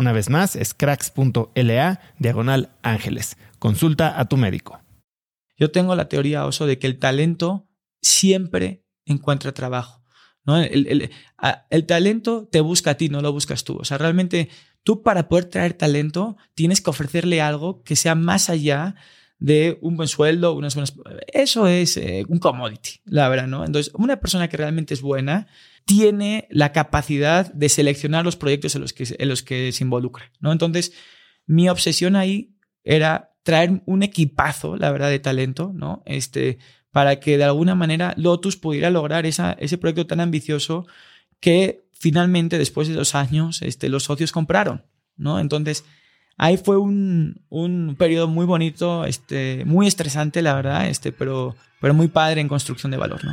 Una vez más, es cracks.la diagonal ángeles. Consulta a tu médico. Yo tengo la teoría, Oso, de que el talento siempre encuentra trabajo. ¿no? El, el, talento te busca a ti, no lo buscas tú. O sea, realmente tú para poder traer talento tienes que ofrecerle algo que sea más allá de un buen sueldo, unas buenas... Eso es eh, un commodity, la verdad, ¿no? Entonces, una persona que realmente es buena tiene la capacidad de seleccionar los proyectos en los que, en los que se involucra, ¿no? Entonces, mi obsesión ahí era traer un equipazo, la verdad, de talento, ¿no? Este, para que de alguna manera Lotus pudiera lograr esa, ese proyecto tan ambicioso que finalmente, después de dos años, este, los socios compraron, ¿no? Entonces, ahí fue un, un periodo muy bonito, este, muy estresante, la verdad, este, pero, pero muy padre en construcción de valor, ¿no?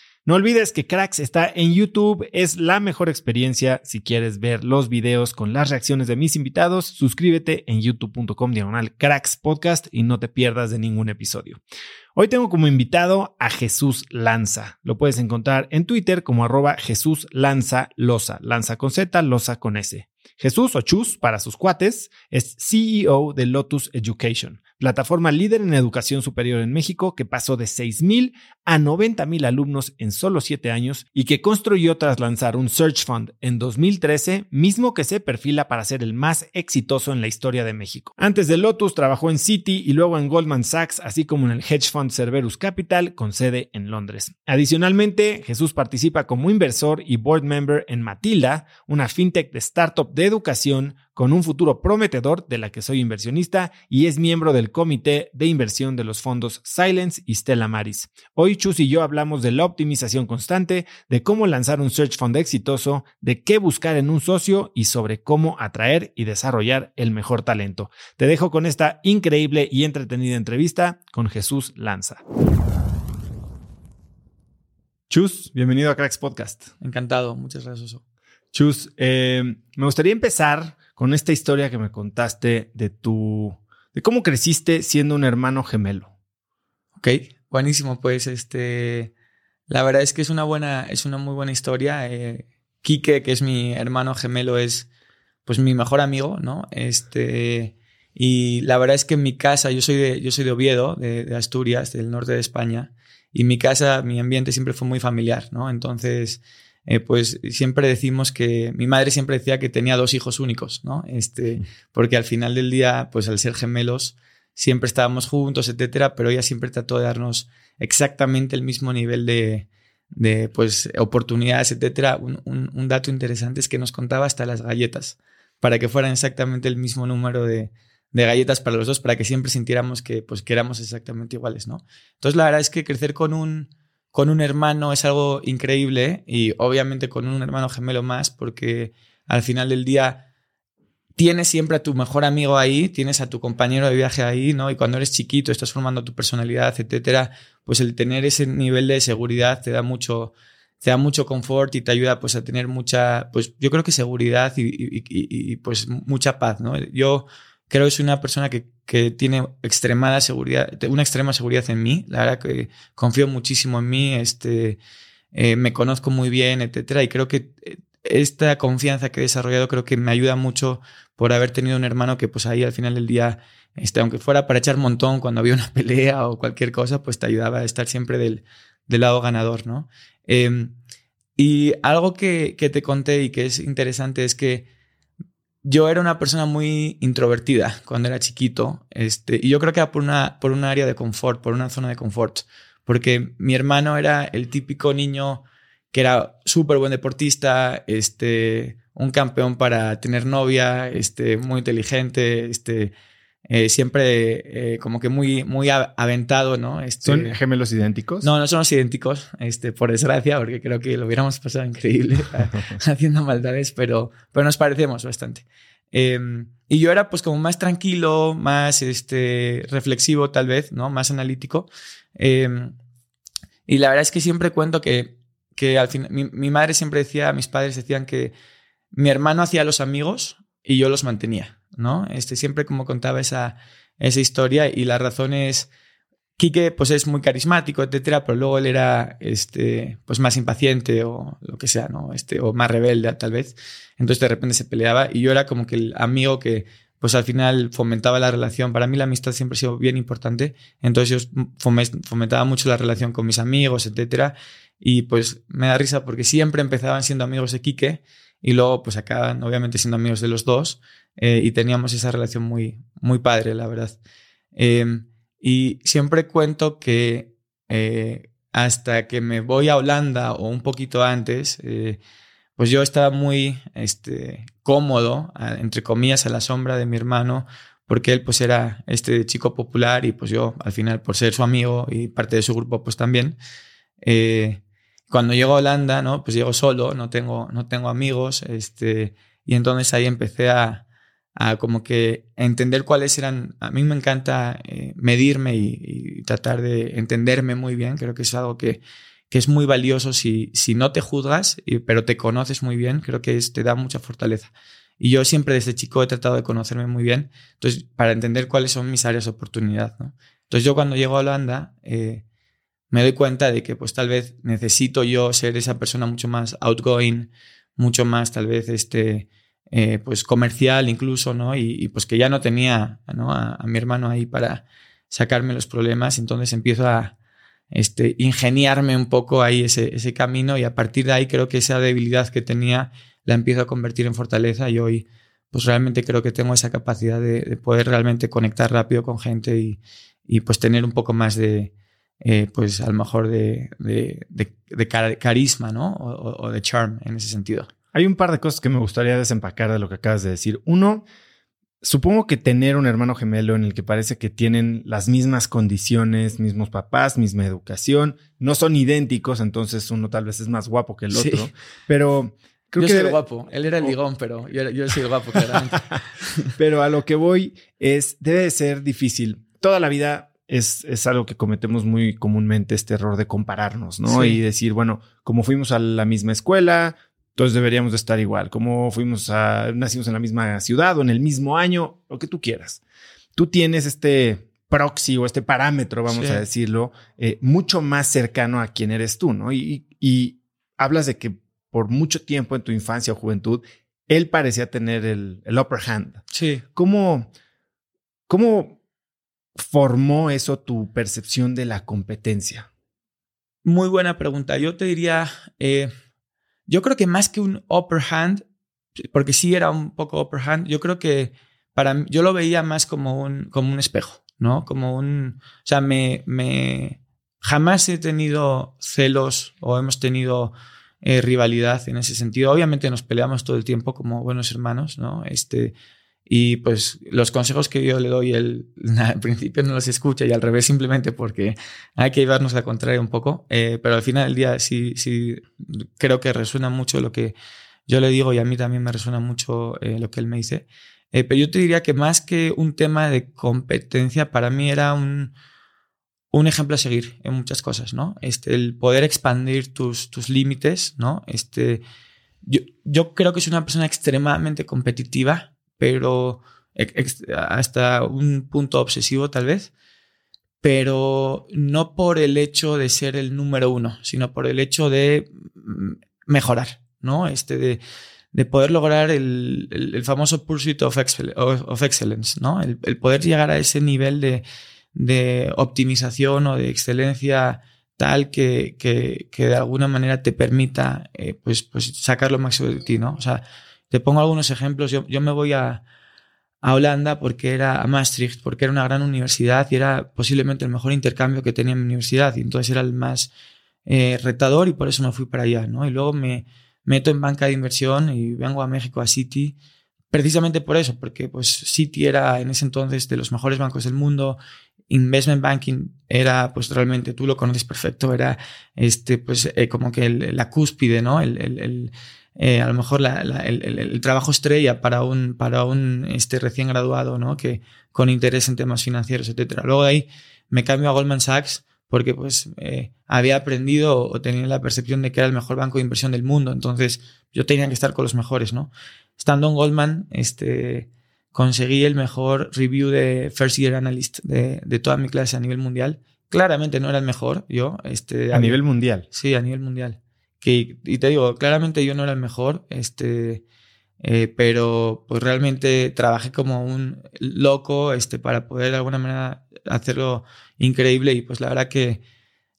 No olvides que Cracks está en YouTube, es la mejor experiencia si quieres ver los videos con las reacciones de mis invitados. Suscríbete en youtube.com diagonal Cracks Podcast y no te pierdas de ningún episodio. Hoy tengo como invitado a Jesús Lanza. Lo puedes encontrar en Twitter como arroba Jesús Lanza Loza. Lanza con Z, Loza con S. Jesús o Chus para sus cuates es CEO de Lotus Education plataforma líder en educación superior en México que pasó de 6.000 a 90.000 alumnos en solo 7 años y que construyó tras lanzar un Search Fund en 2013, mismo que se perfila para ser el más exitoso en la historia de México. Antes de Lotus trabajó en Citi y luego en Goldman Sachs, así como en el hedge fund Cerberus Capital con sede en Londres. Adicionalmente, Jesús participa como inversor y board member en Matilda, una fintech de startup de educación con un futuro prometedor de la que soy inversionista y es miembro del comité de inversión de los fondos Silence y Stella Maris. Hoy Chus y yo hablamos de la optimización constante, de cómo lanzar un search fund exitoso, de qué buscar en un socio y sobre cómo atraer y desarrollar el mejor talento. Te dejo con esta increíble y entretenida entrevista con Jesús Lanza. Chus, bienvenido a Cracks Podcast. Encantado, muchas gracias. Chus, eh, me gustaría empezar con esta historia que me contaste de tu, de cómo creciste siendo un hermano gemelo. Ok, buenísimo. Pues este, La verdad es que es una buena, es una muy buena historia. Eh, Quique, que es mi hermano gemelo, es pues mi mejor amigo, ¿no? Este, y la verdad es que en mi casa, yo soy de, yo soy de Oviedo, de, Asturias, del norte de España, y mi casa, mi ambiente siempre fue muy familiar, ¿no? Entonces, eh, pues siempre decimos que mi madre siempre decía que tenía dos hijos únicos, ¿no? Este, porque al final del día, pues al ser gemelos, siempre estábamos juntos, etcétera, pero ella siempre trató de darnos exactamente el mismo nivel de, de pues, oportunidades, etcétera. Un, un, dato interesante es que nos contaba hasta las galletas, para que fueran exactamente el mismo número de, de galletas para los dos, para que siempre sintiéramos que, pues, que éramos exactamente iguales, ¿no? Entonces, la verdad es que crecer con un, con un hermano es algo increíble y obviamente con un hermano gemelo más, porque al final del día tienes siempre a tu mejor amigo ahí, tienes a tu compañero de viaje ahí, ¿no? Y cuando eres chiquito, estás formando tu personalidad, etcétera, pues el tener ese nivel de seguridad te da mucho, te da mucho confort y te ayuda pues a tener mucha, pues yo creo que seguridad y, y, pues mucha paz, ¿no? Yo creo que soy una persona que, que, tiene extremada seguridad, una extrema seguridad en mí, la verdad que confío muchísimo en mí, este, eh, me conozco muy bien, etcétera, y creo que eh, esta confianza que he desarrollado creo que me ayuda mucho por haber tenido un hermano que pues ahí al final del día, este, aunque fuera para echar montón cuando había una pelea o cualquier cosa, pues te ayudaba a estar siempre del, del lado ganador, ¿no? Em, y algo que, que, te conté y que es interesante es que yo era una persona muy introvertida cuando era chiquito, este, y yo creo que era por una, por un área de confort, por una zona de confort, porque mi hermano era el típico niño que era súper buen deportista, este, un campeón para tener novia, este, muy inteligente, este, eh, siempre eh, como que muy, muy aventado, ¿no? Este, ¿Son gemelos idénticos? No, no somos idénticos, este, por desgracia, porque creo que lo hubiéramos pasado increíble haciendo maldades, pero, pero nos parecemos bastante. Em, y yo era pues como más tranquilo, más este, reflexivo tal vez, ¿no? Más analítico. Em, y la verdad es que siempre cuento que, que al final, mi, mi madre siempre decía, mis padres decían que mi hermano hacía los amigos y yo los mantenía, ¿no? Este, siempre como contaba esa, esa historia y la razón es, Quique pues es muy carismático, etcétera, pero luego él era este, pues más impaciente o lo que sea, ¿no? Este, o más rebelde tal vez. Entonces de repente se peleaba y yo era como que el amigo que pues al final fomentaba la relación. Para mí la amistad siempre ha sido bien importante. Entonces yo fomentaba mucho la relación con mis amigos, etcétera. Y pues me da risa porque siempre empezaban siendo amigos de Quique y luego pues acaban obviamente siendo amigos de los dos eh, y teníamos esa relación muy, muy padre, la verdad. Em, y siempre cuento que eh, hasta que me voy a Holanda o un poquito antes, eh, pues yo estaba muy este, cómodo, entre comillas, a la sombra de mi hermano, porque él pues era este chico popular y pues yo al final por ser su amigo y parte de su grupo pues también. Eh, cuando llego a Holanda, ¿no? Pues llego solo, no tengo, no tengo amigos, este, y entonces ahí empecé a, como que entender cuáles eran, a mí me encanta eh, medirme y, tratar de entenderme muy bien, creo que es algo que, que es muy valioso si, si no te juzgas, pero te conoces muy bien, creo que te da mucha fortaleza. Y yo siempre desde chico he tratado de conocerme muy bien, entonces para entender cuáles son mis áreas de oportunidad. ¿no? Entonces yo cuando llego a Holanda, eh, me doy cuenta de que pues tal vez necesito yo ser esa persona mucho más outgoing, mucho más tal vez este, eh, pues comercial incluso, ¿no? Y, pues que ya no tenía ¿no? A, mi hermano ahí para sacarme los problemas, entonces empiezo a este, ingeniarme un poco ahí ese, ese camino y a partir de ahí creo que esa debilidad que tenía la empiezo a convertir en fortaleza y hoy pues realmente creo que tengo esa capacidad de, poder realmente conectar rápido con gente y, y pues tener un poco más de, eh, pues a lo mejor de, de, carisma, ¿no? O, de charm en ese sentido. Hay un par de cosas que me gustaría desempacar de lo que acabas de decir. Uno, supongo que tener un hermano gemelo en el que parece que tienen las mismas condiciones, mismos papás, misma educación, no son idénticos, entonces uno tal vez es más guapo que el otro, pero... Creo yo soy guapo. Él era el ligón, pero yo, yo soy guapo, claramente. pero a lo que voy es, debe de ser difícil. Toda la vida es, algo que cometemos muy comúnmente, este error de compararnos, ¿no? Y decir, bueno, como fuimos a la misma escuela, entonces deberíamos de estar igual. Como fuimos a, nacimos en la misma ciudad o en el mismo año, lo que tú quieras. Tú tienes este proxy o este parámetro, vamos a decirlo, eh, mucho más cercano a quien eres tú, ¿no? Y, y, hablas de que por mucho tiempo en tu infancia o juventud, él parecía tener el, el upper hand. Sí. ¿Cómo, ¿Cómo formó eso tu percepción de la competencia? Muy buena pregunta. Yo te diría, eh, yo creo que más que un upper hand, porque sí era un poco upper hand, yo creo que para yo lo veía más como un, como un espejo, ¿no? Como un, o sea, me, me, jamás he tenido celos o hemos tenido eh, rivalidad en ese sentido. Obviamente nos peleamos todo el tiempo como buenos hermanos, ¿no? Este, y pues los consejos que yo le doy, él al principio no los escucha y al revés simplemente porque hay que llevarnos la contraria un poco, eh, pero al final del día sí, sí creo que resuena mucho lo que yo le digo y a mí también me resuena mucho eh, lo que él me dice. Eh, pero yo te diría que más que un tema de competencia, para mí era un, un ejemplo a seguir en muchas cosas, ¿no? Este, el poder expandir tus, tus límites, ¿no? Este, yo, yo creo que es una persona extremadamente competitiva, pero hasta un punto obsesivo tal vez, pero no por el hecho de ser el número uno, sino por el hecho de mm, mejorar, ¿no? Este de de poder lograr el, famoso pursuit of, of excellence, ¿no? El, poder llegar a ese nivel de, optimización o de excelencia tal que de alguna manera te permita eh, pues, pues sacar lo máximo de ti, ¿no? O sea, te pongo algunos ejemplos. Yo, yo me voy a, a Holanda porque era a Maastricht, porque era una gran universidad y era posiblemente el mejor intercambio que tenía en mi universidad y entonces era el más eh, retador y por eso me fui para allá, ¿no? Y luego me, meto en banca de inversión y vengo a México, a Citi, precisamente por eso, porque pues Citi era en ese entonces de los mejores bancos del mundo, investment banking era pues realmente, tú lo conoces perfecto, era este pues eh, como que la cúspide, ¿no? El, eh, a lo mejor la, el, trabajo estrella para un, para un este, recién graduado, ¿no? Que con interés en temas financieros, etcétera. Luego de ahí me cambio a Goldman Sachs porque pues eh, había aprendido o tenía la percepción de que era el mejor banco de inversión del mundo, entonces yo tenía que estar con los mejores, ¿no? Estando en Goldman, este, conseguí el mejor review de First Year Analyst de, de toda mi clase a nivel mundial. Claramente no era el mejor, yo. Este, a, nivel mundial. Sí, a nivel mundial. Que, y te digo, claramente yo no era el mejor, este, eh, pero pues realmente trabajé como un loco este, para poder de alguna manera hacerlo increíble y pues la verdad que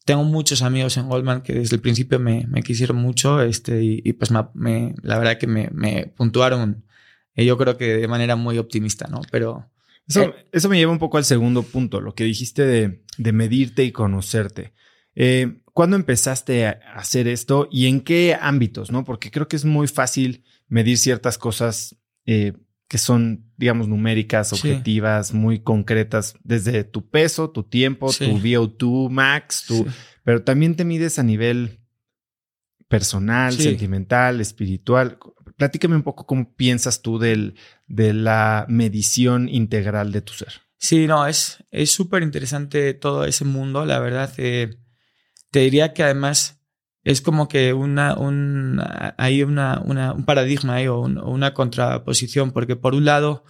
tengo muchos amigos en Goldman que desde el principio me, me quisieron mucho este, y, pues me, la verdad que me, me puntuaron eh, yo creo que de manera muy optimista, ¿no? Pero... Eso, eh, eso me lleva un poco al segundo punto, lo que dijiste de, de medirte y conocerte. Eh, ¿Cuándo empezaste a hacer esto y en qué ámbitos? ¿no? Porque creo que es muy fácil medir ciertas cosas eh, que son, digamos, numéricas, objetivas, muy concretas, desde tu peso, tu tiempo, tu VO2 max, tu, pero también te mides a nivel personal, sentimental, espiritual. Platícame un poco cómo piensas tú del, de la medición integral de tu ser. Sí, no, es súper interesante todo ese mundo, la verdad. Eh, te diría que además es como que una, un, hay una, una, un paradigma ahí o, una contraposición, porque por un lado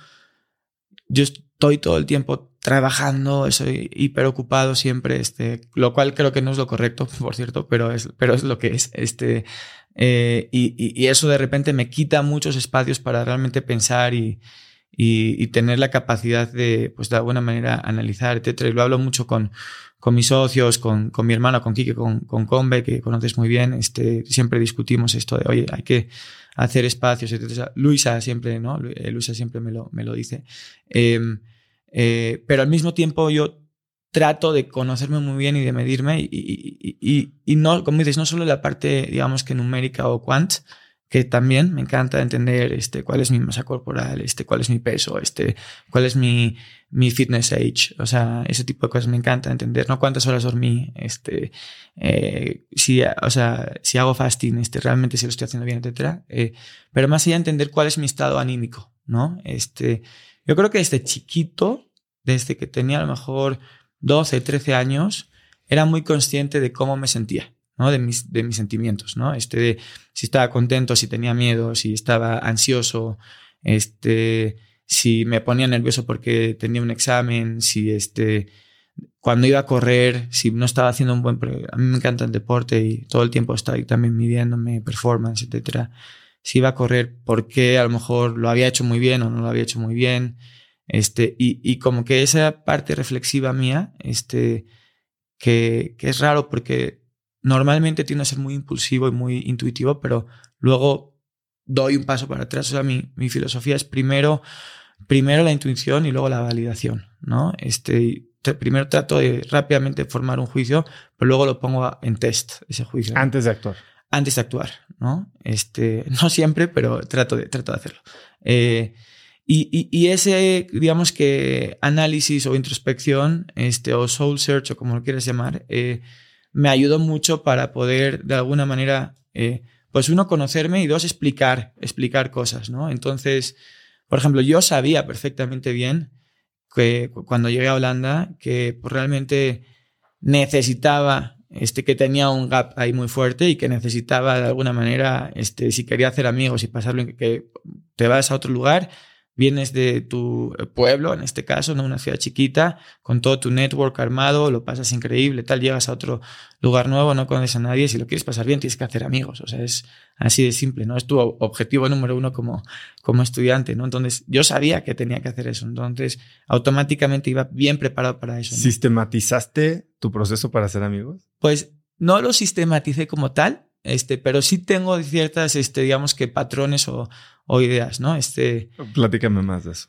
yo estoy todo el tiempo trabajando, soy hiper ocupado siempre, este, lo cual creo que no es lo correcto, por cierto, pero es, pero es lo que es. Este, eh, y, y, eso de repente me quita muchos espacios para realmente pensar y, y, tener la capacidad de, pues de alguna manera, analizar, etcétera. Y lo hablo mucho con, con mis socios, con, con mi hermano, con Kike, con, con Combe, que conoces muy bien. Este, siempre discutimos esto de, oye, hay que hacer espacios, etcétera. Luisa siempre, ¿no? Eh, Luisa siempre me lo, me lo dice. Em, eh, pero al mismo tiempo yo trato de conocerme muy bien y de medirme y, y, y, y, no, como dices, no solo la parte, digamos que numérica o quant, que también me encanta entender este, cuál es mi masa corporal, este, cuál es mi peso, este, cuál es mi, mi fitness age, o sea, ese tipo de cosas me encanta entender, ¿no? Cuántas horas dormí, este, eh, si, o sea, si hago fasting, este, realmente si lo estoy haciendo bien, etcétera. Eh, pero más allá de entender cuál es mi estado anímico, ¿no? Este, yo creo que desde chiquito, desde que tenía a lo mejor 12, 13 años, era muy consciente de cómo me sentía. De mis, sentimientos, ¿no? Este si estaba contento, si tenía miedo, si estaba ansioso, este, si me ponía nervioso porque tenía un examen, si este, cuando iba a correr, si no estaba haciendo un buen... A mí me encanta el deporte y todo el tiempo estoy también midiéndome, performance, etcétera. Si iba a correr, porque a lo mejor lo había hecho muy bien o no lo había hecho muy bien. Este, y, como que esa parte reflexiva mía, este, que es raro porque normalmente tiendo a ser muy impulsivo y muy intuitivo, pero luego doy un paso para atrás. O sea, mi, mi filosofía es primero, primero la intuición y luego la validación, ¿no? Este, primero trato de rápidamente formar un juicio, pero luego lo pongo en test, ese juicio. Antes de actuar. Antes de actuar, ¿no? Este, no siempre, pero trato de, trato de hacerlo. Eh, y, y, ese, digamos que análisis o introspección, este, o soul search, o como lo quieras llamar, eh, me ayudó mucho para poder, de alguna manera, eh, pues uno, conocerme y dos, explicar, explicar cosas, ¿no? Entonces, por ejemplo, yo sabía perfectamente bien que cuando llegué a Holanda, que pues, realmente necesitaba, este, que tenía un gap ahí muy fuerte y que necesitaba de alguna manera, este, si quería hacer amigos y pasarlo que te vas a otro lugar, vienes de tu pueblo, en este caso, ¿no? una ciudad chiquita, con todo tu network armado, lo pasas increíble, tal, llegas a otro lugar nuevo, no conoces a nadie, si lo quieres pasar bien tienes que hacer amigos, o sea, es así de simple, ¿no? Es tu objetivo número uno como, como estudiante, ¿no? Entonces, yo sabía que tenía que hacer eso, entonces, automáticamente iba bien preparado para eso. ¿Sistematizaste tu proceso para hacer amigos? Pues no lo sistematicé como tal, este, pero sí tengo ciertas, este, digamos que patrones o, o ideas, ¿no? Este, Platícame más de eso.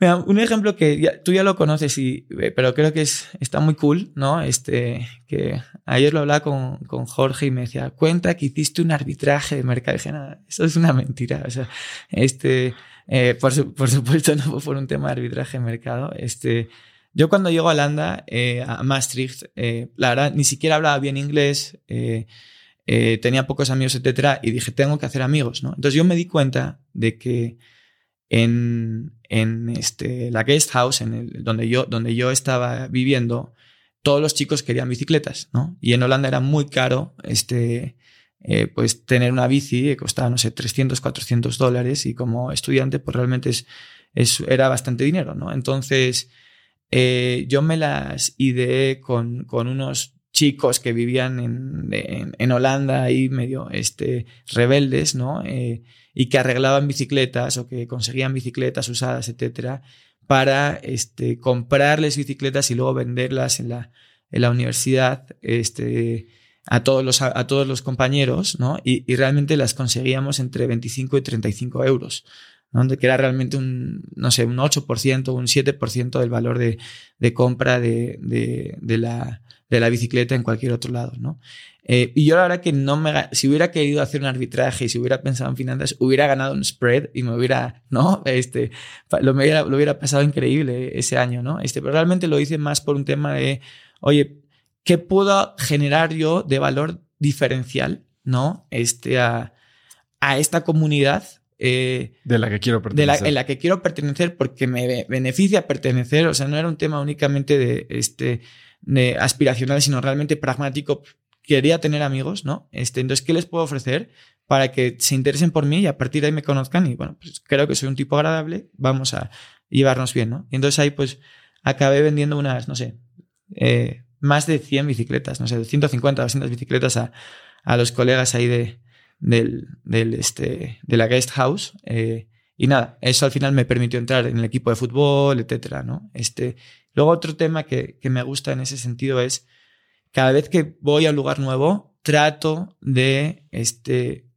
Mira, un ejemplo que tú ya lo conoces, y, eh, pero creo que es, está muy cool, ¿no? Este, que ayer lo hablaba con, con Jorge y me decía, cuenta que hiciste un arbitraje de mercado. Dije, eso es una mentira. O sea, este, eh, por, por, supuesto no fue por un tema de arbitraje de mercado. Este, yo cuando llego a Holanda, eh, a Maastricht, la verdad, ni siquiera hablaba bien inglés. Eh, tenía pocos amigos, etcétera, y dije, tengo que hacer amigos, ¿no? Entonces yo me di cuenta de que en, en este, la guest house, en el, donde, yo, donde yo estaba viviendo, todos los chicos querían bicicletas, ¿no? Y en Holanda era muy caro, este, eh, pues tener una bici que costaba, no sé, 300, 400 dólares y como estudiante, pues realmente es, era bastante dinero, ¿no? Entonces, eh, yo me las ideé con, con unos chicos que vivían en, en, Holanda ahí medio este, rebeldes, ¿no? Eh, y que arreglaban bicicletas o que conseguían bicicletas usadas, etcétera, para este, comprarles bicicletas y luego venderlas en la, en la universidad este, a, todos los, a todos los compañeros, ¿no? Y, y realmente las conseguíamos entre 25 y 35 euros. ¿no? que era realmente un, no sé, un 8%, un 7% del valor de, de compra de, de, de, la, de la bicicleta en cualquier otro lado, ¿no? Eh, y yo la verdad que no me, si hubiera querido hacer un arbitraje y si hubiera pensado en finanzas, hubiera ganado un spread y me hubiera, ¿no? Este, lo, me hubiera, lo hubiera pasado increíble ese año, ¿no? Este, pero realmente lo hice más por un tema de, oye, ¿qué puedo generar yo de valor diferencial, ¿no? Este, a, a esta comunidad eh, de la que quiero pertenecer. De en la que quiero pertenecer porque me beneficia pertenecer. O sea, no era un tema únicamente de, este, aspiracional, sino realmente pragmático. Quería tener amigos, ¿no? Este, entonces, ¿qué les puedo ofrecer para que se interesen por mí y a partir de ahí me conozcan? Y bueno, pues creo que soy un tipo agradable, vamos a llevarnos bien, ¿no? Y entonces ahí, pues, acabé vendiendo unas, no sé, eh, más de 100 bicicletas, no sé, de 150, 200 bicicletas a, a los colegas ahí de, del, del este, de la guest house. Eh, y nada, eso al final me permitió entrar en el equipo de fútbol, etcétera, ¿no? Este, luego otro tema que, que me gusta en ese sentido es cada vez que voy a un lugar nuevo, trato de este,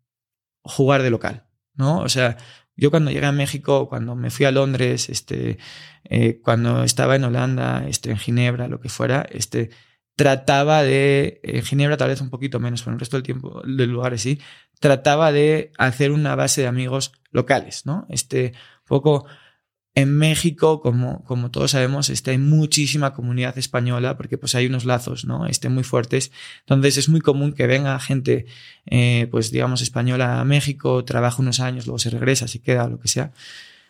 jugar de local, ¿no? O sea, yo cuando llegué a México, cuando me fui a Londres, este, eh, cuando estaba en Holanda, este, en Ginebra, lo que fuera, este, trataba de, en Ginebra tal vez un poquito menos, pero en el resto del tiempo, del lugares sí, trataba de hacer una base de amigos locales, ¿no? Este, poco en México, como, como todos sabemos, este, hay muchísima comunidad española porque pues hay unos lazos, ¿no? Este, muy fuertes. Entonces es muy común que venga gente, eh, pues digamos, española a México, trabaja unos años, luego se regresa, se queda, lo que sea.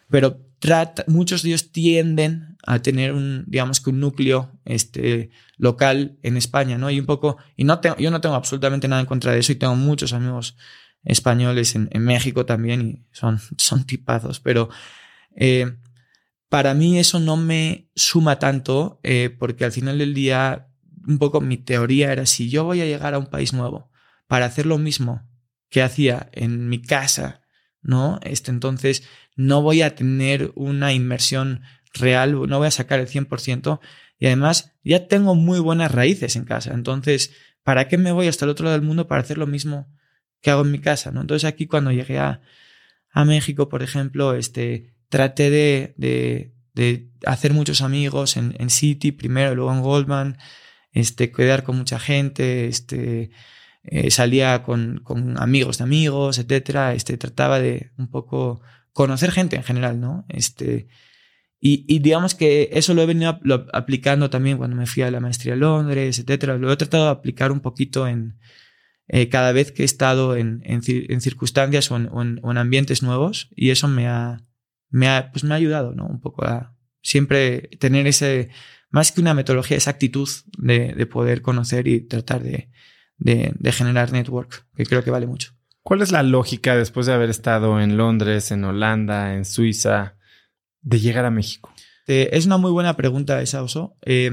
Pero trata, muchos de ellos tienden a tener un, digamos que un núcleo este, local en España, ¿no? Y un poco, y no tengo, yo no tengo absolutamente nada en contra de eso y tengo muchos amigos españoles en, en México también y son, son tipazos, pero eh, para mí eso no me suma tanto eh, porque al final del día un poco mi teoría era si yo voy a llegar a un país nuevo para hacer lo mismo que hacía en mi casa, ¿no? Este, entonces no voy a tener una inmersión real, no voy a sacar el 100% y además ya tengo muy buenas raíces en casa. Entonces, ¿para qué me voy hasta el otro lado del mundo para hacer lo mismo que hago en mi casa? ¿no? Entonces aquí cuando llegué a, a México, por ejemplo, este, traté de, de, de hacer muchos amigos en, en, City primero, luego en Goldman, este, quedar con mucha gente, este, eh, salía con, con, amigos de amigos, etcétera, este, trataba de un poco conocer gente en general, ¿no? Este, y, y, digamos que eso lo he venido aplicando también cuando me fui a la maestría a Londres, etcétera. Lo he tratado de aplicar un poquito en eh, cada vez que he estado en, en, circunstancias o en, o en, ambientes nuevos y eso me ha, me ha, pues me ha ayudado, ¿no? Un poco a siempre tener ese, más que una metodología, esa actitud de, de poder conocer y tratar de, de, de generar network, que creo que vale mucho. ¿Cuál es la lógica después de haber estado en Londres, en Holanda, en Suiza? de llegar a México? Eh, es una muy buena pregunta esa, Oso. Eh,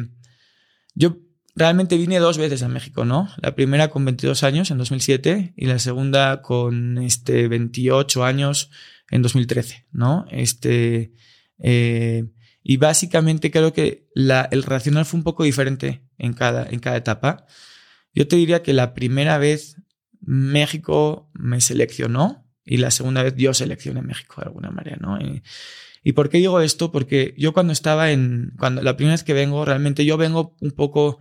yo realmente vine dos veces a México, ¿no? La primera con 22 años en 2007 y la segunda con este 28 años en 2013, ¿no? Este, eh, y básicamente creo que la, el racional fue un poco diferente en cada, en cada etapa. Yo te diría que la primera vez México me seleccionó y la segunda vez yo seleccioné México de alguna manera, ¿no? Y, ¿Y por qué digo esto? Porque yo cuando estaba en, cuando la primera vez que vengo, realmente yo vengo un poco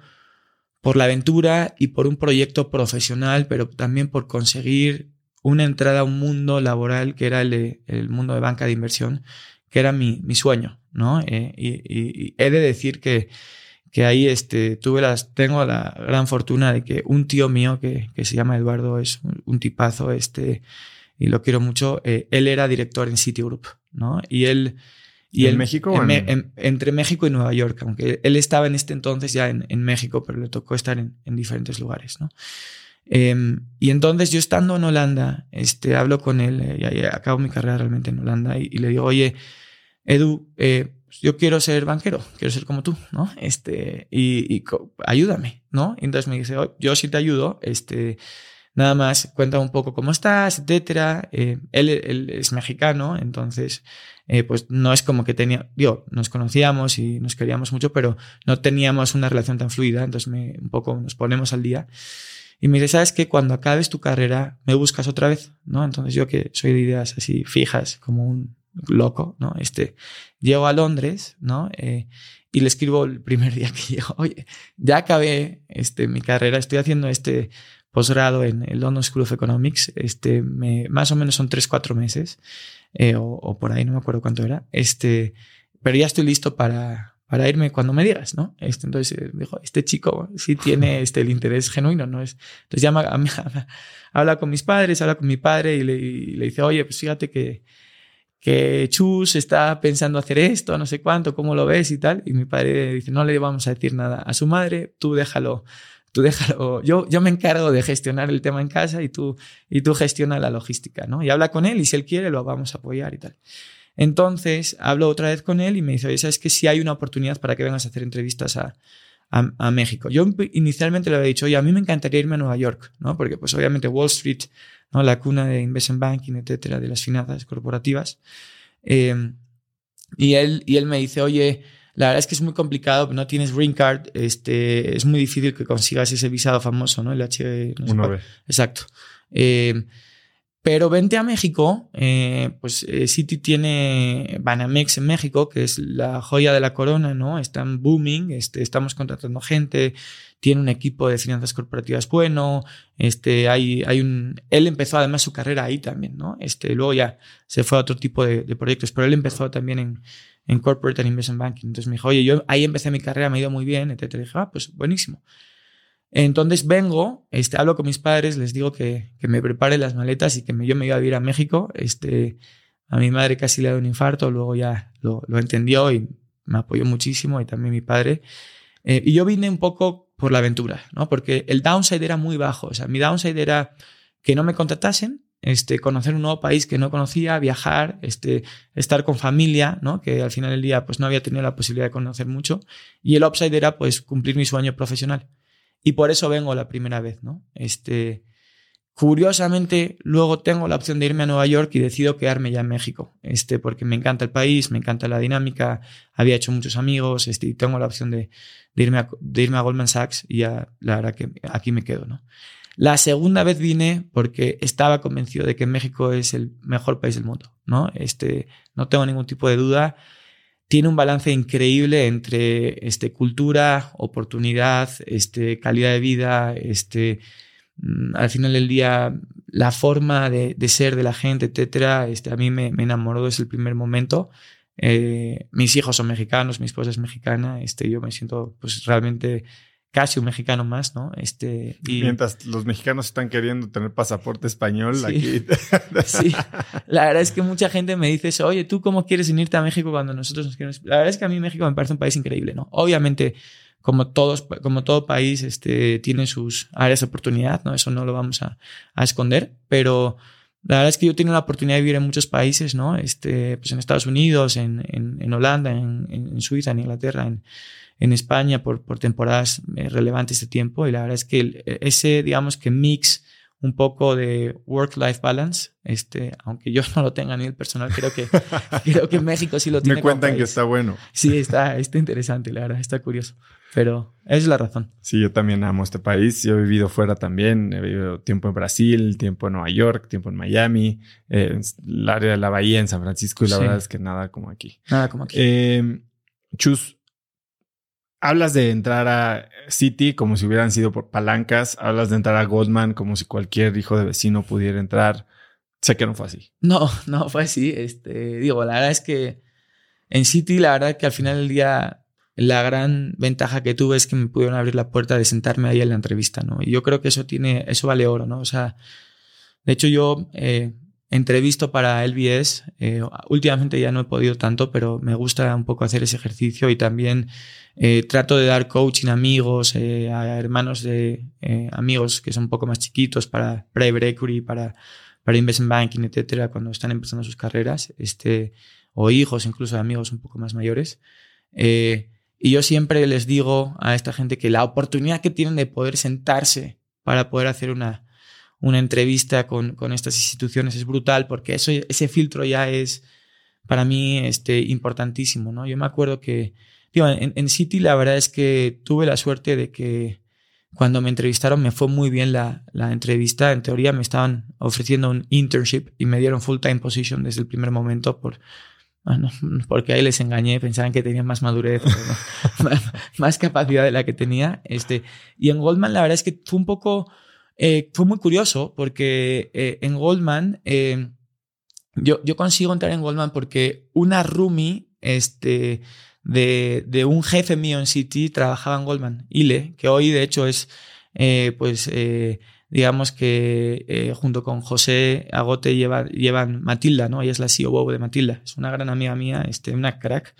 por la aventura y por un proyecto profesional, pero también por conseguir una entrada a un mundo laboral que era el, el mundo de banca de inversión, que era mi, mi sueño, ¿no? Eh, y, y, y, he de decir que, que ahí este, tuve las, tengo la gran fortuna de que un tío mío que, que se llama Eduardo es un, un tipazo, este, y lo quiero mucho, eh, él era director en Citigroup, ¿no? Y él... Y ¿En él, México? En, en... en, entre México y Nueva York, aunque él estaba en este entonces ya en, México, pero le tocó estar en, diferentes lugares, ¿no? Eh, y entonces yo estando en Holanda, este, hablo con él, eh, acabo mi carrera realmente en Holanda y, y le digo, oye, Edu, eh, yo quiero ser banquero, quiero ser como tú, ¿no? Este, y, y ayúdame, ¿no? Y entonces me dice, oh, yo sí te ayudo, este, Nada más cuenta un poco cómo estás, etcétera. Eh, él, él, es mexicano, entonces, eh, pues no es como que tenía, yo, nos conocíamos y nos queríamos mucho, pero no teníamos una relación tan fluida, entonces me, un poco nos ponemos al día. Y me dice, ¿sabes qué? Cuando acabes tu carrera, me buscas otra vez, ¿no? Entonces yo que soy de ideas así fijas, como un loco, ¿no? Este, llego a Londres, ¿no? Eh, y le escribo el primer día que llego, oye, ya acabé este, mi carrera, estoy haciendo este posgrado en el London School of Economics, este, me, más o menos son tres, cuatro meses, eh, o, o, por ahí, no me acuerdo cuánto era, este, pero ya estoy listo para, para irme cuando me digas, ¿no? Este, entonces eh, dijo, este chico sí tiene este, el interés genuino, ¿no? Es, entonces llama, a habla con mis padres, habla con mi padre y le, y le dice, oye, pues fíjate que, que Chus está pensando hacer esto, no sé cuánto, cómo lo ves y tal. Y mi padre dice, no le vamos a decir nada a su madre, tú déjalo tú déjalo, yo, yo me encargo de gestionar el tema en casa y tú, y tú gestiona la logística, ¿no? Y habla con él y si él quiere lo vamos a apoyar y tal. Entonces hablo otra vez con él y me dice, oye, ¿sabes que si hay una oportunidad para que vengas a hacer entrevistas a, a, a, México? Yo inicialmente le había dicho, oye, a mí me encantaría irme a Nueva York, ¿no? Porque pues obviamente Wall Street, ¿no? La cuna de investment banking, etcétera, de las finanzas corporativas. Eh, y él, y él me dice, oye, la verdad es que es muy complicado, no tienes green card, este, es muy difícil que consigas ese visado famoso, ¿no? El H. No sé Exacto. Eh, pero vente a México, eh, pues eh, City tiene Banamex en México, que es la joya de la corona, ¿no? Están booming, este, estamos contratando gente, tiene un equipo de finanzas corporativas bueno, este, hay, hay un, él empezó además su carrera ahí también, ¿no? Este, luego ya se fue a otro tipo de, de proyectos, pero él empezó también en, en Corporate and Investment Banking. Entonces me dijo, oye, yo ahí empecé mi carrera, me ha ido muy bien, etc. Y dije, ah, pues buenísimo. Entonces vengo, este, hablo con mis padres, les digo que, que me prepare las maletas y que me, yo me iba a vivir a México. Este, a mi madre casi le dado un infarto, luego ya lo, lo, entendió y me apoyó muchísimo y también mi padre. Eh, y yo vine un poco por la aventura, ¿no? Porque el downside era muy bajo. O sea, mi downside era que no me contratasen este, conocer un nuevo país que no conocía, viajar, este, estar con familia, ¿no? Que al final del día pues no había tenido la posibilidad de conocer mucho. Y el upside era pues cumplir mi sueño profesional. Y por eso vengo la primera vez, ¿no? Este, Curiosamente, luego tengo la opción de irme a Nueva York y decido quedarme ya en México, este, porque me encanta el país, me encanta la dinámica, había hecho muchos amigos, este, y tengo la opción de, irme, a, de irme a Goldman Sachs y ya la verdad que aquí me quedo, ¿no? La segunda vez vine porque estaba convencido de que México es el mejor país del mundo, ¿no? Este, no tengo ningún tipo de duda. Tiene un balance increíble entre este, cultura, oportunidad, este, calidad de vida, este, Mm, al final del día, la forma de, ser de la gente, etcétera, este, a mí me, enamoró desde el primer momento. Eh, mis hijos son mexicanos, mi esposa es mexicana, este, yo me siento pues realmente casi un mexicano más, ¿no? Este, y... Mientras los mexicanos están queriendo tener pasaporte español, sí, aquí... sí, la verdad es que mucha gente me dice, oye, ¿tú cómo quieres unirte a México cuando nosotros nos queremos? La verdad es que a mí México me parece un país increíble, ¿no? Obviamente como, todos, como todo país, este, tiene sus áreas de oportunidad, ¿no? Eso no lo vamos a, a esconder, pero la verdad es que yo he tenido la oportunidad de vivir en muchos países, ¿no? Este, pues en Estados Unidos, en, en, en Holanda, en, en, Suiza, en Inglaterra, en, en España por, por temporadas eh, relevantes de tiempo y la verdad es que ese, digamos que mix un poco de work-life balance, este, aunque yo no lo tenga a nivel personal, creo que, creo que México sí lo tiene. Me cuentan que está bueno. Sí, está, está interesante, la verdad, está curioso. Pero es la razón. Sí, yo también amo este país. Yo he vivido fuera también. He vivido tiempo en Brasil, tiempo en Nueva York, tiempo en Miami, eh, el área de la bahía en San Francisco y la verdad es que nada como aquí. Nada como aquí. Eh, Chus, hablas de entrar a City como si hubieran sido por palancas. Hablas de entrar a Goldman como si cualquier hijo de vecino pudiera entrar. Sé que no fue así. No, no fue así. Este, digo, la verdad es que en City, la verdad es que al final del día la gran ventaja que tuve es que me pudieron abrir la puerta de sentarme ahí en la entrevista, ¿no? Y yo creo que eso tiene, eso vale oro, ¿no? O sea, de hecho yo eh, entrevisto para LBS, eh, últimamente ya no he podido tanto, pero me gusta un poco hacer ese ejercicio y también eh, trato de dar coaching a amigos, eh, a hermanos de eh, amigos que son un poco más chiquitos para private equity, para, para investment banking, etcétera, cuando están empezando sus carreras, este, o hijos incluso de amigos un poco más mayores. Eh, y yo siempre les digo a esta gente que la oportunidad que tienen de poder sentarse para poder hacer una, una entrevista con, con estas instituciones es brutal porque eso, ese filtro ya es para mí este, importantísimo. ¿no? Yo me acuerdo que digo, en, en City la verdad es que tuve la suerte de que cuando me entrevistaron me fue muy bien la, la, entrevista. En teoría me estaban ofreciendo un internship y me dieron full time position desde el primer momento por, bueno, porque ahí les engañé, pensaban que tenía más madurez, más, capacidad de la que tenía. Este, y en Goldman la verdad es que fue un poco, eh, fue muy curioso porque eh, en Goldman, eh, yo, yo consigo entrar en Goldman porque una roomie este, de, de un jefe mío en City trabajaba en Goldman, Ile, que hoy de hecho es, pues, digamos que eh, junto con José Agote lleva, llevan Matilda, ¿no? Ella es la CEO de Matilda, es una gran amiga mía, este, una crack.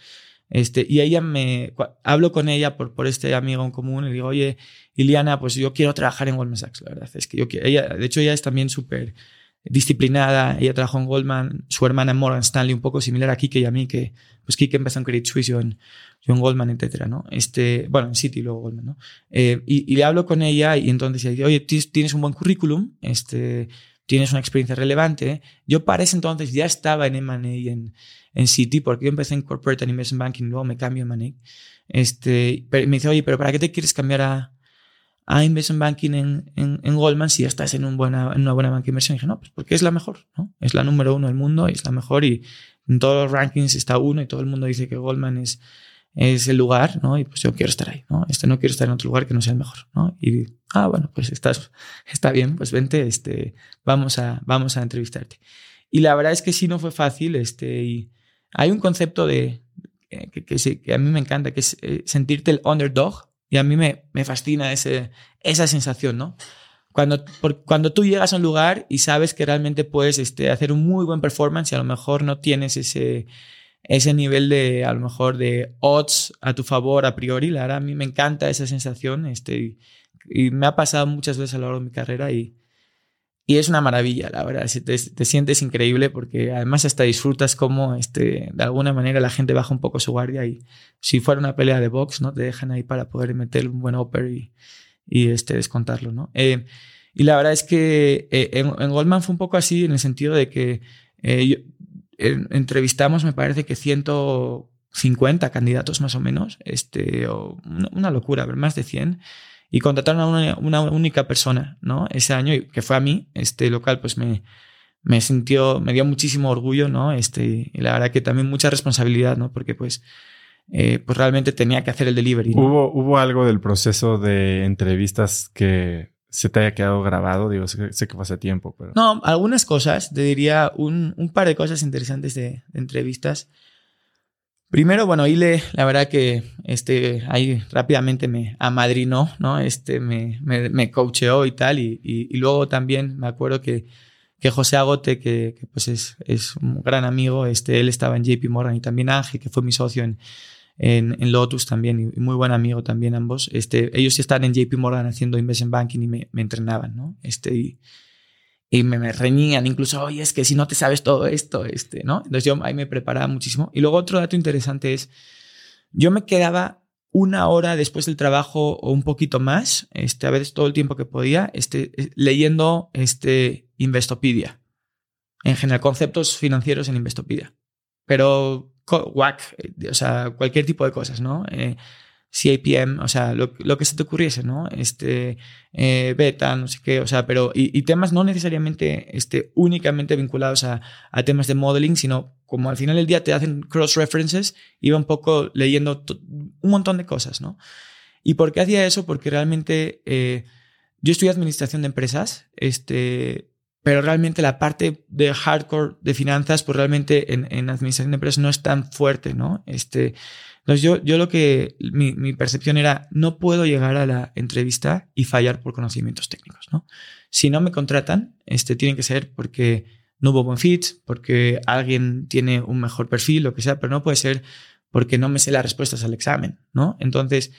Este, y ella me, hablo con ella por, por este amigo en común y digo, oye, Iliana, pues yo quiero trabajar en Goldman Sachs, la verdad. Es que yo quiero, ella, de hecho, ella es también súper disciplinada, ella trabajó en Goldman, su hermana en Morgan Stanley, un poco similar a Kike y a mí, que pues Kike empezó en Credit Suisse, yo en, John Goldman, etcétera, ¿no? Este, bueno, en City luego Goldman, ¿no? Eh, y, y, le hablo con ella y entonces ella dice, oye, tienes un buen currículum, este, tienes una experiencia relevante. Yo para ese entonces ya estaba en M&A en, en City, porque yo empecé en Corporate and Investment Banking, luego me cambio a M&A. Este, me dice, oye, pero ¿para qué te quieres cambiar a, a Investment Banking en, en, en, Goldman si ya estás en, un buena, en una buena banca de inversión? Y dije, no, pues porque es la mejor, ¿no? Es la número uno del mundo y es la mejor y en todos los rankings está uno y todo el mundo dice que Goldman es es el lugar, ¿no? Y pues yo quiero estar ahí, ¿no? Este no quiero estar en otro lugar que no sea el mejor, ¿no? Y, ah, bueno, pues estás, está bien, pues vente, este, vamos a, vamos a entrevistarte. Y la verdad es que sí no fue fácil, este, y hay un concepto de, que, que, que a mí me encanta, que es eh, sentirte el underdog, y a mí me, me fascina ese, esa sensación, ¿no? Cuando, por, cuando tú llegas a un lugar y sabes que realmente puedes este, hacer un muy buen performance y a lo mejor no tienes ese, ese nivel de, a lo mejor, de odds a tu favor a priori. La verdad, a mí me encanta esa sensación. Este, y, me ha pasado muchas veces a lo largo de mi carrera y, y es una maravilla, la verdad. Te, te, sientes increíble porque además hasta disfrutas como este, de alguna manera la gente baja un poco su guardia y si fuera una pelea de box, ¿no? Te dejan ahí para poder meter un buen upper y, y este, descontarlo, ¿no? Eh, y la verdad es que eh, en, Goldman fue un poco así en el sentido de que eh, entrevistamos, me parece que 150 candidatos más o menos, este, o una, locura, más de 100 y contrataron a una, única persona, ¿no? Ese año, que fue a mí, este local, pues me, me sintió, me dio muchísimo orgullo, ¿no? Este, y la verdad que también mucha responsabilidad, ¿no? Porque pues, eh, pues realmente tenía que hacer el delivery. ¿Hubo, ¿Hubo algo del proceso de entrevistas que se te haya quedado grabado? Digo, sé, que fue hace tiempo, pero... No, algunas cosas, te diría un, un par de cosas interesantes de, de entrevistas. Primero, bueno, Ile, la verdad que este, ahí rápidamente me amadrinó, ¿no? Este, me, me, me coacheó y tal. Y, y, luego también me acuerdo que, que José Agote, que, pues es, es un gran amigo, este, él estaba en JP Morgan y también Ángel, que fue mi socio en, en, en Lotus también y, muy buen amigo también ambos. Este, ellos están en JP Morgan haciendo investment banking y me, me entrenaban, ¿no? Este, y, y me, reñían incluso, oye, es que si no te sabes todo esto, este, ¿no? Entonces yo ahí me preparaba muchísimo. Y luego otro dato interesante es, yo me quedaba una hora después del trabajo o un poquito más, este, a veces todo el tiempo que podía, este, eh, leyendo este Investopedia. En general, conceptos financieros en Investopedia. Pero, WAC, eh, o sea, cualquier tipo de cosas, ¿no? Eh, CAPM, o sea, lo, que se te ocurriese, ¿no? Este, eh, beta, no sé qué, o sea, pero, y, temas no necesariamente este, únicamente vinculados a, temas de modeling, sino como al final del día te hacen cross-references, iba un poco leyendo un montón de cosas, ¿no? ¿Y por qué hacía eso? Porque realmente eh, yo estudié administración de empresas, este, pero realmente la parte de hardcore de finanzas, pues realmente en, en administración de empresas no es tan fuerte, ¿no? Este, entonces yo, yo lo que, mi, mi, percepción era, no puedo llegar a la entrevista y fallar por conocimientos técnicos, ¿no? Si no me contratan, este, tienen que ser porque no hubo buen fit, porque alguien tiene un mejor perfil, lo que sea, pero no puede ser porque no me sé las respuestas al examen, ¿no? Entonces,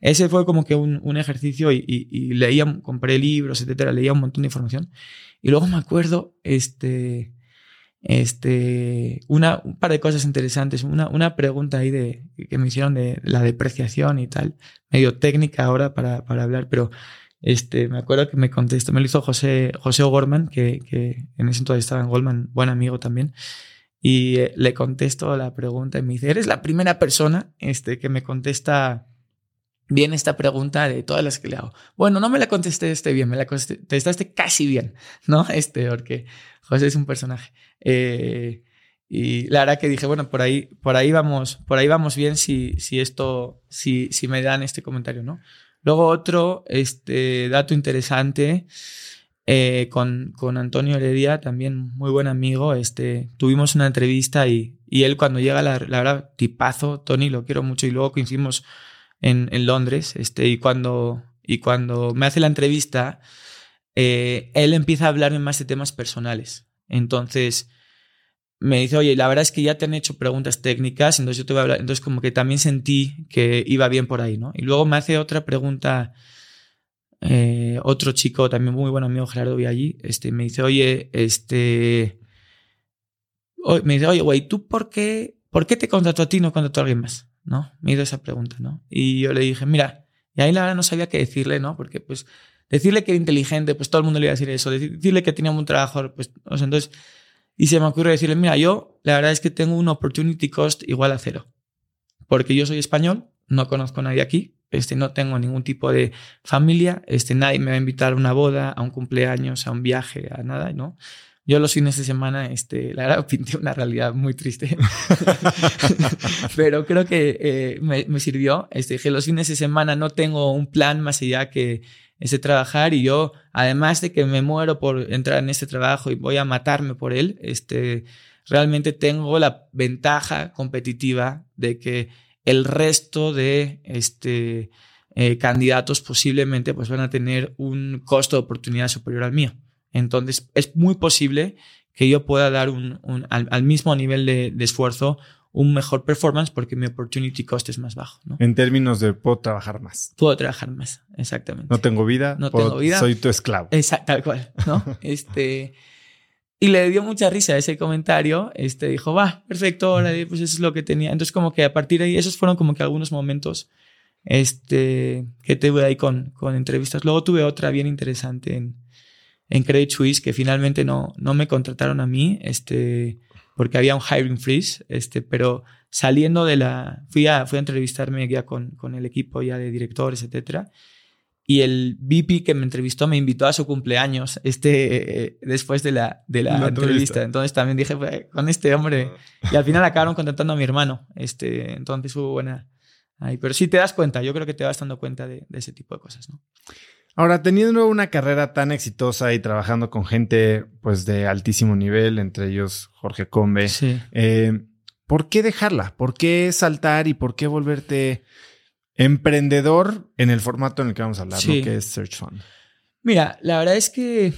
ese fue como que un, un ejercicio y, y, y, leía, compré libros, etcétera, leía un montón de información. Y luego me acuerdo, este, este, una, un par de cosas interesantes. Una, una pregunta ahí de, que me hicieron de la depreciación y tal, medio técnica ahora para, para hablar, pero este, me acuerdo que me contestó, me lo hizo José, José O'Gorman, que, que en ese entonces estaba en Goldman, buen amigo también. Y eh, le contesto la pregunta y me dice, eres la primera persona este, que me contesta bien esta pregunta de todas las que le hago. Bueno, no me la contesté este bien, me la contestaste casi bien, ¿no? Este, porque José es un personaje. Eh, y la verdad que dije, bueno, por ahí, por ahí vamos, por ahí vamos bien si, si esto, si, si me dan este comentario, ¿no? Luego otro, este dato interesante, eh, con, con Antonio Heredia, también muy buen amigo, este, tuvimos una entrevista y, y él cuando llega, la, la, verdad, tipazo, Tony, lo quiero mucho, y luego coincidimos en, Londres, este, y cuando, y cuando me hace la entrevista, eh, él empieza a hablarme más de temas personales. Entonces, me dice, oye, la verdad es que ya te han hecho preguntas técnicas, entonces yo te voy a hablar. Entonces, como que también sentí que iba bien por ahí, ¿no? Y luego me hace otra pregunta, eh, otro chico, también muy buen amigo, Gerardo Viallí, este, me dice, oye, este. me dice, oye, güey, ¿tú por qué, por qué te contrató a ti no contrató a alguien más? ¿No? Me hizo esa pregunta, ¿no? Y yo le dije, mira, y ahí la verdad no sabía qué decirle, ¿no? Porque, pues, Decirle que era inteligente, pues todo el mundo le iba a decir eso. Decirle que tenía un trabajo, pues, o sea, entonces, y se me ocurre decirle, mira, yo la verdad es que tengo un opportunity cost igual a cero. Porque yo soy español, no conozco a nadie aquí, este, no tengo ningún tipo de familia, este, nadie me va a invitar a una boda, a un cumpleaños, a un viaje, a nada, ¿no? Yo los fines de semana, este, la verdad, pinté una realidad muy triste. Pero creo que eh, me, me, sirvió. Este, que los fines de semana no tengo un plan más allá que ese trabajar y yo, además de que me muero por entrar en este trabajo y voy a matarme por él, este, realmente tengo la ventaja competitiva de que el resto de este, eh, candidatos posiblemente pues van a tener un costo de oportunidad superior al mío. Entonces, es muy posible que yo pueda dar un, al, mismo nivel de, esfuerzo un mejor performance porque mi opportunity cost es más bajo. ¿no? En términos de puedo trabajar más. Puedo trabajar más, exactamente. No tengo vida. No tengo vida. Soy tu esclavo. Exacto, tal cual, ¿no? este, y le dio mucha risa ese comentario. Este, dijo, va, perfecto, ahora pues eso es lo que tenía. Entonces como que a partir de ahí, esos fueron como que algunos momentos este, que tuve ahí con, con entrevistas. Luego tuve otra bien interesante en, en Credit Suisse que finalmente no, no me contrataron a mí. Este, porque había un hiring freeze, este, pero saliendo de la, fui a, fui a entrevistarme ya con, con el equipo ya de directores, etcétera, y el VP que me entrevistó me invitó a su cumpleaños este, eh, después de la, de la, entrevista. Entonces también dije, pues, con este hombre, y al final acabaron contratando a mi hermano, este, entonces hubo buena ahí, pero sí te das cuenta, yo creo que te vas dando cuenta de, de ese tipo de cosas, ¿no? Ahora, teniendo una carrera tan exitosa y trabajando con gente pues de altísimo nivel, entre ellos Jorge Combe, eh, ¿por qué dejarla? ¿Por qué saltar y por qué volverte emprendedor en el formato en el que vamos a hablar, que es Search Fund? Mira, la verdad es que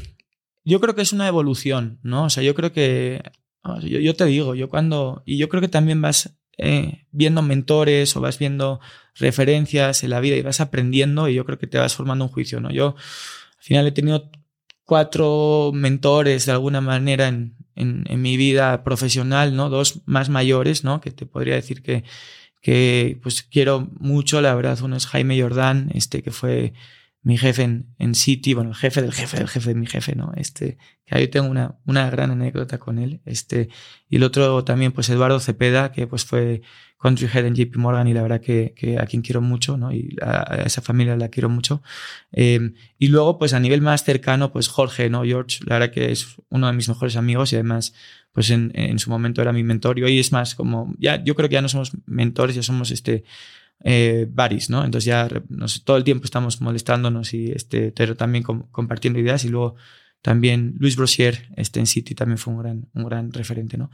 yo creo que es una evolución, ¿no? O sea, yo creo que, yo, yo te digo, yo cuando, y yo creo que también vas eh, viendo mentores o vas viendo referencias en la vida y vas aprendiendo y yo creo que te vas formando un juicio, ¿no? Yo al final he tenido cuatro mentores de alguna manera en, en, mi vida profesional, ¿no? Dos más mayores, ¿no? Que te podría decir que, que pues quiero mucho, la verdad. Uno es Jaime Jordán, este que fue mi jefe en, en City, bueno, el jefe del jefe del jefe de mi jefe, ¿no? Este, que ahí tengo una, una gran anécdota con él. Este, y el otro también, pues Eduardo Cepeda, que pues fue country head en JP Morgan y la verdad que, que a quien quiero mucho, ¿no? Y a, esa familia la quiero mucho. Eh, y luego, pues a nivel más cercano, pues Jorge, ¿no? George, la verdad que es uno de mis mejores amigos y además, pues en, en su momento era mi mentor y hoy es más como, ya, yo creo que ya no somos mentores, ya somos este, eh, ¿no? Entonces ya todo el tiempo estamos molestándonos y este, pero también compartiendo ideas y luego también Luis Brosier este, en City también fue un gran, un gran referente, ¿no?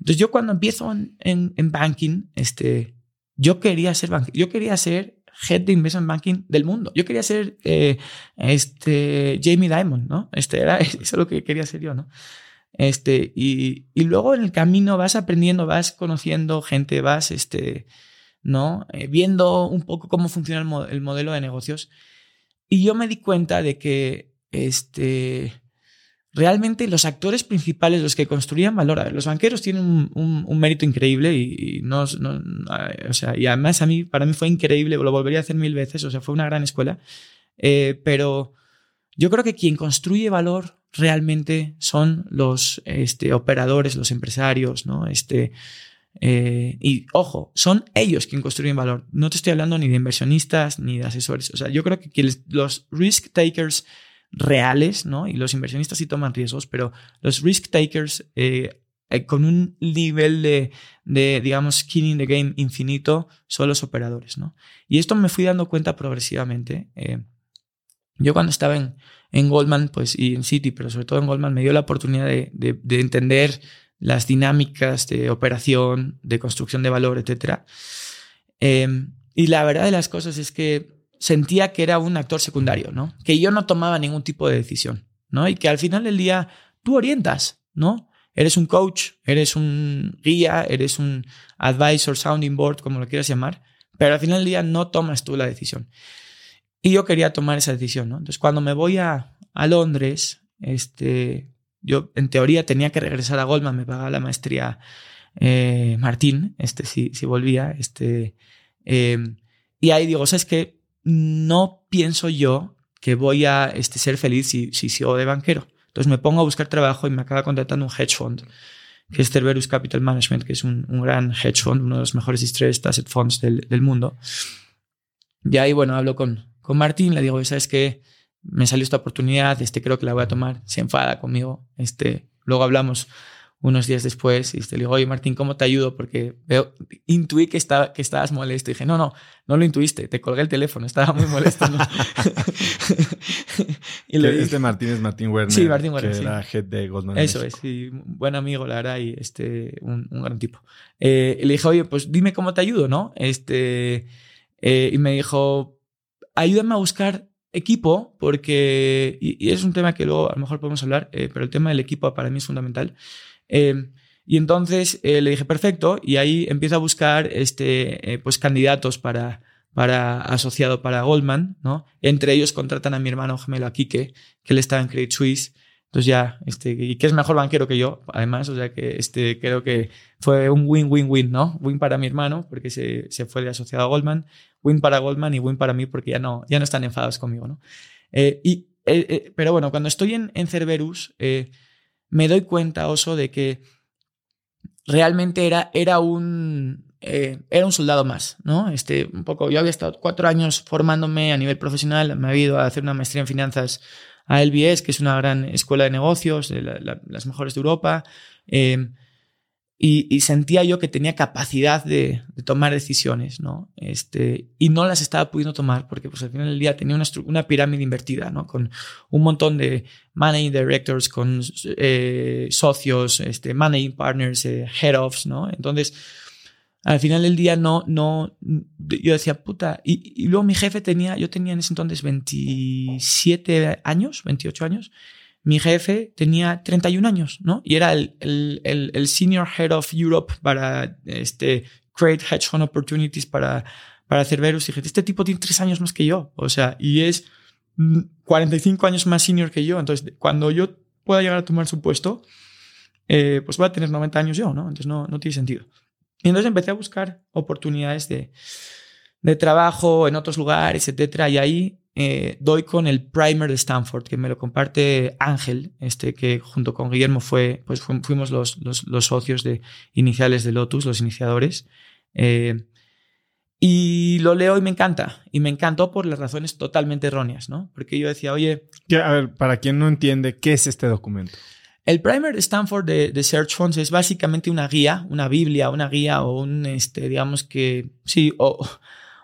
Entonces yo cuando empiezo en, en, banking, este, yo quería ser yo quería ser head de investment banking del mundo. Yo quería ser eh, este, Jamie Dimon, ¿no? Este era eso es lo que quería ser yo, ¿no? Este, y, y luego en el camino vas aprendiendo, vas conociendo gente, vas, este, ¿no? Eh, viendo un poco cómo funciona el, modelo de negocios. Y yo me di cuenta de que este, realmente los actores principales, los que construían valor, los banqueros tienen un, mérito increíble y, no, o sea, y además a mí, para mí fue increíble, lo volvería a hacer mil veces, o sea, fue una gran escuela, eh, pero yo creo que quien construye valor realmente son los este, operadores, los empresarios, ¿no? Este, eh, y ojo, son ellos quien construyen valor. No te estoy hablando ni de inversionistas ni de asesores. O sea, yo creo que los risk takers reales, ¿no? Y los inversionistas sí toman riesgos, pero los risk takers eh, eh, con un nivel de, de, digamos, skin in the game infinito son los operadores, ¿no? Y esto me fui dando cuenta progresivamente. yo cuando estaba en, en Goldman, pues, y en City, pero sobre todo en Goldman, me dio la oportunidad de, de, de entender las dinámicas de operación, de construcción de valor, etc. Em, y la verdad de las cosas es que sentía que era un actor secundario, ¿no? Que yo no tomaba ningún tipo de decisión, ¿no? Y que al final del día tú orientas, ¿no? Eres un coach, eres un guía, eres un advisor, sounding board, como lo quieras llamar, pero al final del día no tomas tú la decisión. Y yo quería tomar esa decisión, ¿no? Entonces, cuando me voy a, a Londres, este, yo en teoría tenía que regresar a Goldman, me pagaba la maestría eh, Martín, este, si, si volvía, este, em, y ahí digo, ¿sabes qué? No pienso yo que voy a este, ser feliz si, si sigo de banquero. Entonces me pongo a buscar trabajo y me acaba contratando un hedge fund, que es Cerberus Capital Management, que es un, un gran hedge fund, uno de los mejores distressed asset funds del, del mundo. Y ahí, bueno, hablo con, con Martín, le digo, ¿sabes qué? Me salió esta oportunidad, este, creo que la voy a tomar, se enfada conmigo, este, luego hablamos unos días después y este, le digo, oye Martín, ¿cómo te ayudo? Porque veo, intuí que, estaba, que estabas molesto. Y dije, no, no, no lo intuiste, te colgué el teléfono, estaba muy molesto. y le este Martín es Martín Werner, sí, Martín Werner, que era head de Goldman Eso es, sí, buen amigo, la verdad, y este, un, un gran tipo. Eh, y le dije, oye, pues dime cómo te ayudo, ¿no? Este, eh, y me dijo, ayúdame a buscar equipo, porque, y, es un tema que luego a lo mejor podemos hablar, eh, pero el tema del equipo para mí es fundamental. Eh, Y entonces le dije, perfecto, y ahí empiezo a buscar este, pues, candidatos para, para asociado para Goldman, ¿no? Entre ellos contratan a mi hermano gemelo, a que él estaba en Credit Suisse. Entonces ya, este, y que es mejor banquero que yo, además, o sea que este, creo que fue un win-win-win, ¿no? Win para mi hermano, porque se, se, fue de asociado a Goldman, win para Goldman y win para mí, porque ya no, ya no están enfadados conmigo, ¿no? Eh, y, eh, eh, pero bueno, cuando estoy en, en Cerberus, me doy cuenta, Oso, de que realmente era, era un, era un soldado más, ¿no? Este, un poco, yo había estado cuatro años formándome a nivel profesional, me había ido a hacer una maestría en finanzas a LBS, que es una gran escuela de negocios, las mejores de Europa, em, y, sentía yo que tenía capacidad de, tomar decisiones, ¿no? Este, y no las estaba pudiendo tomar porque pues, al final del día tenía una, una pirámide invertida, ¿no? Con un montón de managing directors, con eh, socios, este, managing partners, eh, head-offs, ¿no? Entonces, al final del día no, no, yo decía, puta, y, luego mi jefe tenía, yo tenía en ese entonces 27 años, 28 años, mi jefe tenía 31 años, ¿no? Y era el, el, el, Senior Head of Europe para este, Create Hedge Fund Opportunities para, para Cerberus. Y dije, este tipo tiene tres años más que yo, o sea, y es 45 años más senior que yo. Entonces, cuando yo pueda llegar a tomar su puesto, eh, pues va a tener 90 años yo, ¿no? Entonces no, no tiene sentido. Y entonces empecé a buscar oportunidades de, de trabajo en otros lugares, etcétera, y ahí eh, doy con el primer de Stanford, que me lo comparte Ángel, este, que junto con Guillermo fue, pues fuimos los, los, los socios de, iniciales de Lotus, los iniciadores. Eh, y lo leo y me encanta. Y me encantó por las razones totalmente erróneas, ¿no? Porque yo decía, oye... A ver, para quien no entiende, ¿qué es este documento? El primer Stanford de, Search Funds es básicamente una guía, una biblia, una guía o un, este, digamos que, sí, o,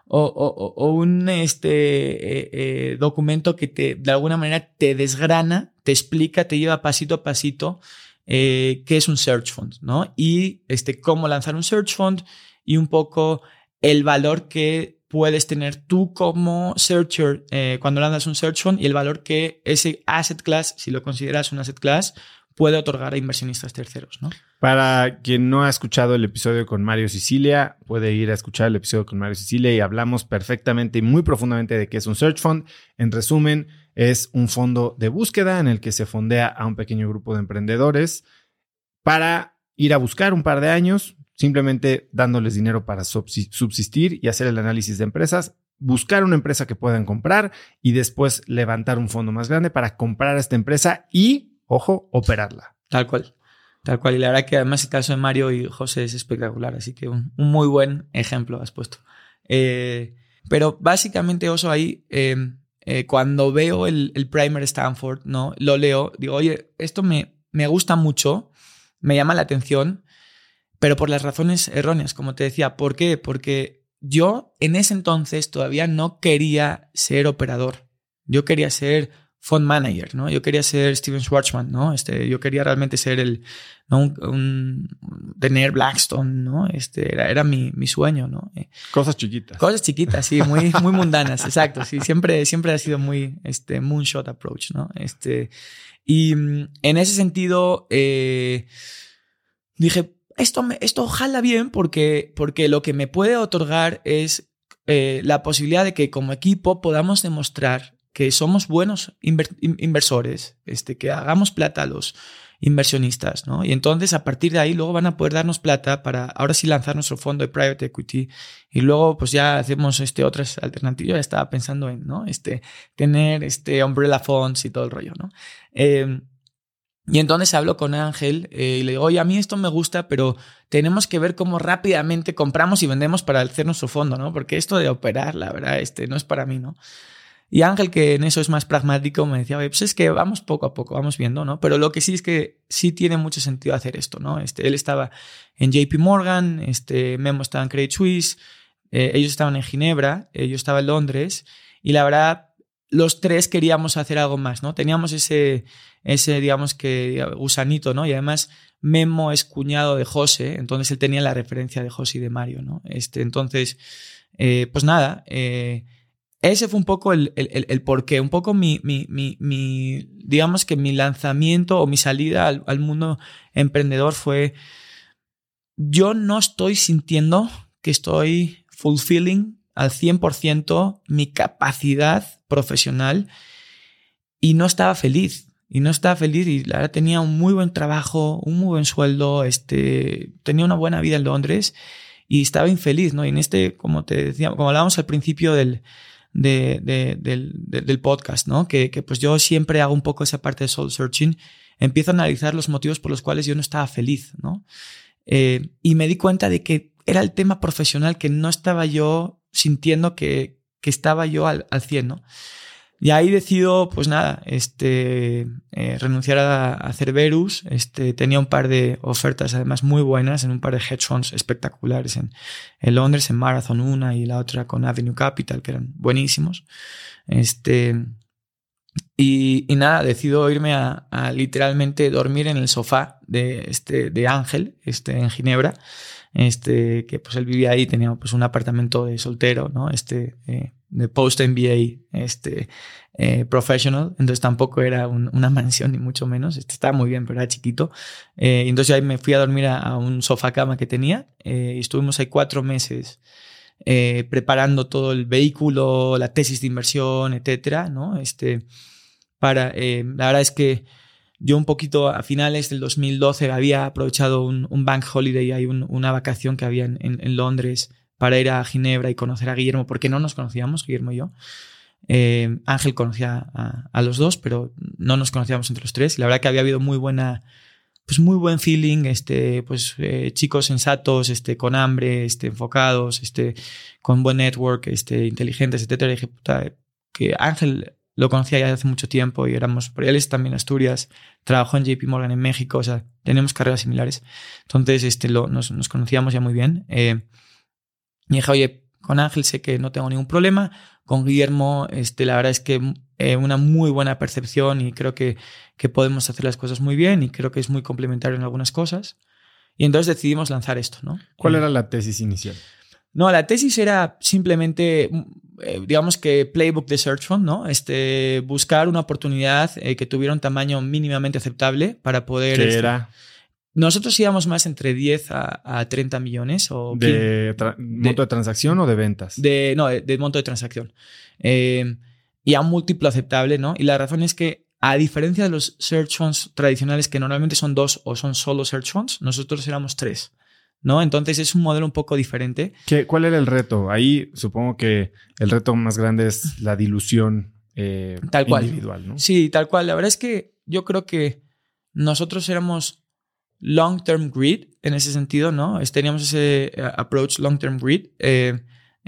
o, un este, eh, eh, documento que te, de alguna manera te desgrana, te explica, te lleva pasito a pasito eh, qué es un Search Fund, ¿no? Y este, cómo lanzar un Search Fund y un poco el valor que puedes tener tú como searcher cuando lanzas un search fund y el valor que ese asset class, si lo consideras un asset class, puede otorgar a inversionistas terceros. ¿no? Para quien no ha escuchado el episodio con Mario Sicilia, puede ir a escuchar el episodio con Mario Sicilia y hablamos perfectamente y muy profundamente de qué es un search fund. En resumen, es un fondo de búsqueda en el que se fondea a un pequeño grupo de emprendedores para ir a buscar un par de años, simplemente dándoles dinero para subsistir y hacer el análisis de empresas, buscar una empresa que puedan comprar y después levantar un fondo más grande para comprar esta empresa y ojo, operarla. Tal cual. Tal cual. Y la verdad que además el caso de Mario y José es espectacular. Así que un, muy buen ejemplo has puesto. Eh, pero básicamente, Oso, ahí, em, eh, cuando veo el, el, primer Stanford, ¿no? Lo leo, digo, oye, esto me, me gusta mucho, me llama la atención, pero por las razones erróneas, como te decía. ¿Por qué? Porque yo en ese entonces todavía no quería ser operador. Yo quería ser fund manager, ¿no? Yo quería ser Steven Schwarzman, ¿no? Este, yo quería realmente ser el, ¿no? Un, tener Blackstone, ¿no? Este, era, era mi, mi, sueño, ¿no? Eh, cosas chiquitas. Cosas chiquitas, sí, muy, muy mundanas, exacto, sí, siempre, siempre ha sido muy, este, moonshot approach, ¿no? Este, y mm, en ese sentido, eh, dije, esto, me, esto jala bien porque, porque lo que me puede otorgar es eh, la posibilidad de que como equipo podamos demostrar que somos buenos inversores, este, que hagamos plata a los inversionistas, ¿no? Y entonces a partir de ahí luego van a poder darnos plata para ahora sí lanzar nuestro fondo de private equity y luego pues ya hacemos este otras alternativas. Ya estaba pensando en, ¿no? Este, tener este umbrella funds y todo el rollo, ¿no? Em, y entonces hablo con Ángel eh, y le digo, oye, a mí esto me gusta, pero tenemos que ver cómo rápidamente compramos y vendemos para hacer nuestro fondo, ¿no? Porque esto de operar, la verdad, este, no es para mí, ¿no? Y Ángel, que en eso es más pragmático, me decía, pues es que vamos poco a poco, vamos viendo, ¿no? Pero lo que sí es que sí tiene mucho sentido hacer esto, ¿no? Este, él estaba en JP Morgan, este, Memo estaba en Credit Suisse, eh, ellos estaban en Ginebra, eh, yo estaba en Londres, y la verdad, los tres queríamos hacer algo más, ¿no? Teníamos ese, ese digamos que, gusanito, ¿no? Y además, Memo es cuñado de José, entonces él tenía la referencia de José y de Mario, ¿no? Este, entonces, eh, pues nada, eh, ese fue un poco el, el, el, porqué, un poco mi, mi, mi, digamos que mi lanzamiento o mi salida al, al, mundo emprendedor fue yo no estoy sintiendo que estoy fulfilling al 100% mi capacidad profesional y no estaba feliz. Y no estaba feliz y la verdad tenía un muy buen trabajo, un muy buen sueldo, este, tenía una buena vida en Londres y estaba infeliz, ¿no? Y en este, como te decía, como hablábamos al principio del, del, del, podcast, ¿no? Que, que, pues yo siempre hago un poco esa parte de soul searching, empiezo a analizar los motivos por los cuales yo no estaba feliz, ¿no? Eh, y me di cuenta de que era el tema profesional que no estaba yo sintiendo que, que estaba yo al, al 100, ¿no? Y ahí decido, pues nada, este, eh, renunciar a, Cerberus. Este, tenía un par de ofertas además muy buenas en un par de hedge funds espectaculares en, en, Londres, en Marathon una y la otra con Avenue Capital, que eran buenísimos. Este, y, y nada, decido irme a, a, literalmente dormir en el sofá de, este, de Ángel, este, en Ginebra este, que pues él vivía ahí, tenía pues un apartamento de soltero, ¿no? Este, eh, de post-MBA, este, eh, professional, entonces tampoco era una mansión ni mucho menos, este, estaba muy bien, pero era chiquito. Eh, entonces ahí me fui a dormir a, un sofá cama que tenía y estuvimos ahí cuatro meses preparando todo el vehículo, la tesis de inversión, etcétera, ¿no? Este, para, la verdad es que yo un poquito a finales del 2012 había aprovechado un, bank holiday, hay una vacación que había en, Londres para ir a Ginebra y conocer a Guillermo, porque no nos conocíamos, Guillermo y yo. Eh, Ángel conocía a, los dos, pero no nos conocíamos entre los tres. Y la verdad que había habido muy buena, pues muy buen feeling, este, pues eh, chicos sensatos, este, con hambre, este, enfocados, este, con buen network, este, inteligentes, etcétera. Y dije, puta, que Ángel lo conocía ya hace mucho tiempo y éramos, por él también en Asturias, trabajó en JP Morgan en México, o sea, tenemos carreras similares. Entonces, este, lo, nos, nos conocíamos ya muy bien. Eh, y dije, oye, con Ángel sé que no tengo ningún problema, con Guillermo, este, la verdad es que eh, una muy buena percepción y creo que, que podemos hacer las cosas muy bien y creo que es muy complementario en algunas cosas. Y entonces decidimos lanzar esto, ¿no? ¿Cuál eh, era la tesis inicial? No, la tesis era simplemente, eh, digamos que playbook de Search Fund, ¿no? Este, buscar una oportunidad eh, que tuviera un tamaño mínimamente aceptable para poder... ¿Qué este, era? Nosotros íbamos más entre 10 a, 30 millones. O ¿De monto de transacción o de ventas? De, no, de, monto de transacción. Eh, y a un múltiplo aceptable, ¿no? Y la razón es que, a diferencia de los search funds tradicionales que normalmente son dos o son solo search funds, nosotros éramos tres. ¿no? Entonces es un modelo un poco diferente. ¿Qué, ¿Cuál era el reto? Ahí supongo que el reto más grande es la dilución eh, tal cual. individual, ¿no? Sí, tal cual. La verdad es que yo creo que nosotros éramos long-term greed en ese sentido, ¿no? Teníamos ese eh, approach long-term greed.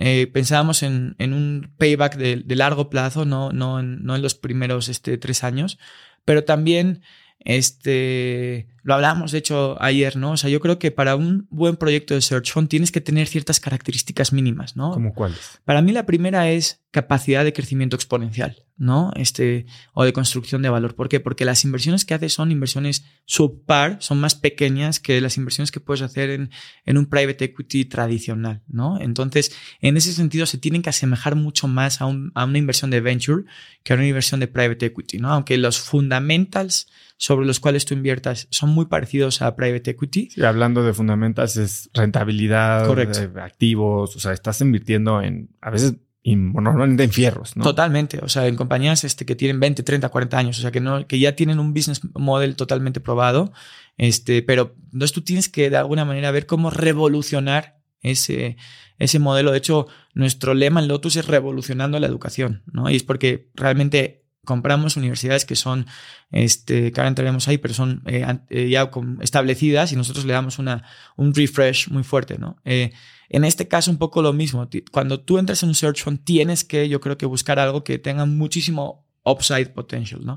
Eh, pensábamos en, un payback de, largo plazo, no, no, en, no en los primeros este, tres años, pero también este, lo hablamos, de hecho, ayer, ¿no? O sea, yo creo que para un buen proyecto de Search Fund tienes que tener ciertas características mínimas, ¿no? ¿Cómo cuáles? Para mí la primera es capacidad de crecimiento exponencial, ¿no? Este, o de construcción de valor. ¿Por qué? Porque las inversiones que haces son inversiones subpar, son más pequeñas que las inversiones que puedes hacer en, en un private equity tradicional, ¿no? Entonces, en ese sentido, se tienen que asemejar mucho más a, un, a una inversión de venture que a una inversión de private equity, ¿no? Aunque los fundamentals sobre los cuales tú inviertas son muy parecidos a private equity. Sí, hablando de fundamentals es rentabilidad, Correcto. activos, o sea, estás invirtiendo en, a veces normalmente en fierros, ¿no? Totalmente, o sea, en compañías este, que tienen 20, 30, 40 años, o sea, que, no, que ya tienen un business model totalmente probado, este, pero entonces tú tienes que de alguna manera ver cómo revolucionar ese, ese modelo. De hecho, nuestro lema en Lotus es revolucionando la educación, ¿no? Y es porque realmente compramos universidades que son, este, que ahora entraremos ahí, pero son eh, eh, ya establecidas y nosotros le damos una, un refresh muy fuerte, ¿no? Eh, en este caso, un poco lo mismo. Cuando tú entras en un search fund, tienes que, yo creo que buscar algo que tenga muchísimo upside potential, ¿no?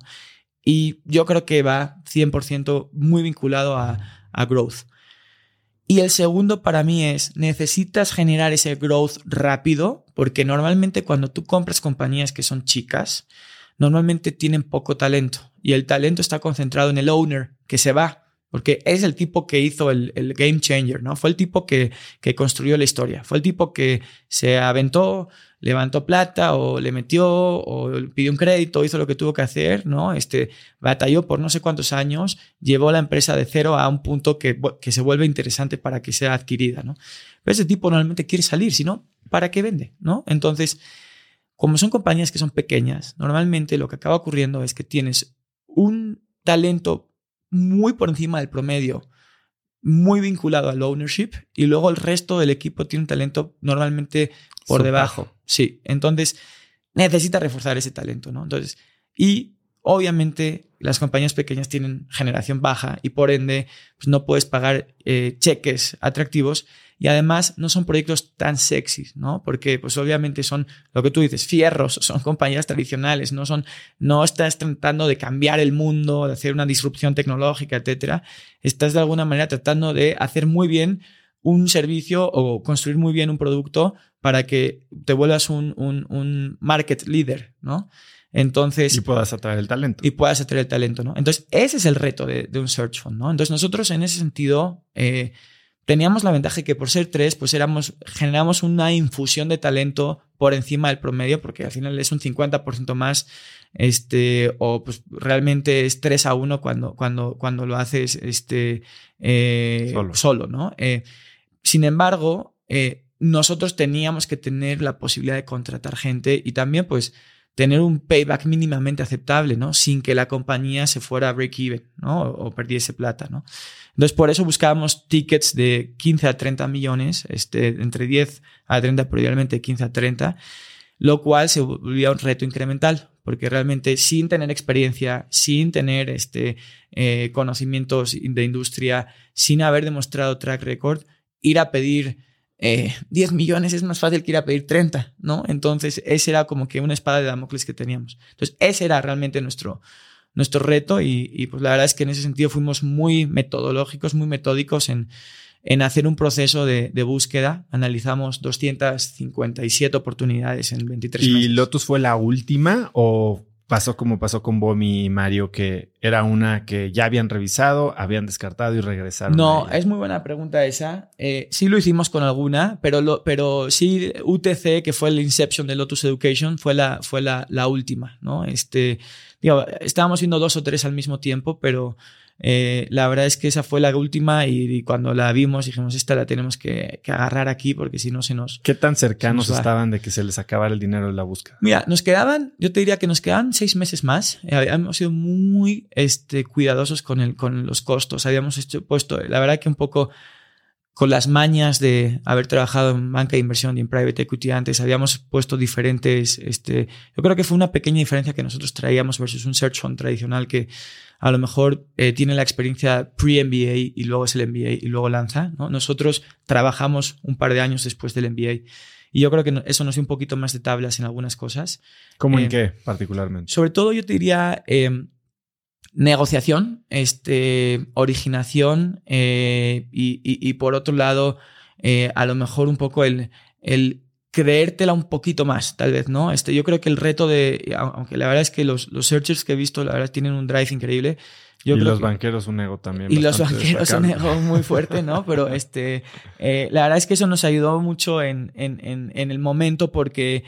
Y yo creo que va 100% muy vinculado a, a growth. Y el segundo para mí es, necesitas generar ese growth rápido, porque normalmente cuando tú compras compañías que son chicas, normalmente tienen poco talento y el talento está concentrado en el owner que se va, porque es el tipo que hizo el, game changer, ¿no? Fue el tipo que, que, construyó la historia, fue el tipo que se aventó levantó plata o le metió o pidió un crédito, hizo lo que tuvo que hacer, ¿no? Este, batalló por no sé cuántos años, llevó la empresa de cero a un punto que, que se vuelve interesante para que sea adquirida, ¿no? Pero ese tipo normalmente quiere salir, si no, ¿para qué vende, ¿no? Entonces, como son compañías que son pequeñas, normalmente lo que acaba ocurriendo es que tienes un talento muy por encima del promedio, muy vinculado al ownership, y luego el resto del equipo tiene un talento normalmente por debajo. Sí, entonces necesita reforzar ese talento, ¿no? Entonces, y obviamente las compañías pequeñas tienen generación baja y por ende pues no puedes pagar eh, cheques atractivos y además no son proyectos tan sexys, ¿no? Porque pues obviamente son lo que tú dices, fierros, son compañías tradicionales, no son no estás tratando de cambiar el mundo, de hacer una disrupción tecnológica, etcétera. Estás de alguna manera tratando de hacer muy bien un servicio o construir muy bien un producto para que te vuelvas un, un, market leader, ¿no? Entonces. Y puedas atraer el talento. Y puedas atraer el talento, ¿no? Entonces, ese es el reto de, un search fund, ¿no? Entonces, nosotros en ese sentido eh, teníamos la ventaja que por ser tres, pues éramos, generamos una infusión de talento por encima del promedio, porque al final es un 50% más, este, o pues realmente es 3 a 1 cuando, cuando, cuando lo haces este, eh, solo. ¿no? Eh, sin embargo, eh, nosotros teníamos que tener la posibilidad de contratar gente y también, pues, tener un payback mínimamente aceptable, ¿no? Sin que la compañía se fuera a break even, ¿no? O, perdiese plata, ¿no? Entonces, por eso buscábamos tickets de 15 a 30 millones, este, entre 10 a 30, pero idealmente 15 a 30, lo cual se volvía un reto incremental, porque realmente sin tener experiencia, sin tener este, eh, conocimientos de industria, sin haber demostrado track record, ir a pedir 10 eh, millones es más fácil que ir a pedir 30, ¿no? Entonces, ese era como que una espada de Damocles que teníamos. Entonces, ese era realmente nuestro, nuestro reto y, pues la verdad es que en ese sentido fuimos muy metodológicos, muy metódicos en, en hacer un proceso de, de, búsqueda. Analizamos 257 oportunidades en 23 meses. ¿Y Lotus fue la última o pasó como pasó con Bomi y Mario, que era una que ya habían revisado, habían descartado y regresaron. No, es muy buena pregunta esa. Eh, sí lo hicimos con alguna, pero, lo, pero sí UTC, que fue el Inception de Lotus Education, fue la, fue la, la última, ¿no? Este, digo, estábamos viendo dos o tres al mismo tiempo, pero eh, la verdad es que esa fue la última y, cuando la vimos dijimos, esta la tenemos que, agarrar aquí porque si no se nos... ¿Qué tan cercanos estaban de que se les acabara el dinero de la búsqueda? Mira, nos quedaban, yo te diría que nos quedaban seis meses más. Eh, hemos sido muy este, cuidadosos con, el, con los costos. Habíamos hecho, puesto, la verdad que un poco con las mañas de haber trabajado en banca de inversión y en private equity antes, habíamos puesto diferentes, este, yo creo que fue una pequeña diferencia que nosotros traíamos versus un search fund tradicional que a lo mejor eh, tiene la experiencia pre-MBA y luego es el MBA y luego lanza. ¿no? Nosotros trabajamos un par de años después del MBA. Y yo creo que eso nos dio un poquito más de tablas en algunas cosas. ¿Cómo en eh, qué particularmente? Sobre todo yo te diría em, negociación, este, originación y, y, por otro lado, eh, a lo mejor un poco el, el creértela un poquito más, tal vez, ¿no? Este, yo creo que el reto de, aunque la verdad es que los, los searchers que he visto, la verdad, tienen un drive increíble. y los banqueros un ego también. Y los banqueros un ego muy fuerte, ¿no? Pero este, eh, la verdad es que eso nos ayudó mucho en, en, en, en el momento porque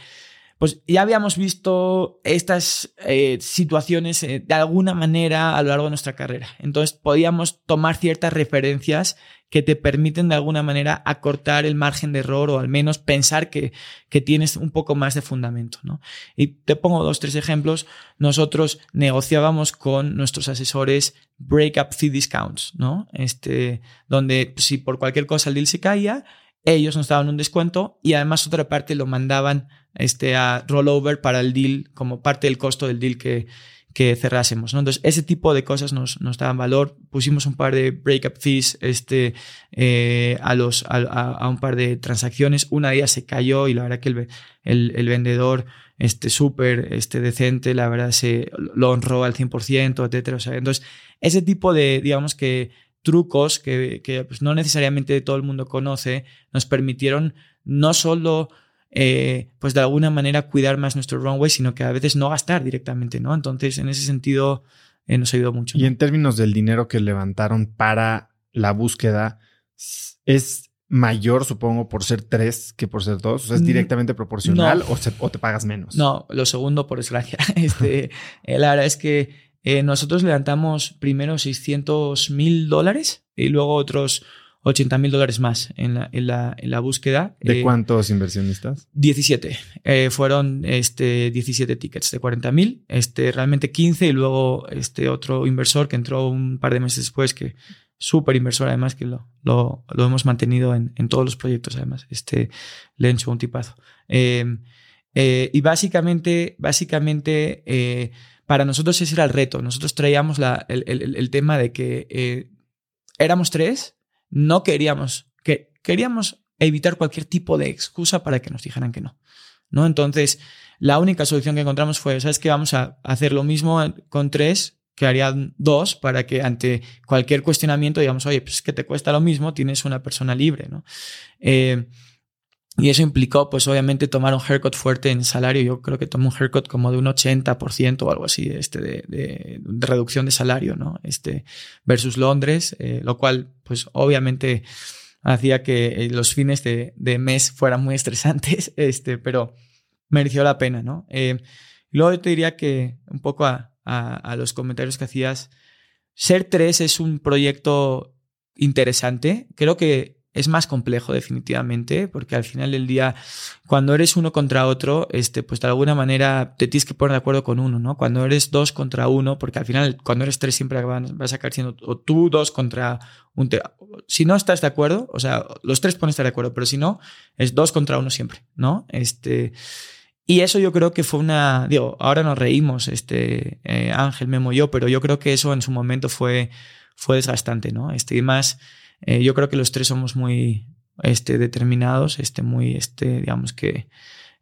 pues ya habíamos visto estas eh, situaciones eh, de alguna manera a lo largo de nuestra carrera. Entonces podíamos tomar ciertas referencias que te permiten de alguna manera acortar el margen de error o al menos pensar que, que tienes un poco más de fundamento. ¿no? Y te pongo dos, tres ejemplos. Nosotros negociábamos con nuestros asesores break-up fee discounts, ¿no? Este, donde si por cualquier cosa el deal se caía, ellos nos daban un descuento y además otra parte lo mandaban este, a rollover para el deal como parte del costo del deal que, que cerrásemos. Entonces, ese tipo de cosas nos, nos daban valor. Pusimos un par de breakup fees este, eh, a, los, a, un par de transacciones. Una de ellas se cayó y la verdad que el, el, el vendedor este súper este decente, la verdad se lo honró al 100%, etcétera. O sea, entonces, ese tipo de, digamos que trucos que, que pues no necesariamente todo el mundo conoce, nos permitieron no solo eh, pues de alguna manera cuidar más nuestro runway, sino que a veces no gastar directamente, ¿no? Entonces, en ese sentido, eh, nos ha ayudado mucho. Y en términos del dinero que levantaron para la búsqueda, es mayor, supongo, por ser tres que por ser dos? O sea, ¿es Mm, directamente proporcional no. o, se- o te pagas menos? No, lo segundo, por desgracia. Este, eh, la verdad es que eh, nosotros levantamos primero 600 mil dólares y luego otros 80 mil dólares más en la, en la, en la búsqueda. ¿De Eh, cuántos inversionistas? 17. Eh, fueron este, 17 tickets de 40 mil, este, realmente 15 y luego este otro inversor que entró un par de meses después, que súper inversor además, que lo, lo, lo hemos mantenido en, en todos los proyectos además, este Lencho, un tipazo. Eh, eh, y básicamente, básicamente para nosotros ese era el reto. Nosotros traíamos la- el, el- el tema de que éramos tres, no queríamos, que queríamos evitar cualquier tipo de excusa para que nos dijeran que no. ¿no? Entonces, la única solución que encontramos fue, ¿sabes qué? Vamos a hacer lo mismo con tres que harían dos para que ante cualquier cuestionamiento digamos, oye, pues es que te cuesta lo mismo, tienes una persona libre, ¿no? Eh, y eso implicó, pues obviamente, tomar un haircut fuerte en salario. Yo creo que tomé un haircut como de un 80% o algo así este, de, de- reducción de salario, ¿no? Este, versus Londres, eh, lo cual, pues obviamente, hacía que eh, los fines de, de mes fueran muy estresantes, este, pero mereció la pena, ¿no? Eh, luego yo te diría que, un poco a, a- a los comentarios que hacías, Ser 3 es un proyecto interesante. Creo que es más complejo definitivamente, porque al final del día, cuando eres uno contra otro, este, pues de alguna manera te tienes que poner de acuerdo con uno, ¿no? Cuando eres dos contra uno, porque al final cuando eres tres siempre vas a acabar siendo o tú dos contra un... Si no estás de acuerdo, o sea, los tres pueden estar de acuerdo, pero si no, es dos contra uno siempre, ¿no? Este... Y eso yo creo que fue una, digo, ahora nos reímos, este, eh, Ángel, Memo yo, pero yo creo que eso en su momento fue, fue desgastante, ¿no? Este, y más, eh, yo creo que los tres somos muy, este, determinados, este, muy, este, digamos que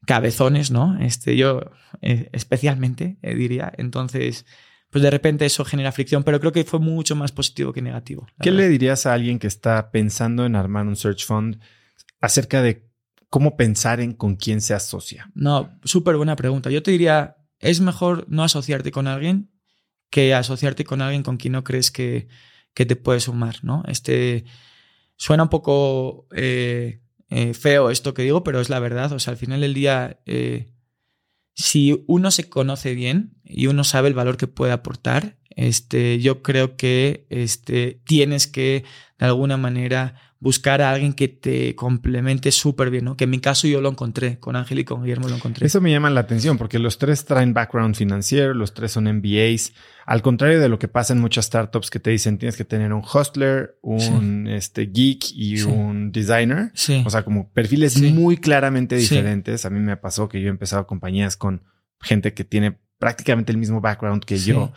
cabezones, ¿no? Este, yo eh, especialmente, eh, diría. Entonces, pues de repente eso genera fricción, pero creo que fue mucho más positivo que negativo. ¿Qué verdad. le dirías a alguien que está pensando en armar un search fund acerca de cómo pensar en con quién se asocia? No, súper buena pregunta. Yo te diría, es mejor no asociarte con alguien que asociarte con alguien con quien no crees que, que te puede sumar, ¿no? Este, suena un poco eh, eh, feo esto que digo, pero es la verdad. O sea, al final del día, eh, si uno se conoce bien y uno sabe el valor que puede aportar, este, yo creo que este, tienes que, de alguna manera, buscar a alguien que te complemente súper bien, ¿no? Que en mi caso yo lo encontré, con Ángel y con Guillermo lo encontré. Eso me llama la atención porque los tres traen background financiero, los tres son MBAs, al contrario de lo que pasa en muchas startups que te dicen tienes que tener un hustler, un este, geek y Sí. un designer. Sí. O sea, como perfiles muy claramente diferentes. A mí me pasó que yo he empezado compañías con gente que tiene prácticamente el mismo background que yo.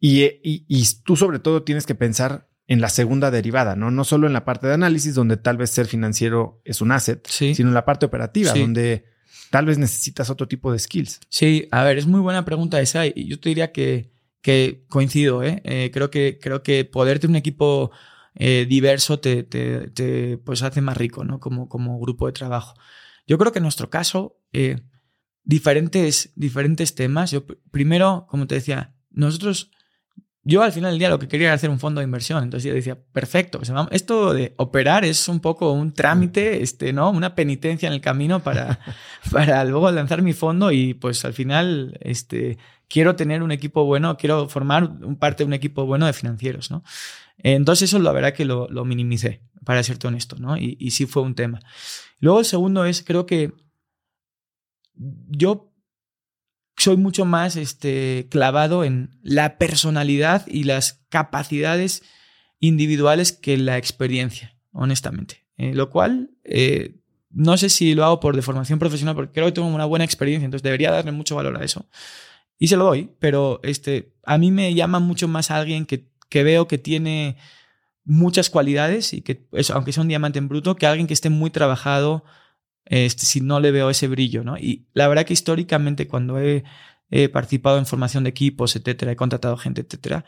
Y, y, y tú sobre todo tienes que pensar en la segunda derivada, ¿no? No solo en la parte de análisis, donde tal vez ser financiero es un asset, Sí. sino en la parte operativa, Sí. donde tal vez necesitas otro tipo de skills. Sí, a ver, es muy buena pregunta esa y yo te diría que, que coincido, ¿eh? Eh, creo, que, creo que poder tener un equipo eh, diverso te, te, te, pues hace más rico, ¿no? Como, como grupo de trabajo. Yo creo que en nuestro caso, eh, diferentes, diferentes temas. Yo, pr- primero, como te decía, nosotros, yo al final del día lo que quería era hacer un fondo de inversión. Entonces yo decía, perfecto, o sea, vamos- esto de operar es un poco un trámite, este, ¿no? Una penitencia en el camino para, para luego lanzar mi fondo y pues al final, este, quiero tener un equipo bueno, quiero formar un parte de un equipo bueno de financieros, ¿no? Entonces eso la verdad que lo, lo minimicé, para serte honesto, ¿no? Y, y sí fue un tema. Luego el segundo es, creo que yo soy mucho más este, clavado en la personalidad y las capacidades individuales que la experiencia, honestamente. Eh, lo cual, eh, no sé si lo hago por deformación profesional, porque creo que tengo una buena experiencia, entonces debería darle mucho valor a eso. Y se lo doy, pero este, a mí me llama mucho más a alguien que, que veo que tiene muchas cualidades y que, eso, aunque sea un diamante en bruto, que alguien que esté muy trabajado, este, si no le veo ese brillo, ¿no? Y la verdad que históricamente cuando he, he participado en formación de equipos, etcétera, he contratado gente, etcétera,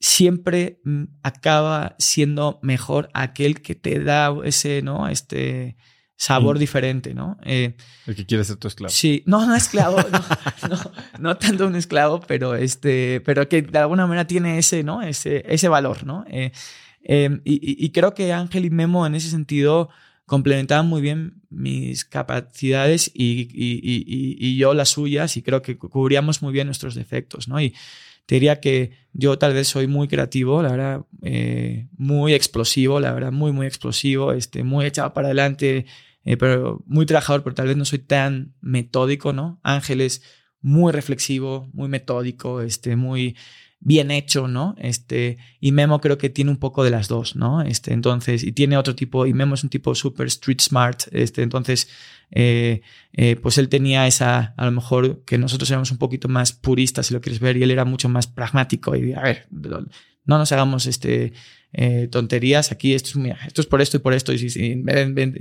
siempre mm, acaba siendo mejor aquel que te da ese, ¿no? Este sabor Mm. diferente, ¿no? Eh, El que quiere ser tu esclavo. Sí, no, no esclavo, no, no, no tanto un esclavo, pero este, pero que de alguna manera tiene ese, ¿no? Ese, ese valor, ¿no? Eh, Em, y, creo que Ángel y Memo en ese sentido complementaban muy bien mis capacidades y, yo las suyas y creo que cubríamos muy bien nuestros defectos, ¿no? Y te diría que yo tal vez soy muy creativo, la verdad, eh, muy explosivo, la verdad, muy, muy explosivo, este, muy echado para adelante, eh, pero muy trabajador, pero tal vez no soy tan metódico, ¿no? Ángel es muy reflexivo, muy metódico, este, muy bien hecho, ¿no? Este, y Memo creo que tiene un poco de las dos, ¿no? Este, entonces, y tiene otro tipo, y Memo es un tipo súper street smart, este, entonces, eh, eh, pues él tenía esa, a lo mejor que nosotros éramos un poquito más puristas, si lo quieres ver, y él era mucho más pragmático, y a ver, no nos hagamos este, eh, tonterías, aquí esto es, mira, esto es por esto y por esto, y, y,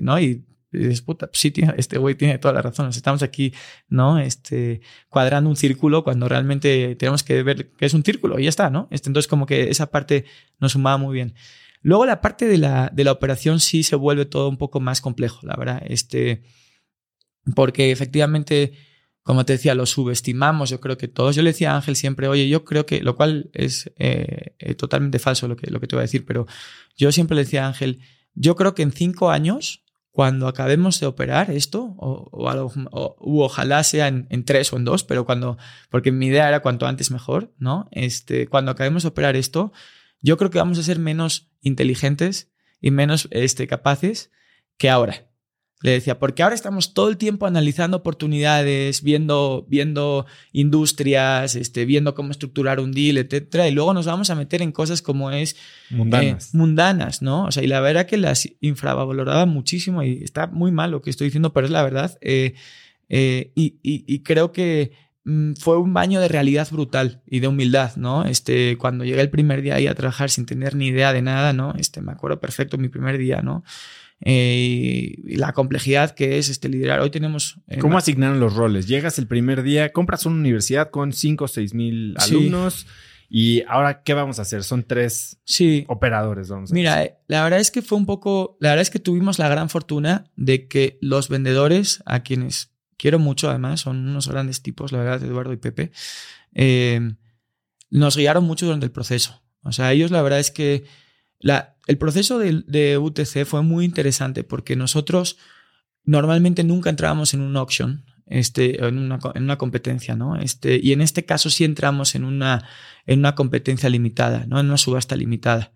¿no? Y y dices, puta, pues sí, este güey tiene toda la razón. Estamos aquí, ¿no? Este, cuadrando un círculo cuando realmente tenemos que ver que es un círculo y ya está, ¿no? Este, entonces, como que esa parte nos sumaba muy bien. Luego, la parte de la, de la operación sí se vuelve todo un poco más complejo, la verdad. Este, porque efectivamente, como te decía, lo subestimamos, yo creo que todos. Yo le decía a Ángel siempre, oye, yo creo que, lo cual es eh, totalmente falso lo que, lo que te voy a decir, pero yo siempre le decía a Ángel, yo creo que en cinco años cuando acabemos de operar esto, o, ojalá sea en, tres o en dos, pero cuando, porque mi idea era cuanto antes mejor, ¿no? Este, cuando acabemos de operar esto, yo creo que vamos a ser menos inteligentes y menos este, capaces que ahora. Le decía, porque ahora estamos todo el tiempo analizando oportunidades, viendo, viendo industrias, este, viendo cómo estructurar un deal, etcétera, y luego nos vamos a meter en cosas como es mundanas, eh, mundanas ¿no? O sea, y la verdad que las infravaloraba muchísimo y está muy mal lo que estoy diciendo, pero es la verdad. Eh, eh, y, y, creo que mm, fue un baño de realidad brutal y de humildad, ¿no? Este, cuando llegué el primer día ahí a trabajar sin tener ni idea de nada, ¿no? Este, me acuerdo perfecto mi primer día, ¿no? Eh, y la complejidad que es este liderar. Hoy tenemos... Eh, ¿Cómo asignaron los roles? Llegas el primer día, compras una universidad con 5 o 6 mil alumnos. Y ahora, ¿qué vamos a hacer? Son tres sí. operadores, vamos Mira, la verdad es que fue un poco, la verdad es que tuvimos la gran fortuna de que los vendedores, a quienes quiero mucho además, son unos grandes tipos, la verdad, Eduardo y Pepe, eh, nos guiaron mucho durante el proceso. O sea, ellos la verdad es que el proceso de, UTC fue muy interesante porque nosotros normalmente nunca entrábamos en un auction, este, en, una, competencia, ¿no? Este, y en este caso sí entramos en una, en una competencia limitada, ¿no? En una subasta limitada,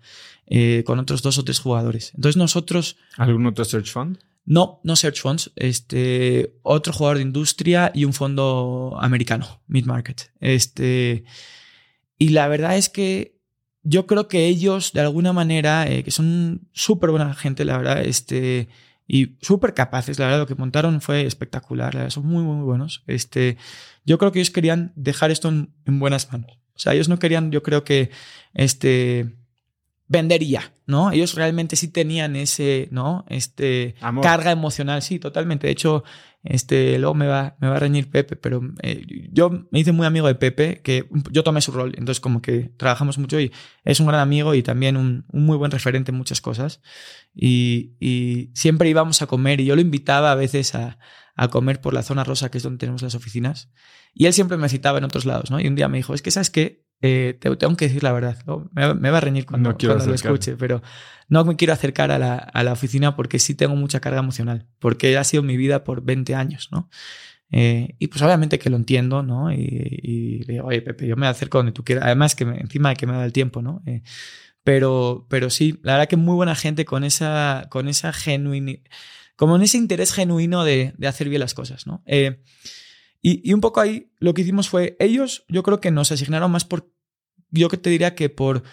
eh, con otros dos o tres jugadores. Entonces nosotros... ¿Algún otro search fund? No, no search funds, este, otro jugador de industria y un fondo americano, mid market. Este, y la verdad es que yo creo que ellos, de alguna manera, eh, que son súper buena gente, la verdad, este, y súper capaces, la verdad, lo que montaron fue espectacular, la verdad, son muy, muy buenos. Este, yo creo que ellos querían dejar esto en, buenas manos. O sea, ellos no querían, yo creo que, este, vendería, ¿no? Ellos realmente sí tenían ese, ¿no? Este, carga emocional, sí, totalmente. De hecho, este, luego me va, me va a reñir Pepe, pero eh, yo me hice muy amigo de Pepe, que yo tomé su rol, entonces como que trabajamos mucho y es un gran amigo y también un, muy buen referente en muchas cosas. Y, siempre íbamos a comer y yo lo invitaba a veces a, a, comer por la zona rosa, que es donde tenemos las oficinas. Y él siempre me citaba en otros lados, ¿no? Y un día me dijo, es que, ¿sabes qué? Eh, te tengo que decir la verdad. Me, va a reñir cuando, lo escuche, pero no me quiero acercar a la, a la, oficina porque sí tengo mucha carga emocional, porque ha sido mi vida por 20 años, ¿no? Eh, y pues obviamente que lo entiendo, ¿no? Y, le digo, oye, Pepe, yo me acerco donde tú quieras. Además, que encima de que me da el tiempo, ¿no? Eh, pero, pero sí, la verdad que muy buena gente con esa, con esa genuina, como en ese interés genuino de, de hacer bien las cosas, ¿no? Y, un poco ahí lo que hicimos fue, ellos yo creo que nos asignaron más por, yo que te diría que por,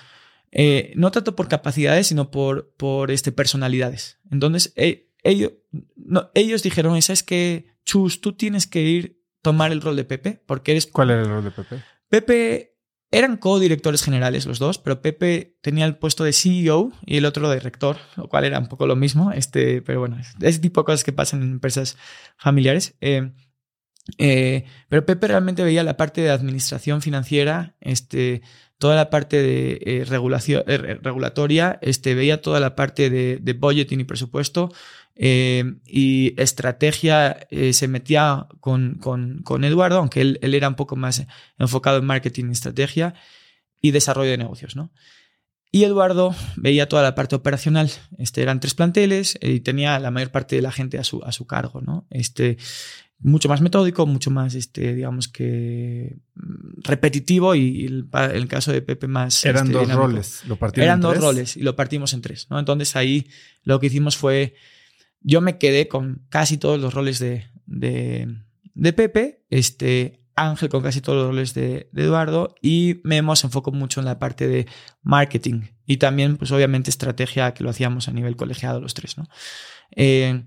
eh, no tanto por capacidades, sino por, por este, personalidades. Entonces, eh, ellos, no, ellos dijeron, ¿sabes qué? Chus, tú tienes que ir tomar el rol de Pepe, porque eres... ¿Cuál era el rol de Pepe? Pepe eran co-directores generales los dos, pero Pepe tenía el puesto de CEO y el otro de rector, lo cual era un poco lo mismo. Este, pero bueno, ese tipo de cosas que pasan en empresas familiares. Eh, eh, pero Pepe realmente veía la parte de administración financiera, este, toda la parte de eh, regulación, eh, regulatoria, este, veía toda la parte de, de budgeting y presupuesto y estrategia se metía con, con, con, Eduardo, aunque él, él, era un poco más enfocado en marketing y estrategia y desarrollo de negocios. ¿no? Y Eduardo veía toda la parte operacional. Este, eran tres planteles y tenía la mayor parte de la gente a su, a su cargo. ¿no? Este, mucho más metódico, mucho más, este, digamos que mm, repetitivo y, el, el, caso de Pepe más... Eran este, dos dinámico. roles, lo Eran dos roles y lo partimos en tres. ¿no? Entonces ahí lo que hicimos fue, yo me quedé con casi todos los roles de, de, de Pepe, este, Ángel con casi todos los roles de, de, Eduardo y Memo se enfocó mucho en la parte de marketing y también, pues obviamente, estrategia que lo hacíamos a nivel colegiado los tres, ¿no? Eh,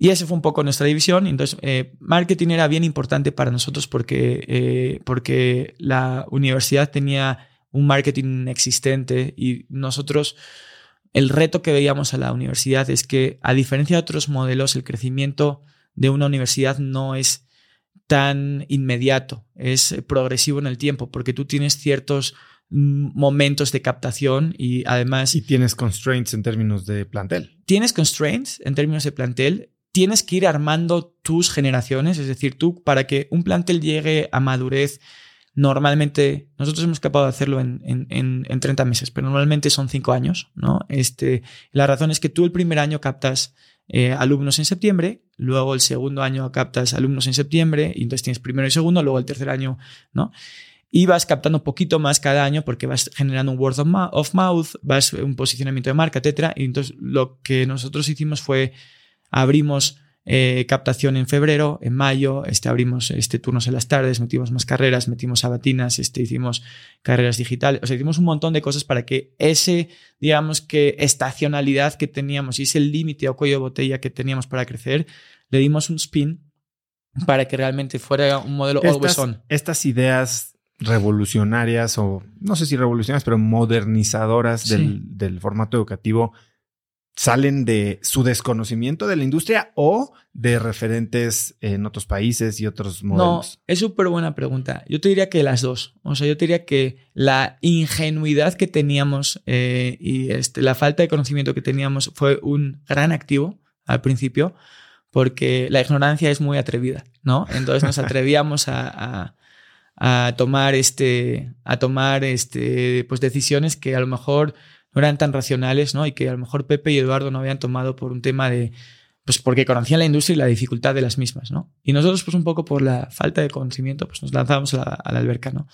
y ese fue un poco nuestra división. Entonces, eh, marketing era bien importante para nosotros porque, eh, porque la universidad tenía un marketing existente y nosotros, el reto que veíamos a la universidad es que, a diferencia de otros modelos, el crecimiento de una universidad no es tan inmediato, es progresivo en el tiempo, porque tú tienes ciertos momentos de captación y además... Y tienes constraints en términos de plantel. Tienes constraints en términos de plantel, tienes que ir armando tus generaciones, es decir, tú para que un plantel llegue a madurez, normalmente nosotros hemos capaz de hacerlo en, en, en 30 meses, pero normalmente son 5 años, ¿no? Este, la razón es que tú el primer año captas eh, alumnos en septiembre, luego el segundo año captas alumnos en septiembre, y entonces tienes primero y segundo, luego el tercer año, ¿no? Y vas captando un poquito más cada año porque vas generando un word of mouth, vas un posicionamiento de marca, etcétera. Y entonces lo que nosotros hicimos fue abrimos eh, captación en febrero, en mayo, este, abrimos este, turnos en las tardes, metimos más carreras, metimos sabatinas, este, hicimos carreras digitales, o sea, hicimos un montón de cosas para que ese, digamos que estacionalidad que teníamos y ese límite o cuello de botella que teníamos para crecer, le dimos un spin para que realmente fuera un modelo estas, always on. Estas ideas revolucionarias o no sé si revolucionarias, pero modernizadoras Sí. del, del formato educativo salen de su desconocimiento de la industria o de referentes en otros países y otros No, modelos. es súper buena pregunta. Yo te diría que las dos. O sea, yo te diría que la ingenuidad que teníamos eh, y este, la falta de conocimiento que teníamos fue un gran activo al principio, porque la ignorancia es muy atrevida, ¿no? Entonces nos atrevíamos a, a- a tomar, este, a tomar este, pues decisiones que a lo mejor no eran tan racionales, ¿no? Y que a lo mejor Pepe y Eduardo no habían tomado por un tema de, pues porque conocían la industria y la dificultad de las mismas, ¿no? Y nosotros, pues un poco por la falta de conocimiento, pues nos lanzábamos a la, a la alberca, ¿no?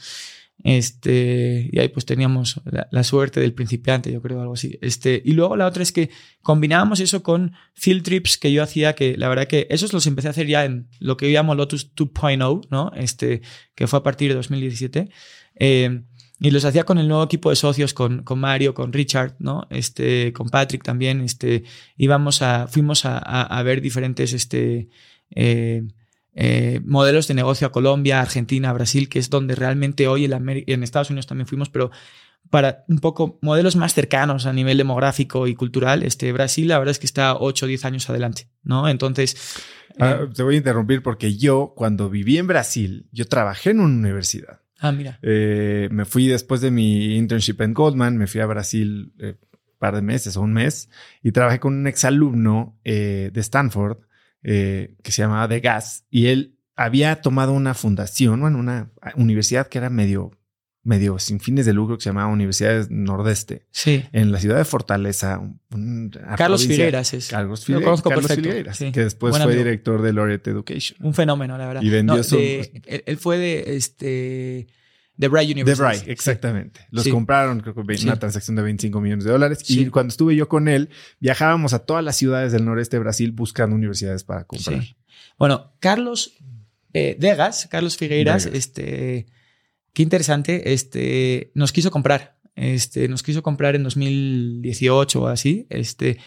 Este, y ahí pues teníamos la, la, suerte del principiante, yo creo, algo así. Este, y luego la otra es que combinábamos eso con field trips que yo hacía, que la verdad que esos los empecé a hacer ya en lo que yo llamo Lotus 2.0, ¿no? Este, que fue a partir de 2017. Eh, y los hacía con el nuevo equipo de socios, con, con Mario, con Richard, ¿no? Este, con Patrick también. Este, íbamos a, fuimos a, a, a ver diferentes, este, eh, eh, modelos de negocio a Colombia, Argentina, Brasil, que es donde realmente hoy en, en Estados Unidos también fuimos, pero para un poco modelos más cercanos a nivel demográfico y cultural, este Brasil la verdad es que está 8 o 10 años adelante, ¿no? Entonces... Ah, te voy a interrumpir porque yo cuando viví en Brasil, yo trabajé en una universidad. Ah, mira. Eh, me fui después de mi internship en Goldman, me fui a Brasil eh, un par de meses o un mes y trabajé con un exalumno eh, de Stanford eh, que se llamaba De Gas y él había tomado una fundación, bueno, una universidad que era medio, medio sin fines de lucro que se llamaba Universidad Nordeste. Sí. En la ciudad de Fortaleza. Un, Carlos Figueras es. Carlos, conozco Carlos perfecto, Figueras, sí. que después Buen fue amigo. director de Laureate Education. Un fenómeno, la verdad. Y vendió no, su- de- él, él fue de este de De University. Bry, Sí. exactamente. Los Sí. compraron, creo que una transacción de 25 millones de dólares. Y cuando estuve yo con él, viajábamos a todas las ciudades del noreste de Brasil buscando universidades para comprar. Sí. Bueno, Carlos eh, Degas, Carlos Figueiras, Degas. este, qué interesante, este, nos quiso comprar. Este, nos quiso comprar en 2018 o así. Este,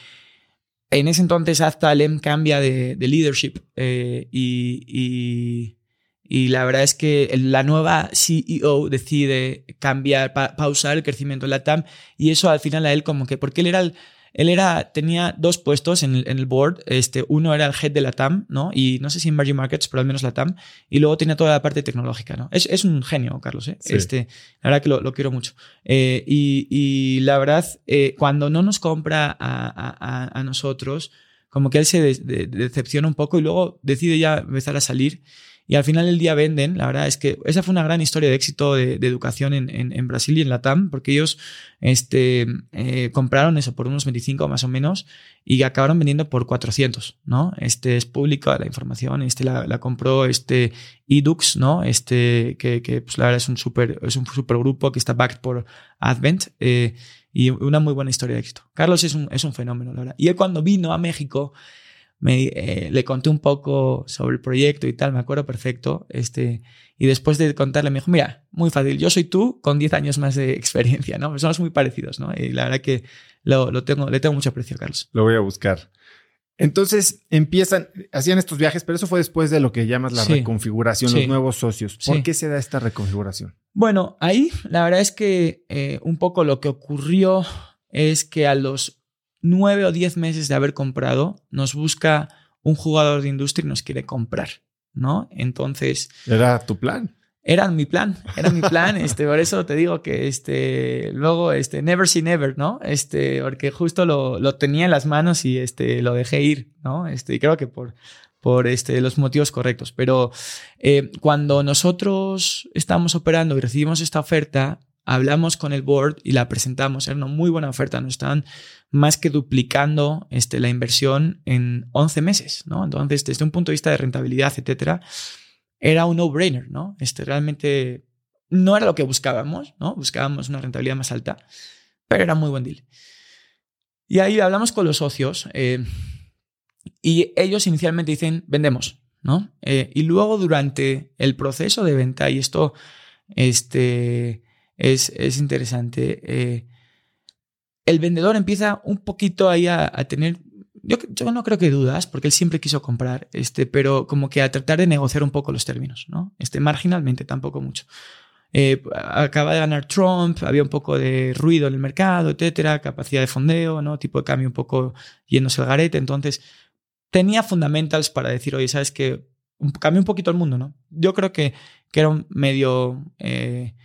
en ese entonces Aztalem cambia de, de leadership eh, y, y, la verdad es que la nueva CEO decide cambiar, pa pausar el crecimiento de la TAM y eso al final a él como que, porque él era el, él era, tenía dos puestos en el, en el, board. Este, uno era el head de la TAM, ¿no? Y no sé si en Emerging Markets, pero al menos la TAM. Y luego tenía toda la parte tecnológica, ¿no? Es, es un genio, Carlos, ¿eh? Sí. Este, la verdad que lo, lo quiero mucho. Eh, y, y, la verdad, eh, cuando no nos compra a, a, a, nosotros, como que él se de, de, decepciona un poco y luego decide ya empezar a salir. Y al final del día venden. La verdad es que esa fue una gran historia de éxito de, educación en, en, Brasil y en Latam, porque ellos este, eh, compraron eso por unos 25 más o menos y acabaron vendiendo por 400, ¿no? Este es pública la información, este la, compró este Edux, ¿no? Este que, que pues la verdad es un super, es un super grupo que está backed por Advent eh, y una muy buena historia de éxito. Carlos es un, es un fenómeno, la verdad. Y él cuando vino a México, me, eh, le conté un poco sobre el proyecto y tal, me acuerdo perfecto. Este, y después de contarle, me dijo, mira, muy fácil, yo soy tú con 10 años más de experiencia, ¿no? Somos muy parecidos, ¿no? Y la verdad que lo, lo tengo, le tengo mucho aprecio, Carlos. Lo voy a buscar. Entonces empiezan, hacían estos viajes, pero eso fue después de lo que llamas la reconfiguración, los nuevos socios. ¿Por qué se da esta reconfiguración? Bueno, ahí la verdad es que eh, un poco lo que ocurrió es que a los nueve o diez meses de haber comprado, nos busca un jugador de industria y nos quiere comprar, ¿no? Entonces... ¿Era tu plan? Era mi plan, era mi plan, este, por eso te digo que este, luego, este, never say never, ¿no? Este, porque justo lo, lo tenía en las manos y este, lo dejé ir, ¿no? Este, y creo que por, por este, los motivos correctos. Pero eh, cuando nosotros estamos operando y recibimos esta oferta, hablamos con el board y la presentamos. Era una muy buena oferta. Nos estaban más que duplicando este, la inversión en 11 meses, ¿no? Entonces, desde un punto de vista de rentabilidad, etcétera, era un no-brainer, ¿no? Este, realmente no era lo que buscábamos, ¿no? Buscábamos una rentabilidad más alta, pero era muy buen deal. Y ahí hablamos con los socios eh, y ellos inicialmente dicen, vendemos, ¿no? Eh, y luego durante el proceso de venta, y esto este, es, es interesante, eh, el vendedor empieza un poquito ahí a, tener yo, no creo que dudas, porque él siempre quiso comprar, este, pero como que a tratar de negociar un poco los términos, ¿no? Este, marginalmente, tampoco mucho. Eh, acaba de ganar Trump, había un poco de ruido en el mercado, etcétera, capacidad de fondeo, ¿no? Tipo de cambio un poco yéndose el garete. Entonces, tenía fundamentals para decir, oye, ¿sabes qué? Cambió un poquito el mundo, ¿no? Yo creo que, que era un medio, eh,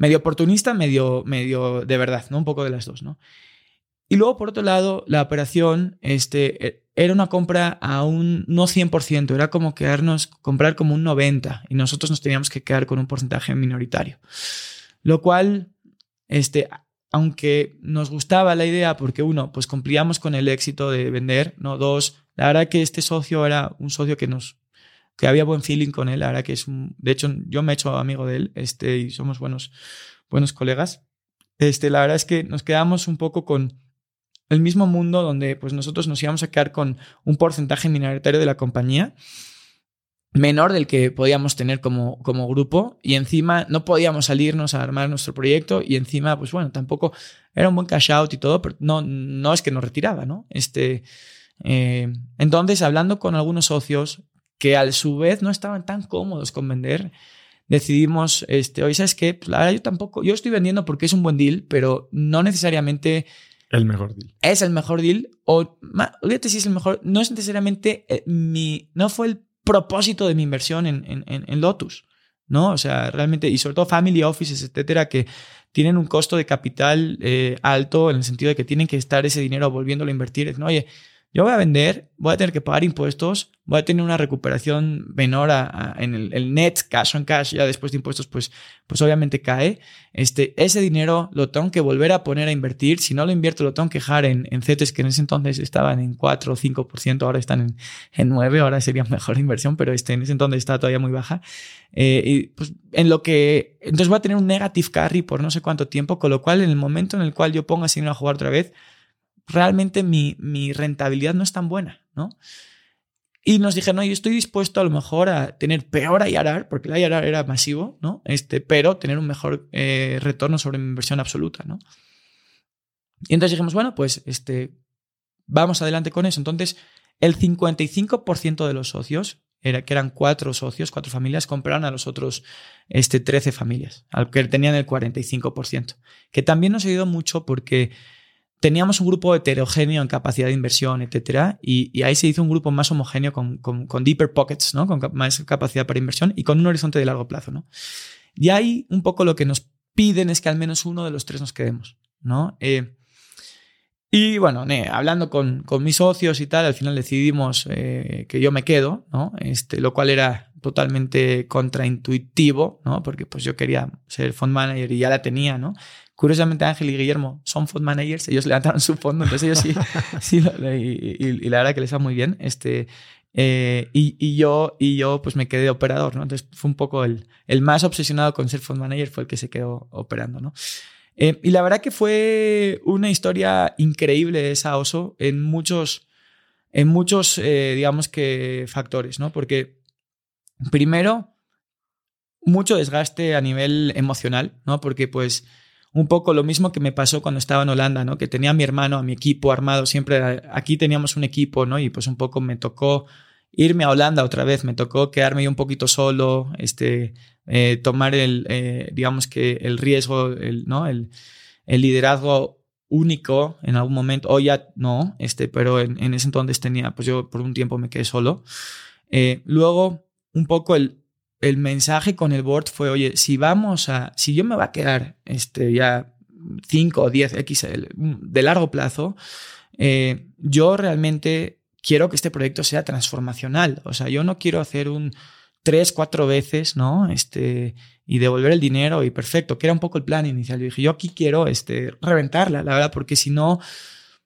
medio oportunista, medio, medio de verdad, ¿no? Un poco de las dos, ¿no? Y luego, por otro lado, la operación este, e, era una compra a un no 100%, era como quedarnos, comprar como un 90% y nosotros nos teníamos que quedar con un porcentaje minoritario. Lo cual, este, aunque nos gustaba la idea porque uno, pues cumplíamos con el éxito de vender, ¿no? Dos, la verdad que este socio era un socio que nos, que había buen feeling con él, verdad que es un, de hecho yo me he hecho amigo de él, este, y somos buenos, buenos colegas. Este, la verdad es que nos quedamos un poco con, el mismo mundo donde pues nosotros nos íbamos a quedar con un porcentaje minoritario de la compañía menor del que podíamos tener como, como grupo y encima no podíamos salirnos a armar nuestro proyecto y encima pues bueno tampoco era un buen cash out y todo pero no, no es que nos retiraba ¿no? Este, eh, entonces hablando con algunos socios que a su vez no estaban tan cómodos con vender decidimos este oye sabes qué pues, la verdad yo tampoco yo estoy vendiendo porque es un buen deal pero no necesariamente el mejor deal. Es el mejor deal. O, olvídate si es el mejor. No es necesariamente eh, mi. No fue el propósito de mi inversión en, en, en, Lotus. ¿No? O sea, realmente. Y sobre todo family offices, etcétera, que tienen un costo de capital eh, alto en el sentido de que tienen que estar ese dinero volviéndolo a invertir. ¿no? Oye, yo voy a vender, voy a tener que pagar impuestos, voy a tener una recuperación menor en el, net cash on cash, ya después de impuestos, pues, pues obviamente cae. Este, ese dinero lo tengo que volver a poner a invertir. Si no lo invierto, lo tengo que dejar en, en CETES que en ese entonces estaban en 4 o 5%, ahora están en, en 9, ahora sería mejor inversión, pero este, en ese entonces estaba todavía muy baja. Eh, y pues en lo que, entonces voy a tener un negative carry por no sé cuánto tiempo, con lo cual en el momento en el cual yo ponga ese dinero a jugar otra vez, realmente mi, mi rentabilidad no es tan buena, ¿no? Y nos dijeron, no, yo estoy dispuesto a lo mejor a tener peor IRR, porque el IRR era masivo, ¿no? Este, pero tener un mejor eh, retorno sobre mi inversión absoluta, ¿no? Y entonces dijimos, bueno, pues este, vamos adelante con eso. Entonces, el 55% de los socios, era, que eran cuatro socios, cuatro familias, compraron a los otros este, 13 familias, al que tenían el 45%. Que también nos ayudado mucho porque teníamos un grupo heterogéneo en capacidad de inversión, etcétera, y, ahí se hizo un grupo más homogéneo con, con, deeper pockets, ¿no? Con más capacidad para inversión y con un horizonte de largo plazo, ¿no? Y ahí un poco lo que nos piden es que al menos uno de los tres nos quedemos, ¿no? Eh, y bueno, hablando con, con, mis socios y tal, al final decidimos eh, que yo me quedo, ¿no? Este, lo cual era totalmente contraintuitivo, ¿no? Porque pues yo quería ser fund manager y ya la tenía, ¿no? Curiosamente Ángel y Guillermo son fund managers, ellos levantaron su fondo, entonces ellos sí, sí y, la verdad que les va muy bien. Este, eh, y, yo, y yo pues me quedé de operador, ¿no? Entonces fue un poco el, el más obsesionado con ser fund manager, fue el que se quedó operando, ¿no? Eh, y la verdad que fue una historia increíble esa oso en muchos, en muchos eh, digamos que, factores, ¿no? Porque primero, mucho desgaste a nivel emocional, ¿no? Porque pues un poco lo mismo que me pasó cuando estaba en Holanda, ¿no? Que tenía a mi hermano, a mi equipo armado, siempre aquí teníamos un equipo, ¿no? Y pues un poco me tocó irme a Holanda otra vez, me tocó quedarme yo un poquito solo, este, eh, tomar el, eh, digamos que el riesgo, el, ¿no? El, liderazgo único en algún momento, o ya no, este, pero en, en, ese entonces tenía, pues yo por un tiempo me quedé solo. Eh, luego, un poco el, el mensaje con el board fue, oye, si vamos a, si yo me va a quedar este, ya 5 o 10 X de largo plazo, yo realmente quiero que este proyecto sea transformacional. O sea, yo no quiero hacer un tres, cuatro veces, ¿no? Este, y devolver el dinero y perfecto, que era un poco el plan inicial. Yo dije, yo aquí quiero este, reventarla, la verdad, porque si no,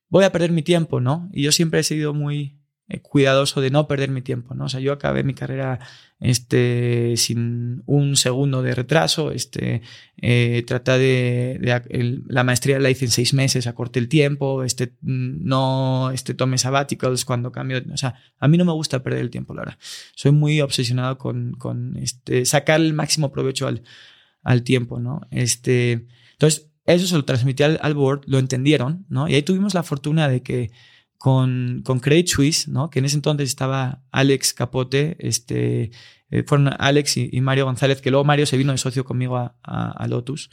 voy a perder mi tiempo, ¿no? Y yo siempre he sido muy, eh, cuidadoso de no perder mi tiempo, ¿no? O sea, yo acabé mi carrera este, sin un segundo de retraso, este, eh, traté de, la maestría la hice en seis meses, acorté el tiempo, este, no este, tomé sabáticos cuando cambio, o sea, a mí no me gusta perder el tiempo, la verdad. Soy muy obsesionado con, con este, sacar el máximo provecho al, al tiempo, ¿no? Este, entonces, eso se lo transmití al, al board, lo entendieron, ¿no? Y ahí tuvimos la fortuna de que con, con Credit Suisse, ¿no? que en ese entonces estaba Alex Capote, este, eh, fueron Alex y, Mario González, que luego Mario se vino de socio conmigo a, Lotus.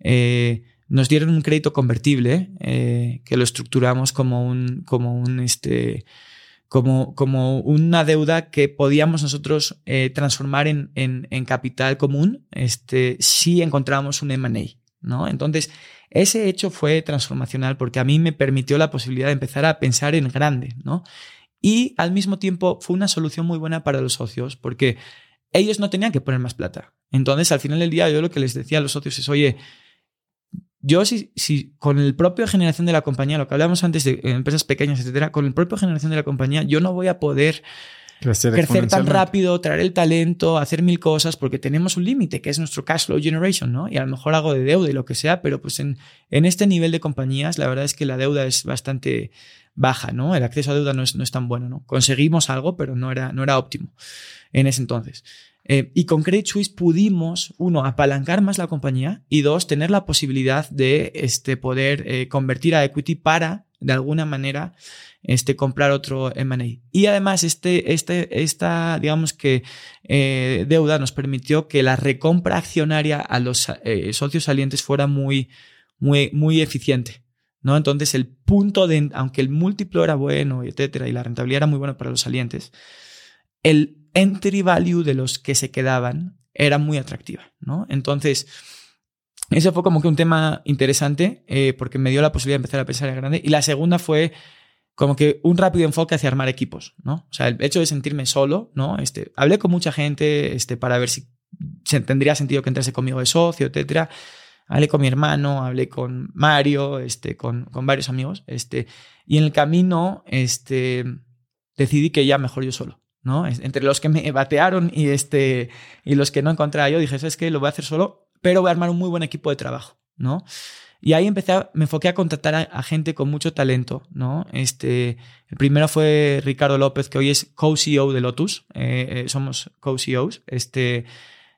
Eh, nos dieron un crédito convertible eh, que lo estructuramos como un, como un, este, como, como una deuda que podíamos nosotros transformar en, en, capital común este, si encontramos un M&A. ¿no? Entonces, ese hecho fue transformacional porque a mí me permitió la posibilidad de empezar a pensar en grande, ¿no? Y al mismo tiempo fue una solución muy buena para los socios porque ellos no tenían que poner más plata. Entonces, al final del día, yo lo que les decía a los socios es, oye, yo si, si con el propio generación de la compañía, lo que hablábamos antes de empresas pequeñas, etcétera, con el propio generación de la compañía, yo no voy a poder crecer, tan rápido, traer el talento, hacer mil cosas, porque tenemos un límite, que es nuestro cash flow generation, ¿no? Y a lo mejor hago de deuda y lo que sea, pero pues en, en este nivel de compañías, la verdad es que la deuda es bastante baja, ¿no? El acceso a deuda no es, no es tan bueno, ¿no? Conseguimos algo, pero no era, no era óptimo en ese entonces. Eh, y con Credit Suisse pudimos, uno, apalancar más la compañía y dos, tener la posibilidad de este, poder eh, convertir a equity para, de alguna manera, este, comprar otro M&A. Y además, este, este, esta, digamos que, eh, deuda nos permitió que la recompra accionaria a los eh, socios salientes fuera muy, muy, muy eficiente. ¿no? Entonces, el punto de, aunque el múltiplo era bueno, etcétera, y la rentabilidad era muy buena para los salientes, el entry value de los que se quedaban era muy atractiva, ¿no? Entonces, ese fue como que un tema interesante eh, porque me dio la posibilidad de empezar a pensar en grande. Y la segunda fue como que un rápido enfoque hacia armar equipos, ¿no? O sea, el hecho de sentirme solo, ¿no? Este, hablé con mucha gente este, para ver si tendría sentido que entrase conmigo de socio, etcétera. Hablé con mi hermano, hablé con Mario, este, con, con varios amigos, este, y en el camino, este, decidí que ya mejor yo solo, ¿no? Entre los que me batearon y, este, y los que no encontraba yo, dije, ¿sabes qué? Lo voy a hacer solo, pero voy a armar un muy buen equipo de trabajo, ¿no? Y ahí empecé, me enfoqué a contratar a, gente con mucho talento, ¿no? Este, el primero fue Ricardo López, que hoy es co-CEO de Lotus, eh, eh, somos co-CEOs, este,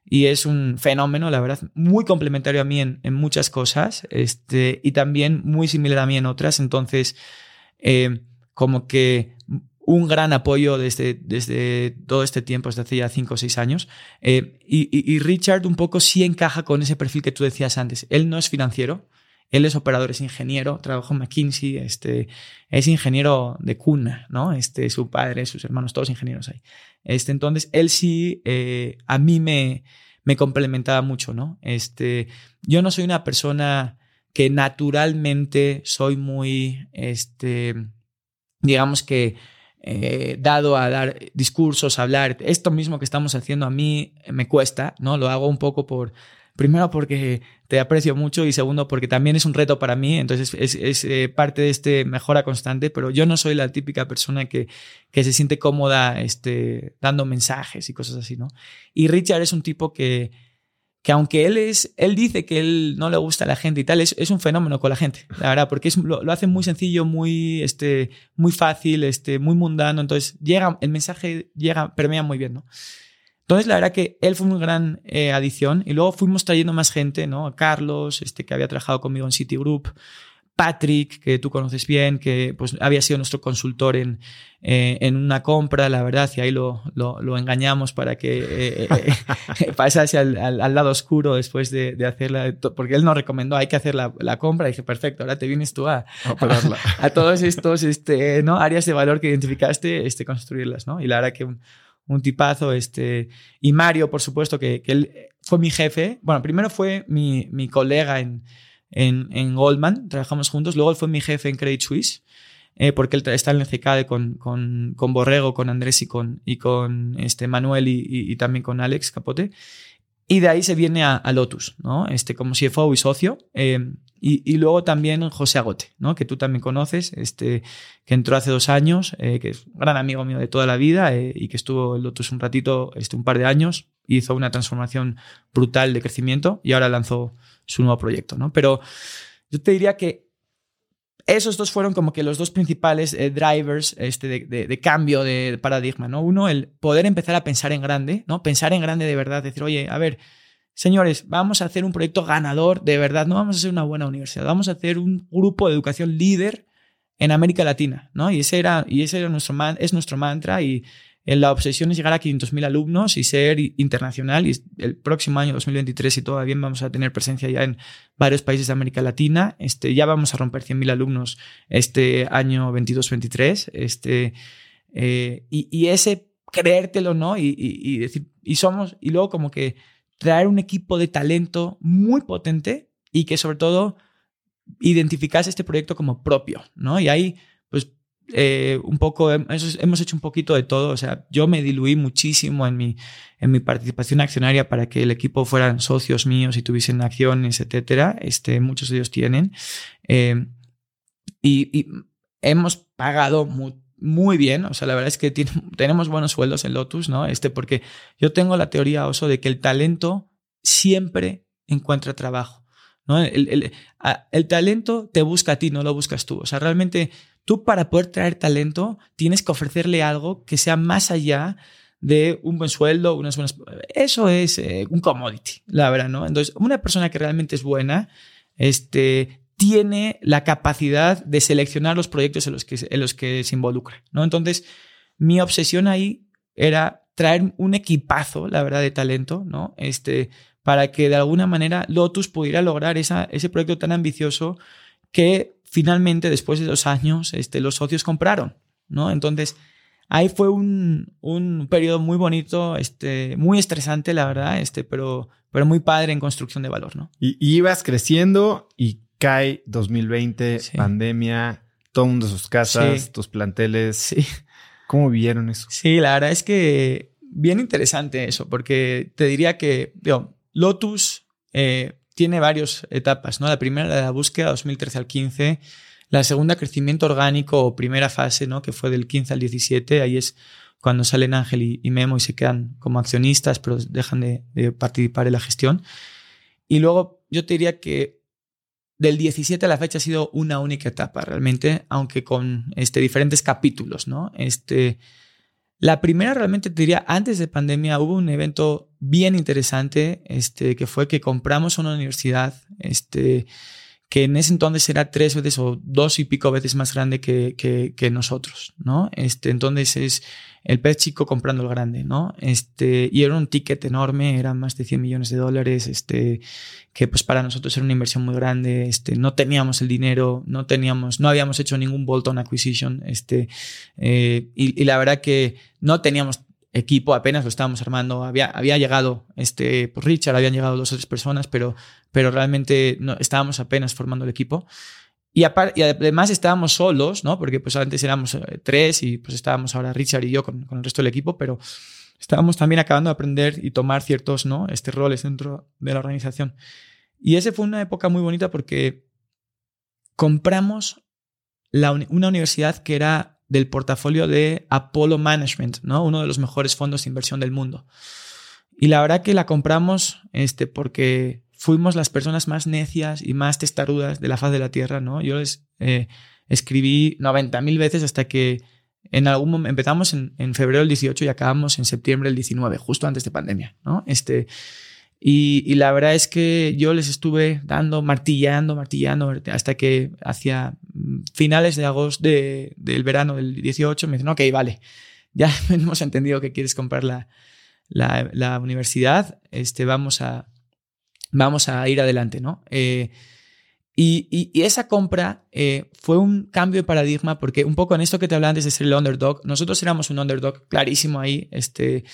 y es un fenómeno, la verdad, muy complementario a mí en, en, muchas cosas, este, y también muy similar a mí en otras, entonces, eh, como que un gran apoyo desde, desde todo este tiempo, desde hace ya cinco o seis años. y, y, Richard un poco sí encaja con ese perfil que tú decías antes. Él no es financiero, él es operador, es ingeniero, trabajó en McKinsey, este, es ingeniero de cuna, ¿no? Este, su padre, sus hermanos, todos ingenieros ahí. Este, entonces, él sí, eh, a mí me, me complementaba mucho, ¿no? Este, yo no soy una persona que naturalmente soy muy, este, digamos que eh, dado a dar discursos, hablar. Esto mismo que estamos haciendo a mí me cuesta, ¿no? Lo hago un poco por, primero porque te aprecio mucho y segundo porque también es un reto para mí, entonces es, eh, parte de este mejora constante, pero yo no soy la típica persona que, que se siente cómoda este, dando mensajes y cosas así, ¿no? Y Richard es un tipo que, que aunque él es, él dice que él no le gusta a la gente y tal, es, es un fenómeno con la gente, la verdad, porque es, lo, hace muy sencillo, muy, este, muy fácil, este, muy mundano, entonces llega, el mensaje llega, permea muy bien, ¿no? Entonces, la verdad que él fue una gran eh, adición y luego fuimos trayendo más gente, ¿no? Carlos, este, que había trabajado conmigo en Citigroup, Patrick, que tú conoces bien, que pues había sido nuestro consultor en, eh, en una compra, la verdad, y ahí lo, lo, engañamos para que eh, pasase al, al, lado oscuro después de, de, hacerla, porque él nos recomendó, hay que hacer la, la compra, y dije, perfecto, ahora te vienes tú a, a, a, todos estos este, ¿no? áreas de valor que identificaste, este, construirlas, ¿no? Y la verdad que un tipazo. Este, y Mario, por supuesto, que, que él fue mi jefe. Bueno, primero fue mi, mi colega en, en, en, Goldman, trabajamos juntos. Luego él fue mi jefe en Credit Suisse, eh, porque él está en el CKD con, con, con, Borrego, con Andrés y con, y con este Manuel y, y, también con Alex Capote. Y de ahí se viene a, a Lotus, ¿no? Este, como CFO y socio. Eh, y, luego también José Agote, ¿no? que tú también conoces, este, que entró hace dos años, eh, que es un gran amigo mío de toda la vida eh, y que estuvo en Lotus un ratito, este, un par de años, hizo una transformación brutal de crecimiento y ahora lanzó su nuevo proyecto. ¿no? Pero yo te diría que esos dos fueron como que los dos principales eh, drivers este, de, de, cambio de paradigma. ¿no? Uno, el poder empezar a pensar en grande, ¿no? pensar en grande de verdad, decir, oye, a ver, señores, vamos a hacer un proyecto ganador, de verdad, no vamos a hacer una buena universidad, vamos a hacer un grupo de educación líder en América Latina, ¿no? Y ese era, y ese era nuestro es nuestro mantra y la obsesión es llegar a 500.000 alumnos y ser internacional. Y el próximo año, 2023, si todavía vamos a tener presencia ya en varios países de América Latina. Este, ya vamos a romper 100.000 alumnos este año 22-23. Este, eh, y, y, ese creértelo, ¿no? Y, y, y, decir, y somos, y luego como que traer un equipo de talento muy potente y que sobre todo identificase este proyecto como propio, ¿no? Y ahí, eh, un poco, hemos hecho un poquito de todo, o sea, yo me diluí muchísimo en mi, en mi participación accionaria para que el equipo fueran socios míos y tuviesen acciones, etcétera, este, muchos de ellos tienen, eh, y, hemos pagado muy bien. O sea, la verdad es que tenemos buenos sueldos en Lotus, ¿no? Este, porque yo tengo la teoría, Oso, de que el talento siempre encuentra trabajo. ¿no? El, el, talento te busca a ti, no lo buscas tú. O sea, realmente tú para poder traer talento tienes que ofrecerle algo que sea más allá de un buen sueldo, unas buenas... Eso es eh, un commodity, la verdad, ¿no? Entonces, una persona que realmente es buena, este, tiene la capacidad de seleccionar los proyectos en los que, en los que se involucra. ¿no? Entonces, mi obsesión ahí era traer un equipazo, la verdad, de talento, ¿no? Este, para que de alguna manera Lotus pudiera lograr esa, ese proyecto tan ambicioso que finalmente, después de dos años, este, los socios compraron, ¿no? Entonces, ahí fue un, un periodo muy bonito, este, muy estresante, la verdad, este, pero, pero muy padre en construcción de valor, ¿no? Y, y ibas creciendo y cae 2020, pandemia, todo el mundo sus casas, tus planteles. Sí. ¿Cómo vieron eso? Sí, la verdad es que bien interesante eso, porque te diría que digo, Lotus eh, tiene varias etapas, ¿no? La primera, la búsqueda 2013 al 15, la segunda, crecimiento orgánico o primera fase, ¿no? Que fue del 15 al 17, ahí es cuando salen Ángel y, Memo y se quedan como accionistas, pero dejan de, de participar en la gestión. Y luego yo te diría que del 17 a la fecha ha sido una única etapa realmente, aunque con este, diferentes capítulos, ¿no? Este, la primera realmente te diría, antes de pandemia hubo un evento bien interesante, este, que fue que compramos una universidad, este, que en ese entonces era tres veces o dos y pico veces más grande que, nosotros, ¿no? Este, entonces es el pez chico comprando el grande, ¿no? Este, y era un ticket enorme, eran más de 100 millones de dólares, este, que pues para nosotros era una inversión muy grande, este, no teníamos el dinero, no teníamos, no habíamos hecho ningún bolt-on acquisition, este, eh, y, la verdad que no teníamos equipo, apenas lo estábamos armando, había, había llegado, este, pues Richard, habían llegado dos o tres personas, pero, pero realmente no, estábamos apenas formando el equipo. Y, y, además estábamos solos, ¿no? Porque pues antes éramos eh, tres y pues estábamos ahora Richard y yo con, con, el resto del equipo, pero estábamos también acabando de aprender y tomar ciertos, ¿no? Este, roles dentro de la organización. Y esa fue una época muy bonita porque compramos la, una universidad que era del portafolio de Apollo Management, ¿no? Uno de los mejores fondos de inversión del mundo. Y la verdad que la compramos este, porque fuimos las personas más necias y más testarudas de la faz de la Tierra, ¿no? Yo les eh, escribí 90 mil veces hasta que en algún empezamos en, en, febrero del 18 y acabamos en septiembre del 19, justo antes de pandemia, ¿no? Este, y, y, la verdad es que yo les estuve dando, martillando, martillando, hasta que hacia finales de agosto de, del verano del 18 me dicen, ok, vale, ya hemos entendido que quieres comprar la, la, la universidad, este, vamos a, vamos a ir adelante, ¿no? Eh, y, y, esa compra eh, fue un cambio de paradigma porque un poco en esto que te hablaba antes de ser el underdog, nosotros éramos un underdog clarísimo ahí. Este,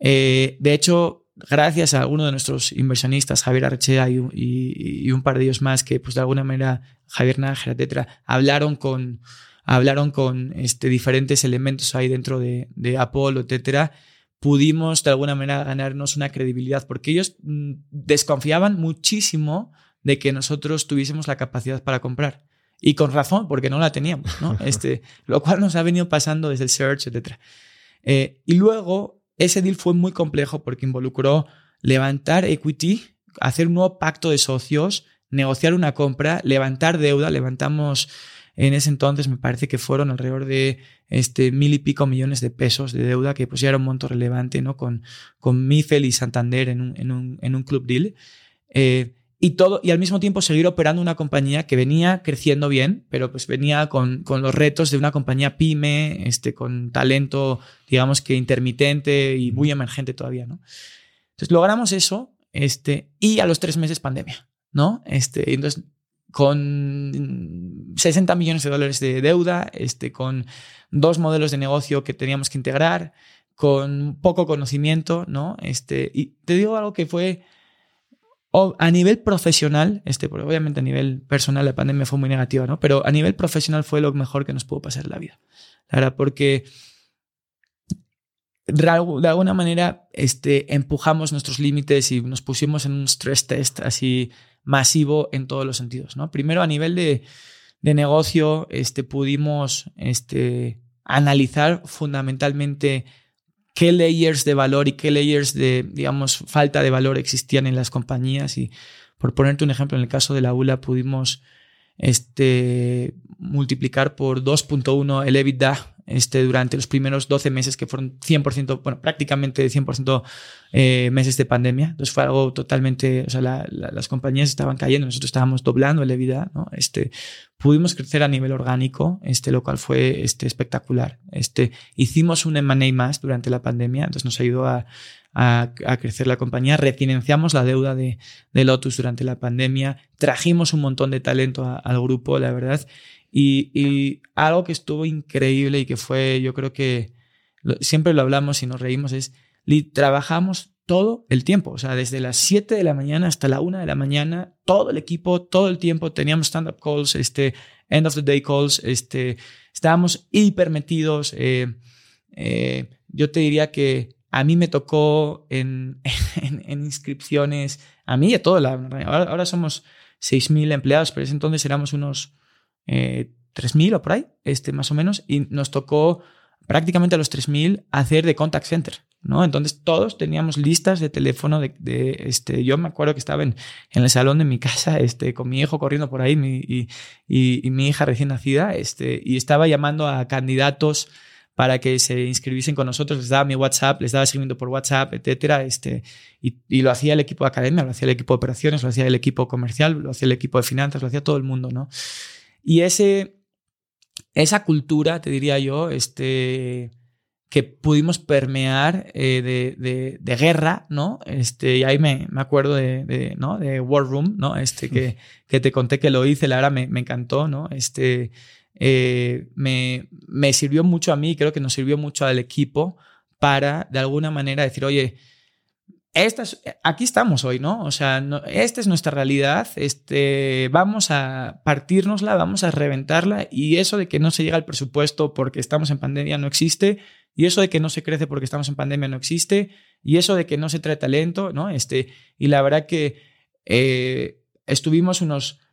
eh, de hecho, gracias a alguno de nuestros inversionistas, Javier Arrechea y, y, un par de ellos más, que pues de alguna manera, Javier Nájera, etcétera, hablaron con, hablaron con este, diferentes elementos ahí dentro de, de Apple, etcétera, pudimos de alguna manera ganarnos una credibilidad, porque ellos mm, desconfiaban muchísimo de que nosotros tuviésemos la capacidad para comprar. Y con razón, porque no la teníamos, ¿no? Este, lo cual nos ha venido pasando desde el search, etc. Eh, y luego, ese deal fue muy complejo porque involucró levantar equity, hacer un nuevo pacto de socios, negociar una compra, levantar deuda, levantamos en ese entonces me parece que fueron alrededor de este, mil y pico millones de pesos de deuda, que pues ya era un monto relevante, ¿no? Con, con Mifel y Santander en un, en un, en un club deal. Eh, y todo, y al mismo tiempo seguir operando una compañía que venía creciendo bien, pero pues venía con, con los retos de una compañía pyme, este, con talento, digamos que intermitente y muy emergente todavía, ¿no? Entonces logramos eso, este, y a los tres meses pandemia, ¿no? Este, entonces con 60 millones de dólares de deuda, este, con dos modelos de negocio que teníamos que integrar, con poco conocimiento, ¿no? Este, y te digo algo que fue a nivel profesional, este, obviamente a nivel personal la pandemia fue muy negativa, ¿no? Pero a nivel profesional fue lo mejor que nos pudo pasar en la vida. La porque de alguna manera este, empujamos nuestros límites y nos pusimos en un stress test así masivo en todos los sentidos. ¿no? Primero, a nivel de, de negocio, este, pudimos este, analizar fundamentalmente qué layers de valor y qué layers de, digamos, falta de valor existían en las compañías. Y por ponerte un ejemplo, en el caso de la ULA pudimos este, multiplicar por 2.1 el EBITDA este, durante los primeros 12 meses que fueron 100%, bueno, prácticamente 100% eh, meses de pandemia. Entonces fue algo totalmente, o sea, las compañías estaban cayendo, nosotros estábamos doblando el EBITDA, ¿no? Este, pudimos crecer a nivel orgánico, este, lo cual fue este, espectacular. Este, hicimos un M&A más durante la pandemia, entonces nos ayudó a, a, crecer la compañía, refinanciamos la deuda de, Lotus durante la pandemia, trajimos un montón de talento al grupo, la verdad, y, algo que estuvo increíble y que fue, yo creo que siempre lo hablamos y nos reímos, es trabajamos todo el tiempo, o sea, desde las 7 de la mañana hasta la 1 de la mañana, todo el equipo, todo el tiempo, teníamos stand-up calls, este, end of the day calls, este, estábamos hiper metidos. Eh, eh, yo te diría que a mí me tocó en, inscripciones, a mí y a todo, la, ahora, ahora somos 6.000 empleados, pero ese entonces éramos unos eh, 3.000 o por ahí, este, más o menos, y nos tocó prácticamente a los 3.000 hacer de contact center, ¿no? Entonces todos teníamos listas de teléfono de, este, yo me acuerdo que estaba en, el salón de mi casa, este, con mi hijo corriendo por ahí mi, y, y, y, mi hija recién nacida, este, y estaba llamando a candidatos para que se inscribiesen con nosotros, les daba mi WhatsApp, les daba seguimiento por WhatsApp, etcétera, este, y, y, lo hacía el equipo de academia, lo hacía el equipo de operaciones, lo hacía el equipo comercial, lo hacía el equipo de finanzas, lo hacía todo el mundo, ¿no? Y ese, esa cultura, te diría yo, este, que pudimos permear eh, de, de, de, guerra, ¿no? Este, y ahí me, me acuerdo de, de, ¿no? de War Room, ¿no? Este, que, que te conté que lo hice, la verdad me, me encantó, ¿no? Este, eh, me, me sirvió mucho a mí, creo que nos sirvió mucho al equipo para, de alguna manera, decir, oye, aquí estamos hoy, ¿no? O sea, esta es nuestra realidad, este, vamos a partirnosla, vamos a reventarla y eso de que no se llega al presupuesto porque estamos en pandemia no existe y eso de que no se crece porque estamos en pandemia no existe y eso de que no se trae talento, ¿no? Este, y la verdad que eh, estuvimos unos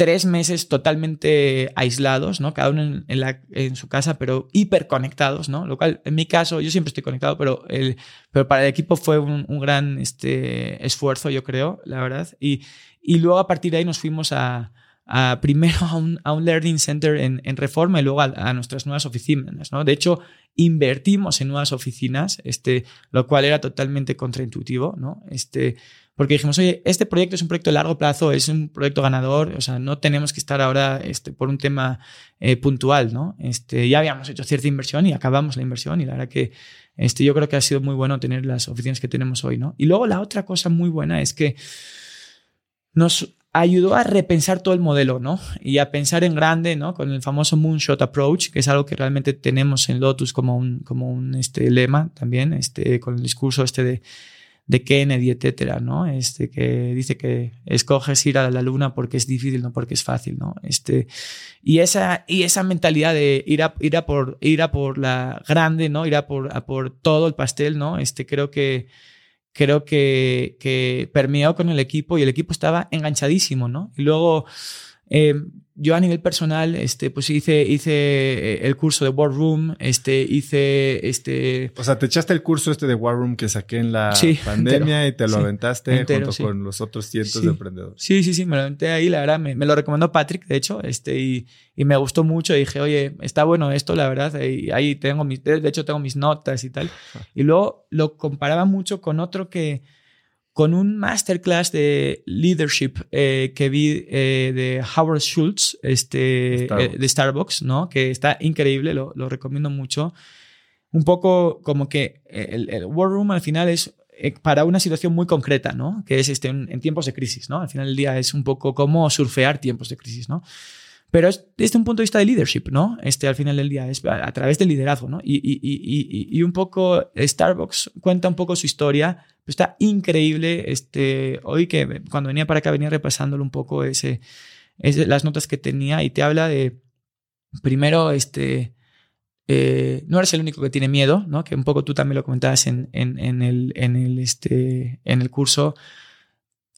tres meses totalmente aislados, ¿no? Cada uno en, la, en, su casa, pero hiperconectados, ¿no? Lo cual, en mi caso, yo siempre estoy conectado, pero, el, pero para el equipo fue un, gran este, esfuerzo, yo creo, la verdad. Y, y luego a partir de ahí nos fuimos a, a primero a un, a un, Learning Center en, en Reforma y luego a, a, nuestras nuevas oficinas, ¿no? De hecho, invertimos en nuevas oficinas, este, lo cual era totalmente contraintuitivo, ¿no? Este, porque dijimos, oye, este proyecto es un proyecto de largo plazo, es un proyecto ganador, o sea, no tenemos que estar ahora este, por un tema eh, puntual, ¿no? Este, ya habíamos hecho cierta inversión y acabamos la inversión y la verdad que este, yo creo que ha sido muy bueno tener las oficinas que tenemos hoy, ¿no? Y luego la otra cosa muy buena es que nos ayudó a repensar todo el modelo, ¿no? Y a pensar en grande, ¿no? Con el famoso Moonshot Approach, que es algo que realmente tenemos en Lotus como un, como un este, lema también, este, con el discurso este de de Kennedy, etcétera, ¿no? Este, que dice que escoges ir a la luna porque es difícil, no porque es fácil, ¿no? Este, y esa, y esa mentalidad de ir a, ir a por, ir a por la grande, ¿no? Ir a por, a por todo el pastel, ¿no? Este, creo que, creo que, que permeó con el equipo y el equipo estaba enganchadísimo, ¿no? Y luego, eh, yo a nivel personal, este, pues hice, hice eh, el curso de War Room, este, hice, este... O sea, te echaste el curso este de War Room que saqué en la pandemia y te lo aventaste junto con los otros cientos de emprendedores. Sí, sí, sí, me lo aventé ahí, la verdad, me, lo recomendó Patrick, de hecho, este, y, y, me gustó mucho. Dije, oye, está bueno esto, la verdad, y ahí tengo mis, de hecho tengo mis notas y tal. Y luego lo comparaba mucho con otro que con un masterclass de leadership eh, que vi eh, de Howard Schultz, este, eh, de Starbucks, ¿no? Que está increíble, lo, lo, recomiendo mucho. Un poco como que el, el War Room al final es para una situación muy concreta, ¿no? Que es este, en, tiempos de crisis, ¿no? Al final del día es un poco como surfear tiempos de crisis, ¿no? Pero es desde un punto de vista de leadership, ¿no? Este, al final del día, es a, través del liderazgo, ¿no? Y, y, y, y, un poco Starbucks cuenta un poco su historia, está increíble. Este, hoy que cuando venía para acá venía repasándolo un poco ese, las notas que tenía y te habla de, primero, este, eh, no eres el único que tiene miedo, ¿no? Que un poco tú también lo comentabas en, en, en el, en, el, este, en el curso.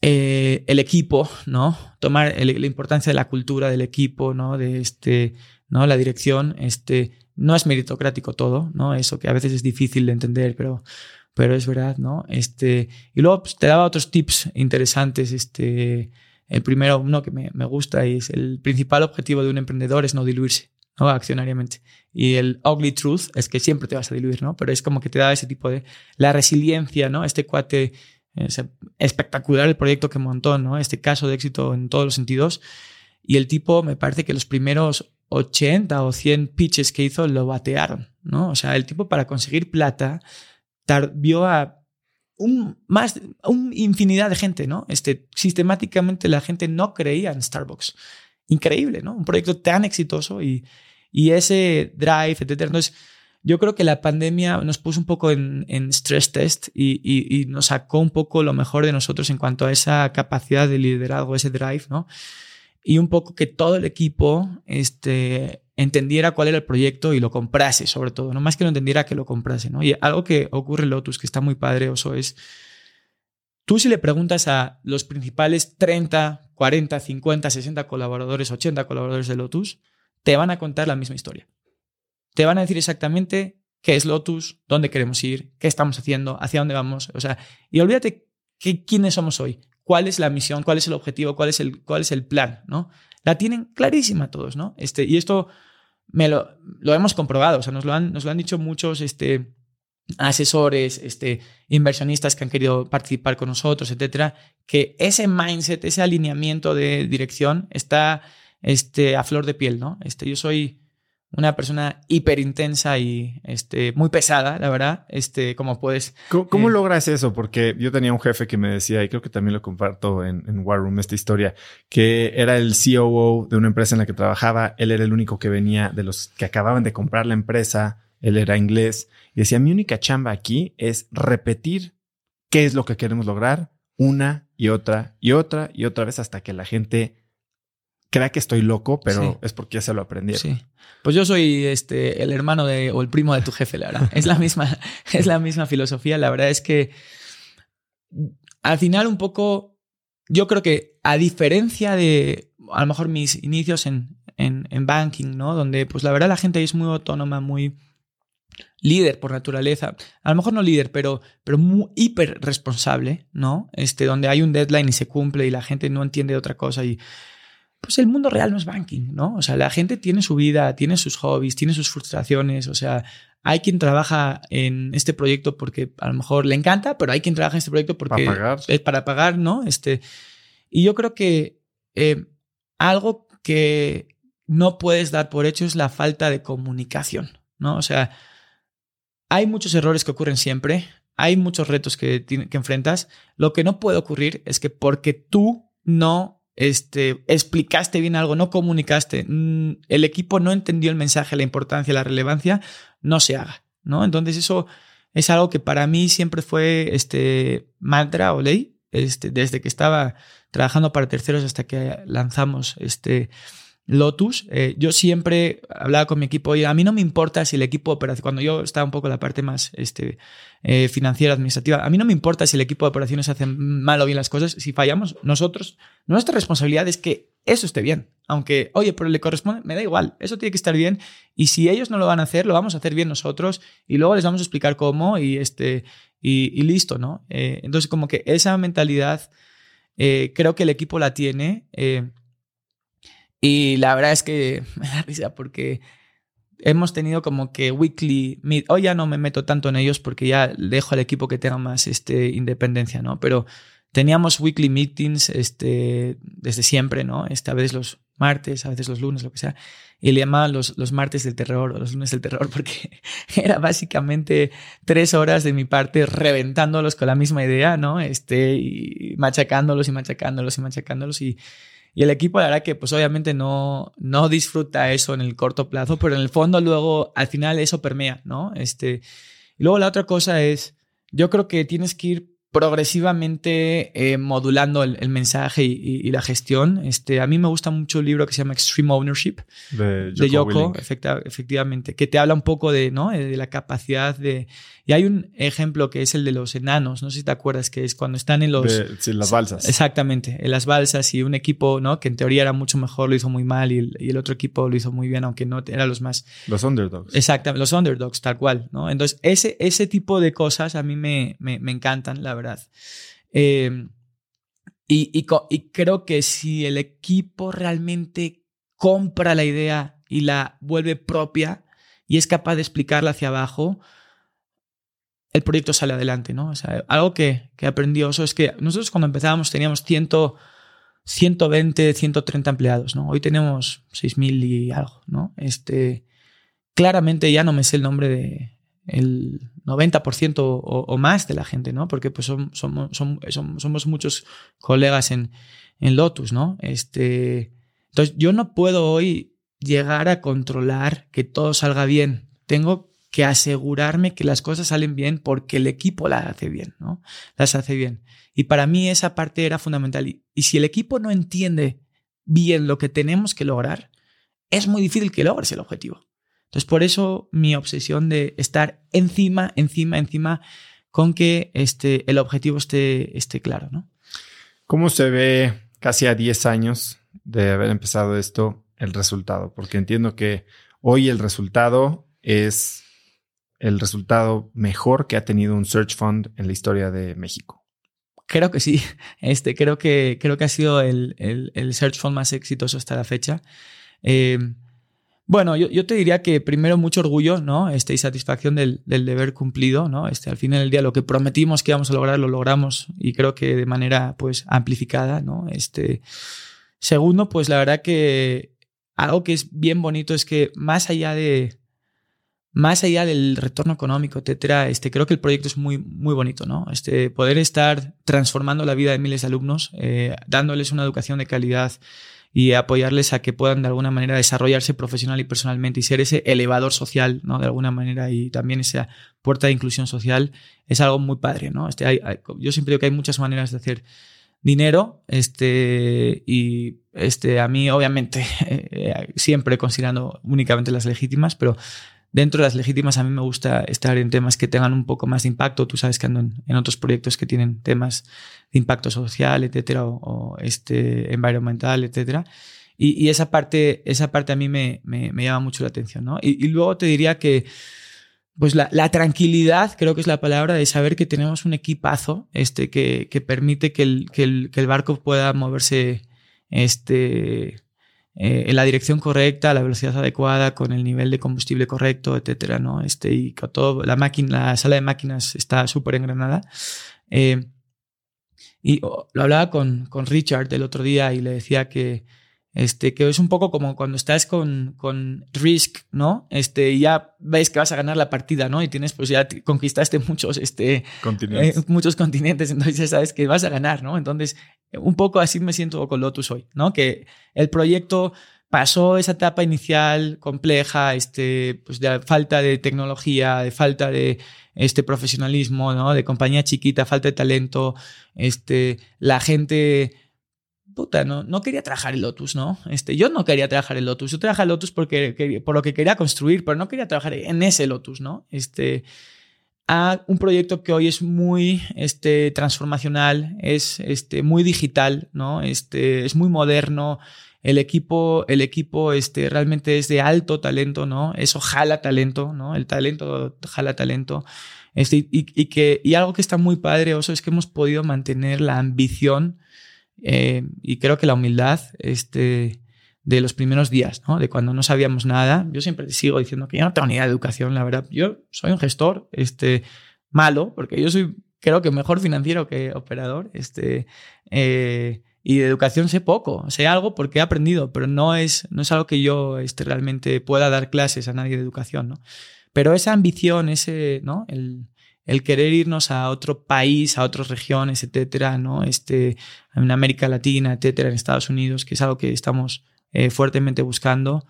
Eh, el equipo, ¿no? Tomar la importancia de la cultura del equipo, ¿no? De este, ¿no? La dirección, este, no es meritocrático todo, ¿no? Eso que a veces es difícil de entender, pero pero es verdad, ¿no? Este, y luego pues, te daba otros tips interesantes. Este, el primero, uno que me, me, gusta, es el principal objetivo de un emprendedor es no diluirse, ¿no? Accionariamente. Y el ugly truth es que siempre te vas a diluir, ¿no? Pero es como que te da ese tipo de... La resiliencia, ¿no? Este cuate... Es espectacular el proyecto que montó, ¿no? Este caso de éxito en todos los sentidos. Y el tipo, me parece que los primeros 80 o 100 pitches que hizo lo batearon, ¿no? O sea, el tipo para conseguir plata vio a un, más, un infinidad de gente, ¿no? Este, sistemáticamente la gente no creía en Starbucks. Increíble, ¿no? Un proyecto tan exitoso y, y ese drive, etcétera. Entonces, yo creo que la pandemia nos puso un poco en, en stress test y, y, y, nos sacó un poco lo mejor de nosotros en cuanto a esa capacidad de liderazgo, ese drive, ¿no? Y un poco que todo el equipo este, entendiera cuál era el proyecto y lo comprase, sobre todo, no más que lo entendiera que lo comprase, ¿no? Y algo que ocurre en Lotus, que está muy padre, Oso, es, tú si le preguntas a los principales 30, 40, 50, 60 colaboradores, 80 colaboradores de Lotus, te van a contar la misma historia. Te van a decir exactamente qué es Lotus, dónde queremos ir, qué estamos haciendo, hacia dónde vamos, o sea, y olvídate que, quiénes somos hoy, cuál es la misión, cuál es el objetivo, cuál es el, cuál es el plan, ¿no? la tienen clarísima todos, ¿no? Este, y esto me lo, lo hemos comprobado, o sea, nos lo han, nos lo han dicho muchos este, asesores, este, inversionistas que han querido participar con nosotros, etcétera, que ese mindset, ese alineamiento de dirección está este, a flor de piel, ¿no? Este, yo soy una persona hiper intensa y este, muy pesada, la verdad, este, como puedes... ¿Cómo, eh, logras eso? Porque yo tenía un jefe que me decía, y creo que también lo comparto en, en War Room, esta historia, que era el COO de una empresa en la que trabajaba, él era el único que venía de los que acababan de comprar la empresa, él era inglés, y decía, mi única chamba aquí es repetir qué es lo que queremos lograr una y otra y otra y otra vez hasta que la gente crea que estoy loco, pero es porque ya se lo aprendieron. Sí. Pues yo soy este, el hermano de, o el primo de tu jefe, la verdad. Es la misma, es la misma filosofía. La verdad es que al final un poco, yo creo que a diferencia de a lo mejor mis inicios en, en, en banking, ¿no? Donde pues la verdad la gente ahí es muy autónoma, muy líder por naturaleza, a lo mejor no líder, pero, pero muy hiper responsable, ¿no? Este, donde hay un deadline y se cumple y la gente no entiende otra cosa y pues el mundo real no es banking, ¿no? O sea, la gente tiene su vida, tiene sus hobbies, tiene sus frustraciones, o sea, hay quien trabaja en este proyecto porque a lo mejor le encanta, pero hay quien trabaja en este proyecto porque es para pagar, ¿no? Este, y yo creo que eh, algo que no puedes dar por hecho es la falta de comunicación, ¿no? O sea, hay muchos errores que ocurren siempre, hay muchos retos que, que enfrentas. Lo que no puede ocurrir es que porque tú no este, explicaste bien algo, no comunicaste, mm, el equipo no entendió el mensaje, la importancia, la relevancia, no se haga, ¿no? Entonces eso es algo que para mí siempre fue este mantra o ley, este, desde que estaba trabajando para terceros hasta que lanzamos este Lotus, eh, yo siempre hablaba con mi equipo, oye, a mí no me importa si el equipo operación, cuando yo estaba un poco en la parte más este, eh, financiera, administrativa, a mí no me importa si el equipo de operaciones hace mal o bien las cosas, si fallamos, nosotros, nuestra responsabilidad es que eso esté bien. Aunque, oye, pero le corresponde, me da igual, eso tiene que estar bien. Y si ellos no lo van a hacer, lo vamos a hacer bien nosotros y luego les vamos a explicar cómo y, este, y, listo, ¿no? Eh, entonces, como que esa mentalidad creo que el equipo la tiene. Y la verdad es que me da risa porque hemos tenido como que weekly meet. Hoy ya no me meto tanto en ellos porque ya dejo al equipo que tenga más este, independencia, ¿no? Pero teníamos weekly meetings este, desde siempre, ¿no? Esta vez los martes, a veces los lunes, lo que sea. Y le llamaban los, los martes del terror o los lunes del terror porque era básicamente tres horas de mi parte reventándolos con la misma idea, ¿no? Este, y machacándolos y machacándolos y machacándolos y el equipo, la verdad que pues obviamente no, no disfruta eso en el corto plazo, pero en el fondo luego al final eso permea, ¿no? Este, y luego la otra cosa es, yo creo que tienes que ir progresivamente eh, modulando el, mensaje y, la gestión. Este, a mí me gusta mucho un libro que se llama Extreme Ownership de Yoko, efectivamente, que te habla un poco de, ¿no? de la capacidad de... Y hay un ejemplo que es el de los enanos, no sé si te acuerdas, que es cuando están en los... sí, las balsas. Exactamente, en las balsas y un equipo ¿no? que en teoría era mucho mejor lo hizo muy mal y el, otro equipo lo hizo muy bien, aunque no eran los más... Los underdogs. Exactamente, los underdogs, tal cual. ¿no? Entonces, ese, ese tipo de cosas a mí me, me, me encantan, la verdad Em, y, creo que si el equipo realmente compra la idea y la vuelve propia y es capaz de explicarla hacia abajo, el proyecto sale adelante, ¿no? algo que, que aprendí eso es que nosotros cuando empezábamos teníamos 100, 120, 130 empleados, ¿no? Hoy tenemos 6.000 y algo, ¿no? Este, claramente ya no me sé el nombre de, el 90% o, o, más de la gente, ¿no? Porque pues somos, somos, muchos colegas en, en Lotus, ¿no? Este, entonces yo no puedo hoy llegar a controlar que todo salga bien. Tengo que asegurarme que las cosas salen bien porque el equipo las hace bien, ¿no? Las hace bien. Y para mí esa parte era fundamental. y si el equipo no entiende bien lo que tenemos que lograr, es muy difícil que logres el objetivo. Entonces, por eso mi obsesión de estar encima, encima, encima, con que este, el objetivo esté, esté claro, ¿no? ¿Cómo se ve casi a 10 años de haber empezado esto el resultado? Porque entiendo que hoy el resultado es el resultado mejor que ha tenido un search fund en la historia de México. Creo que sí. Este, creo, que, creo que ha sido el, el, search fund más exitoso hasta la fecha. Eh, bueno, yo, te diría que primero mucho orgullo, ¿no? Este, y satisfacción del, deber cumplido, ¿no? Este, al final del día lo que prometimos que íbamos a lograr, lo logramos y creo que de manera, pues, amplificada, ¿no? Este, segundo, pues, la verdad que algo que es bien bonito es que más allá de, más allá del retorno económico, etcétera, este, creo que el proyecto es muy, muy bonito, ¿no? Este, poder estar transformando la vida de miles de alumnos, eh, dándoles una educación de calidad y apoyarles a que puedan de alguna manera desarrollarse profesional y personalmente y ser ese elevador social, ¿no? De alguna manera y también esa puerta de inclusión social es algo muy padre, ¿no? Este, hay, yo siempre digo que hay muchas maneras de hacer dinero, este, y este, a mí obviamente siempre considerando únicamente las legítimas, pero dentro de las legítimas a mí me gusta estar en temas que tengan un poco más de impacto. Tú sabes que ando en, otros proyectos que tienen temas de impacto social, etcétera, o, este, environmental, etcétera. Y, esa, parte, esa parte a mí me, me, llama mucho la atención. ¿no? Y, luego te diría que pues la, tranquilidad, creo que es la palabra, de saber que tenemos un equipazo este, que, que permite que el, que, el, que el barco pueda moverse este, eh, en la dirección correcta, la velocidad adecuada, con el nivel de combustible correcto, etcétera, ¿no? Este, y todo, la sala de máquinas está súper engranada. Eh, y oh, lo hablaba con, con Richard el otro día y le decía que, este, que es un poco como cuando estás con, con Risk, ¿no? Este, y ya ves que vas a ganar la partida, ¿no? Y tienes, pues ya conquistaste muchos, este, continentes. Eh, muchos continentes, entonces ya sabes que vas a ganar, ¿no? Entonces, un poco así me siento con Lotus hoy, ¿no? Que el proyecto pasó esa etapa inicial compleja, este, pues de falta de tecnología, de falta de este profesionalismo, ¿no? De compañía chiquita, falta de talento, este, la gente puta, no, no quería trabajar el Lotus, ¿no? Este, yo no quería trabajar el Lotus. Yo trabajaba el Lotus porque, por lo que quería construir, pero no quería trabajar en ese Lotus, ¿no? Este, a un proyecto que hoy es muy este, transformacional, es este, muy digital, ¿no? Este, es muy moderno. El equipo, el equipo este, realmente es de alto talento, ¿no? Eso jala talento, ¿no? El talento jala talento. Este, y, y, que, y algo que está muy padre, Oso, es que hemos podido mantener la ambición eh, y creo que la humildad este, de los primeros días, ¿no? de cuando no sabíamos nada. Yo siempre sigo diciendo que yo no tengo ni idea de educación, la verdad. Yo soy un gestor este, malo, porque yo soy, creo que mejor financiero que operador. Este, eh, y de educación sé poco, sé algo porque he aprendido, pero no es, no es algo que yo este, realmente pueda dar clases a nadie de educación. ¿no? Pero esa ambición, ese, ¿no? El, el querer irnos a otro país, a otras regiones, etcétera, ¿no? Este, en América Latina, etcétera, en Estados Unidos, que es algo que estamos eh, fuertemente buscando,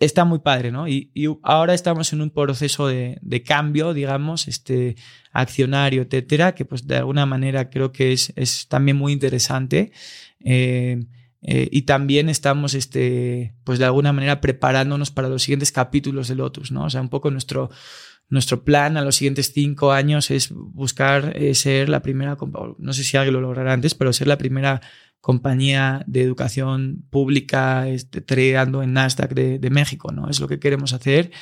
está muy padre, ¿no? Y, ahora estamos en un proceso de, cambio, digamos, este, accionario, etcétera, que pues de alguna manera creo que es, es también muy interesante. Eh, eh, y también estamos, este, pues de alguna manera preparándonos para los siguientes capítulos de Lotus, ¿no? O sea, un poco nuestro, nuestro plan a los siguientes cinco años es buscar eh, ser la primera, no sé si alguien lo logrará antes, pero ser la primera compañía de educación pública este, en Nasdaq de, México, ¿no? Es lo que queremos hacer.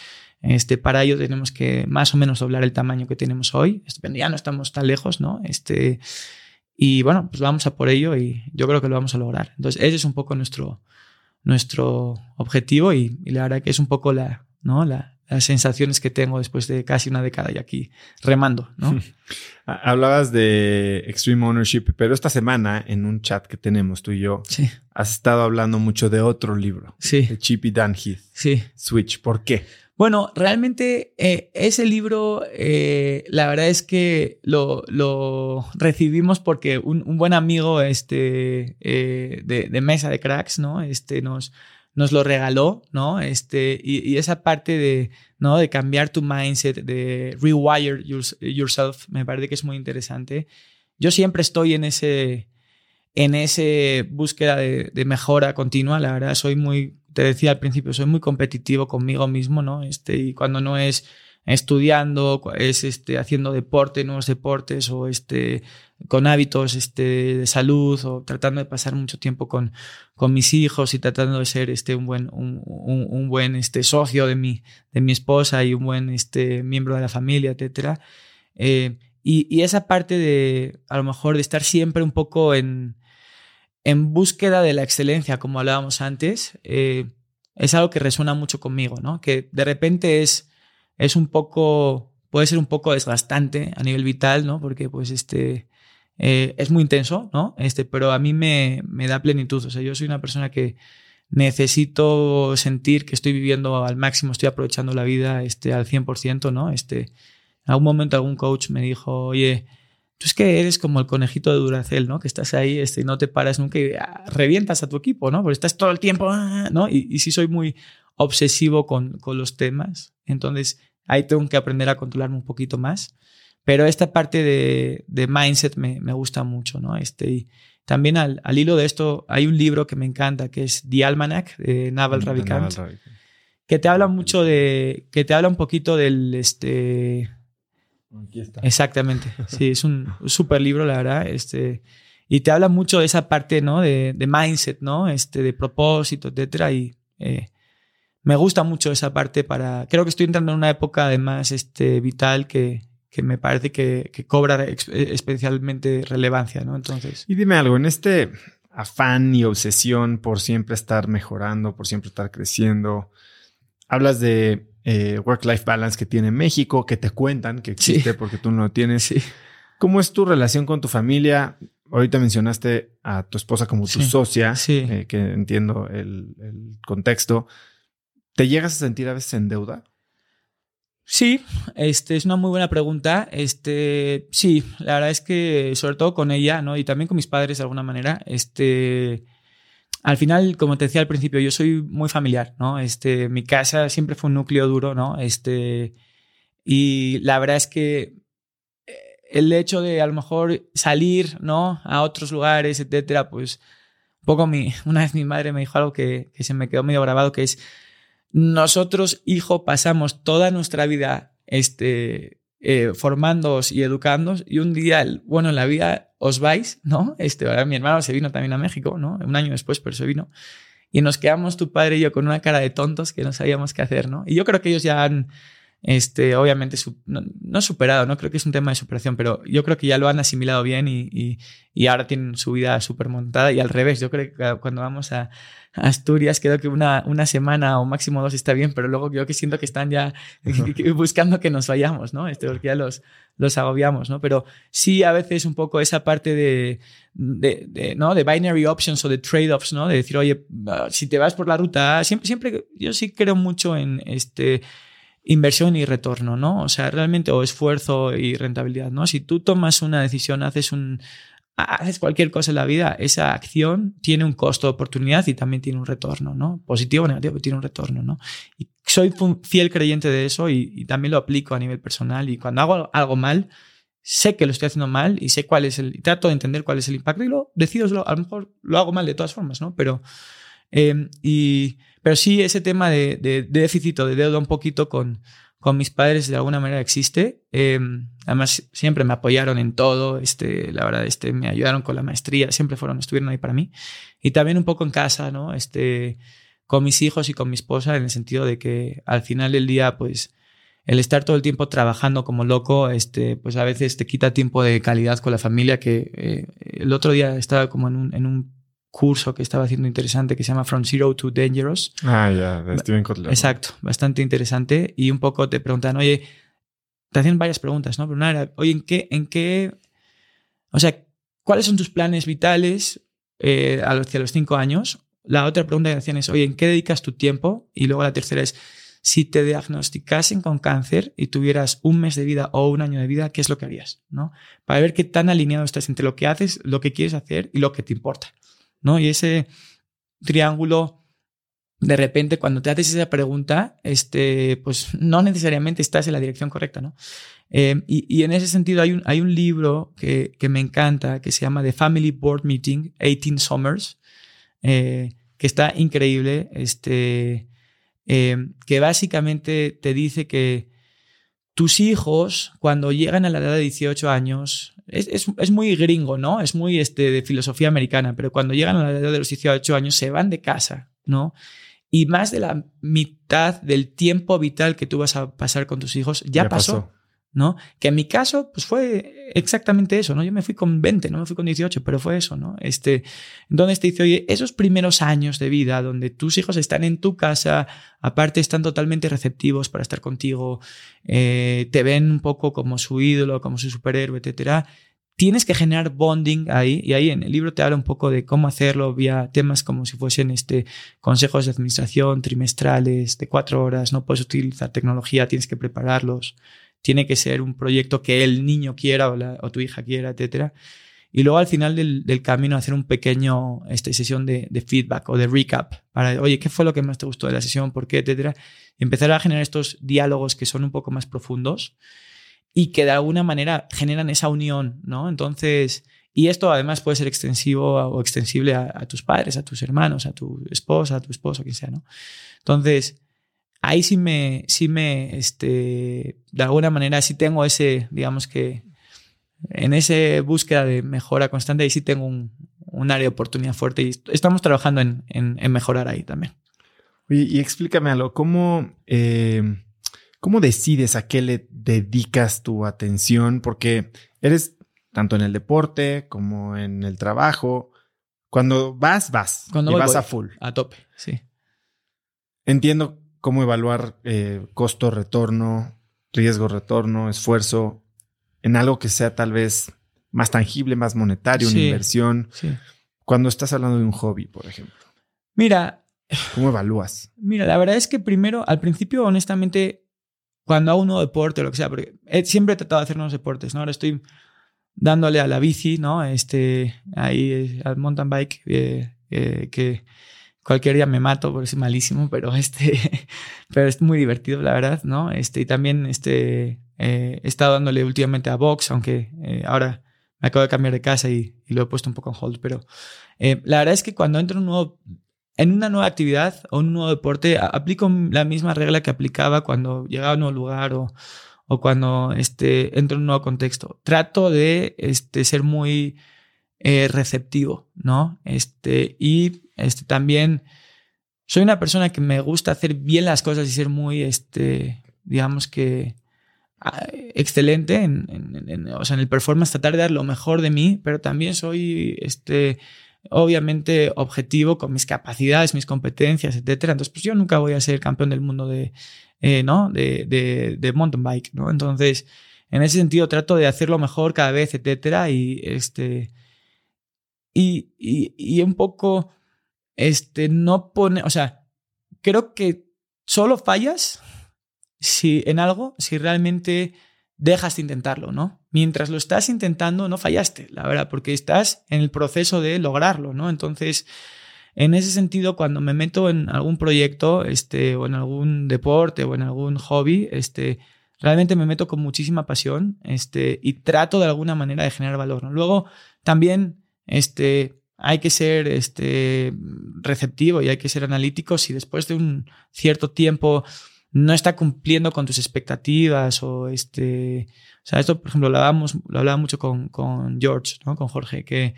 Este, para ello tenemos que más o menos doblar el tamaño que tenemos hoy. Este, ya no estamos tan lejos, ¿no? Este, y bueno, pues vamos a por ello y yo creo que lo vamos a lograr. Entonces, ese es un poco nuestro, nuestro objetivo y, y la verdad que es un poco la, ¿no? la, las sensaciones que tengo después de casi una década y aquí remando, ¿no? Hablabas de Extreme Ownership, pero esta semana en un chat que tenemos tú y yo, has estado hablando mucho de otro libro, sí. de Chip y Dan Heath, sí. Switch. ¿Por qué? Bueno, realmente eh, ese libro, eh, la verdad es que lo, lo recibimos porque un, buen amigo este, eh, de, de, Mesa de Cracks, ¿no? Este, nos, nos lo regaló, ¿no? Este, y, esa parte de, ¿no? De cambiar tu mindset, de rewire yourself, me parece que es muy interesante. Yo siempre estoy en ese, en ese búsqueda de, mejora continua, la verdad, soy muy, te decía al principio, soy muy competitivo conmigo mismo, ¿no? Este, y cuando no es estudiando, es este, haciendo deporte, nuevos deportes o este, con hábitos este, de salud o tratando de pasar mucho tiempo con, con mis hijos y tratando de ser este, un buen, un, un, buen este, socio de mi, de mi esposa y un buen este, miembro de la familia, etc. Eh, y, y, esa parte de, a lo mejor, de estar siempre un poco en, en búsqueda de la excelencia, como hablábamos antes, eh, es algo que resuena mucho conmigo, ¿no? Que de repente es, es un poco, puede ser un poco desgastante a nivel vital, ¿no? Porque pues este, eh, es muy intenso, ¿no? Este, pero a mí me, me, da plenitud. O sea, yo soy una persona que necesito sentir que estoy viviendo al máximo, estoy aprovechando la vida este, al 100%, ¿no? Este, en algún momento algún coach me dijo, oye, tú es que eres como el conejito de Duracel, ¿no? Que estás ahí este, no te paras nunca y ah, revientas a tu equipo, ¿no? Porque estás todo el tiempo, ah, ¿no? Y, y sí soy muy obsesivo con, con los temas. Entonces, ahí tengo que aprender a controlarme un poquito más. Pero esta parte de, de mindset me, me, gusta mucho, ¿no? Este, y también al, al, hilo de esto, hay un libro que me encanta que es The Almanac de Naval Ravikant, que te habla mucho de, que te habla un poquito del, este... Aquí está. Exactamente, sí, es un súper libro, la verdad, este... Y te habla mucho de esa parte, ¿no? De, de mindset, ¿no? Este, de propósito, etcétera. Y eh, me gusta mucho esa parte para... Creo que estoy entrando en una época además este, vital que, que me parece que, que cobra especialmente relevancia, ¿no? Entonces... Y dime algo, en este afán y obsesión por siempre estar mejorando, por siempre estar creciendo, hablas de eh, work-life balance que tiene México, que te cuentan que existe sí. porque tú no lo tienes. Sí. ¿Cómo es tu relación con tu familia? Ahorita mencionaste a tu esposa como tu Sí. socia, eh, que entiendo el, el contexto. ¿Te llegas a sentir a veces en deuda? Sí, este es una muy buena pregunta. Este, sí, la verdad es que sobre todo con ella, ¿no? Y también con mis padres de alguna manera, este al final, como te decía al principio, yo soy muy familiar, ¿no? Este, mi casa siempre fue un núcleo duro, ¿no? Este, y la verdad es que eh, el hecho de a lo mejor salir, ¿no? A otros lugares, etcétera, pues un poco mi, una vez mi madre me dijo algo que, que se me quedó medio grabado, que es, nosotros, hijo, pasamos toda nuestra vida este, eh, formándoos y educándoos y un día, bueno, en la vida os vais, ¿no? Este, ahora mi hermano se vino también a México, ¿no? Un año después, pero se vino. Y nos quedamos tu padre y yo con una cara de tontos que no sabíamos qué hacer, ¿no? Y yo creo que ellos ya han, este, obviamente, su, no, no, superado, no creo que es un tema de superación, pero yo creo que ya lo han asimilado bien y, y, y ahora tienen su vida súper montada y al revés, yo creo que cuando vamos a, a Asturias, creo que una, una semana o máximo dos está bien, pero luego yo que siento que están ya buscando que nos vayamos, ¿no? Este, porque ya los, los agobiamos, ¿no? Pero sí a veces un poco esa parte de, de, de ¿no? de binary options o de trade-offs, ¿no? De decir, oye, si te vas por la ruta, siempre, siempre, yo sí creo mucho en este inversión y retorno, ¿no? O sea, realmente, o esfuerzo y rentabilidad, ¿no? Si tú tomas una decisión, haces un, haces cualquier cosa en la vida, esa acción tiene un costo de oportunidad y también tiene un retorno, ¿no? Positivo o negativo, pero tiene un retorno, ¿no? Y soy fiel creyente de eso y, y, también lo aplico a nivel personal y cuando hago algo mal, sé que lo estoy haciendo mal y sé cuál es el, trato de entender cuál es el impacto y lo decido, a lo mejor lo hago mal de todas formas, ¿no? Pero, eh, y, pero sí ese tema de, de, déficit o de deuda un poquito con, con mis padres de alguna manera existe. Eh, además, siempre me apoyaron en todo. Este, la verdad, este, me ayudaron con la maestría. Siempre fueron, estuvieron ahí para mí. Y también un poco en casa, ¿no? Este, con mis hijos y con mi esposa, en el sentido de que al final del día, pues, el estar todo el tiempo trabajando como loco, este, pues a veces te quita tiempo de calidad con la familia. Que eh, el otro día estaba como en un curso que estaba haciendo interesante que se llama From Zero to Dangerous. Ah, ya, de Steven Kotler. Exacto, bastante interesante. Y un poco te preguntan, oye, te hacen varias preguntas, ¿no? Pero una era, oye, ¿en qué, en qué, o sea, cuáles son tus planes vitales eh, hacia los cinco años? La otra pregunta que hacían es, oye, ¿en qué dedicas tu tiempo? Y luego la tercera es, si te diagnosticasen con cáncer y tuvieras un mes de vida o un año de vida, ¿qué es lo que harías? ¿no? Para ver qué tan alineado estás entre lo que haces, lo que quieres hacer y lo que te importa. ¿No? Y ese triángulo, de repente, cuando te haces esa pregunta, este, pues no necesariamente estás en la dirección correcta, ¿no? Eh, y, y, en ese sentido hay un, hay un libro que, que, me encanta que se llama The Family Board Meeting, 18 Summers, eh, que está increíble, este, eh, que básicamente te dice que tus hijos, cuando llegan a la edad de 18 años, es, es, es, muy gringo, ¿no? Es muy este, de filosofía americana, pero cuando llegan a la edad de los 18 años se van de casa, ¿no? Y más de la mitad del tiempo vital que tú vas a pasar con tus hijos ya, ya pasó, pasó, ¿no? Que en mi caso, pues fue exactamente eso, ¿no? Yo me fui con 20, no me fui con 18, pero fue eso, ¿no? Este, donde te dice, oye, esos primeros años de vida donde tus hijos están en tu casa, aparte están totalmente receptivos para estar contigo, eh, te ven un poco como su ídolo, como su superhéroe, etcétera. Tienes que generar bonding ahí, y ahí en el libro te habla un poco de cómo hacerlo vía temas como si fuesen este, consejos de administración trimestrales de cuatro horas, no puedes utilizar tecnología, tienes que prepararlos, tiene que ser un proyecto que el niño quiera o, tu hija quiera, etcétera. Y luego al final del, camino hacer un pequeño este, sesión de, feedback o de recap para, oye, ¿qué fue lo que más te gustó de la sesión? ¿Por qué? Etcétera. Empezar a generar estos diálogos que son un poco más profundos y que de alguna manera generan esa unión, ¿no? Entonces, y esto además puede ser extensivo o extensible a, tus padres, a tus hermanos, a tu esposa, a tu esposo, quien sea, ¿no? Entonces, ahí sí me, sí me, este, de alguna manera sí tengo ese, digamos que, en esa búsqueda de mejora constante, ahí sí tengo un, área de oportunidad fuerte y estamos trabajando en, mejorar ahí también. Y, explícame algo, ¿cómo, eh, ¿cómo decides a qué le dedicas tu atención? Porque eres tanto en el deporte como en el trabajo. Cuando vas, vas. Cuando y vas a full. A tope, sí. Entiendo cómo evaluar eh, costo, retorno, riesgo, retorno, esfuerzo en algo que sea tal vez más tangible, más monetario, una inversión. Sí. Cuando estás hablando de un hobby, por ejemplo. Mira. ¿Cómo evalúas? Mira, la verdad es que primero, al principio, honestamente, cuando hago un nuevo deporte o lo que sea, porque siempre he tratado de hacer nuevos deportes, ¿no? Ahora estoy dándole a la bici, ¿no? Este, ahí eh, al mountain bike, eh, que cualquier día me mato porque soy malísimo, pero este, pero es muy divertido, la verdad, ¿no? Este, y también este, eh, he estado dándole últimamente a box, aunque eh, ahora me acabo de cambiar de casa y, lo he puesto un poco en hold, pero eh, la verdad es que cuando entro en, un nuevo, en una nueva actividad o un nuevo deporte, aplico la misma regla que aplicaba cuando llegaba a un nuevo lugar o, o cuando este, entro en un nuevo contexto. Trato de este, ser muy receptivo, ¿no? Este, y este, también soy una persona que me gusta hacer bien las cosas y ser muy, este, digamos que, ah, excelente en, o sea, en el performance, tratar de dar lo mejor de mí, pero también soy, este, obviamente objetivo con mis capacidades, mis competencias, etcétera. Entonces, pues yo nunca voy a ser campeón del mundo de, eh, ¿no? De, de, mountain bike, ¿no? Entonces, en ese sentido trato de hacerlo mejor cada vez, etcétera, y este, y, y, y un poco este, no pone, o sea, creo que solo fallas si en algo, si realmente dejas de intentarlo, ¿no? Mientras lo estás intentando, no fallaste, la verdad, porque estás en el proceso de lograrlo, ¿no? Entonces, en ese sentido, cuando me meto en algún proyecto, este, o en algún deporte, o en algún hobby, este, realmente me meto con muchísima pasión, este, y trato de alguna manera de generar valor, ¿no? Luego, también, este, hay que ser este, receptivo y hay que ser analítico si después de un cierto tiempo no está cumpliendo con tus expectativas o este... O sea, esto, por ejemplo, lo, hablábamos, lo hablaba mucho con, con George, ¿no? con Jorge, que,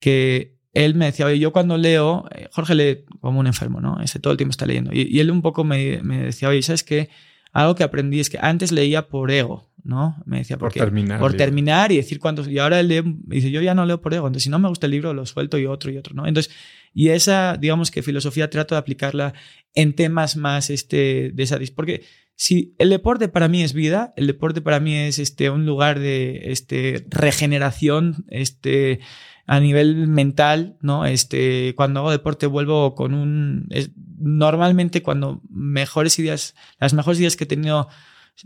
que él me decía, oye, yo cuando leo, eh, Jorge lee como un enfermo, ¿no? Ese todo el tiempo está leyendo. Y, y él un poco me, me decía, oye, ¿sabes qué? algo que aprendí es que antes leía por ego, ¿no? Me decía, por terminar. Por terminar y decir cuántos. Y ahora él dice, yo ya no leo por ego. Entonces, si no me gusta el libro, lo suelto y otro y otro, ¿no? Entonces, y esa, digamos que filosofía trato de aplicarla en temas más este, de esa. Porque si el deporte para mí es vida, el deporte para mí es este, un lugar de este, regeneración, este a nivel mental, ¿no? Este, cuando hago deporte vuelvo con un... normalmente cuando mejores ideas, las mejores ideas que he tenido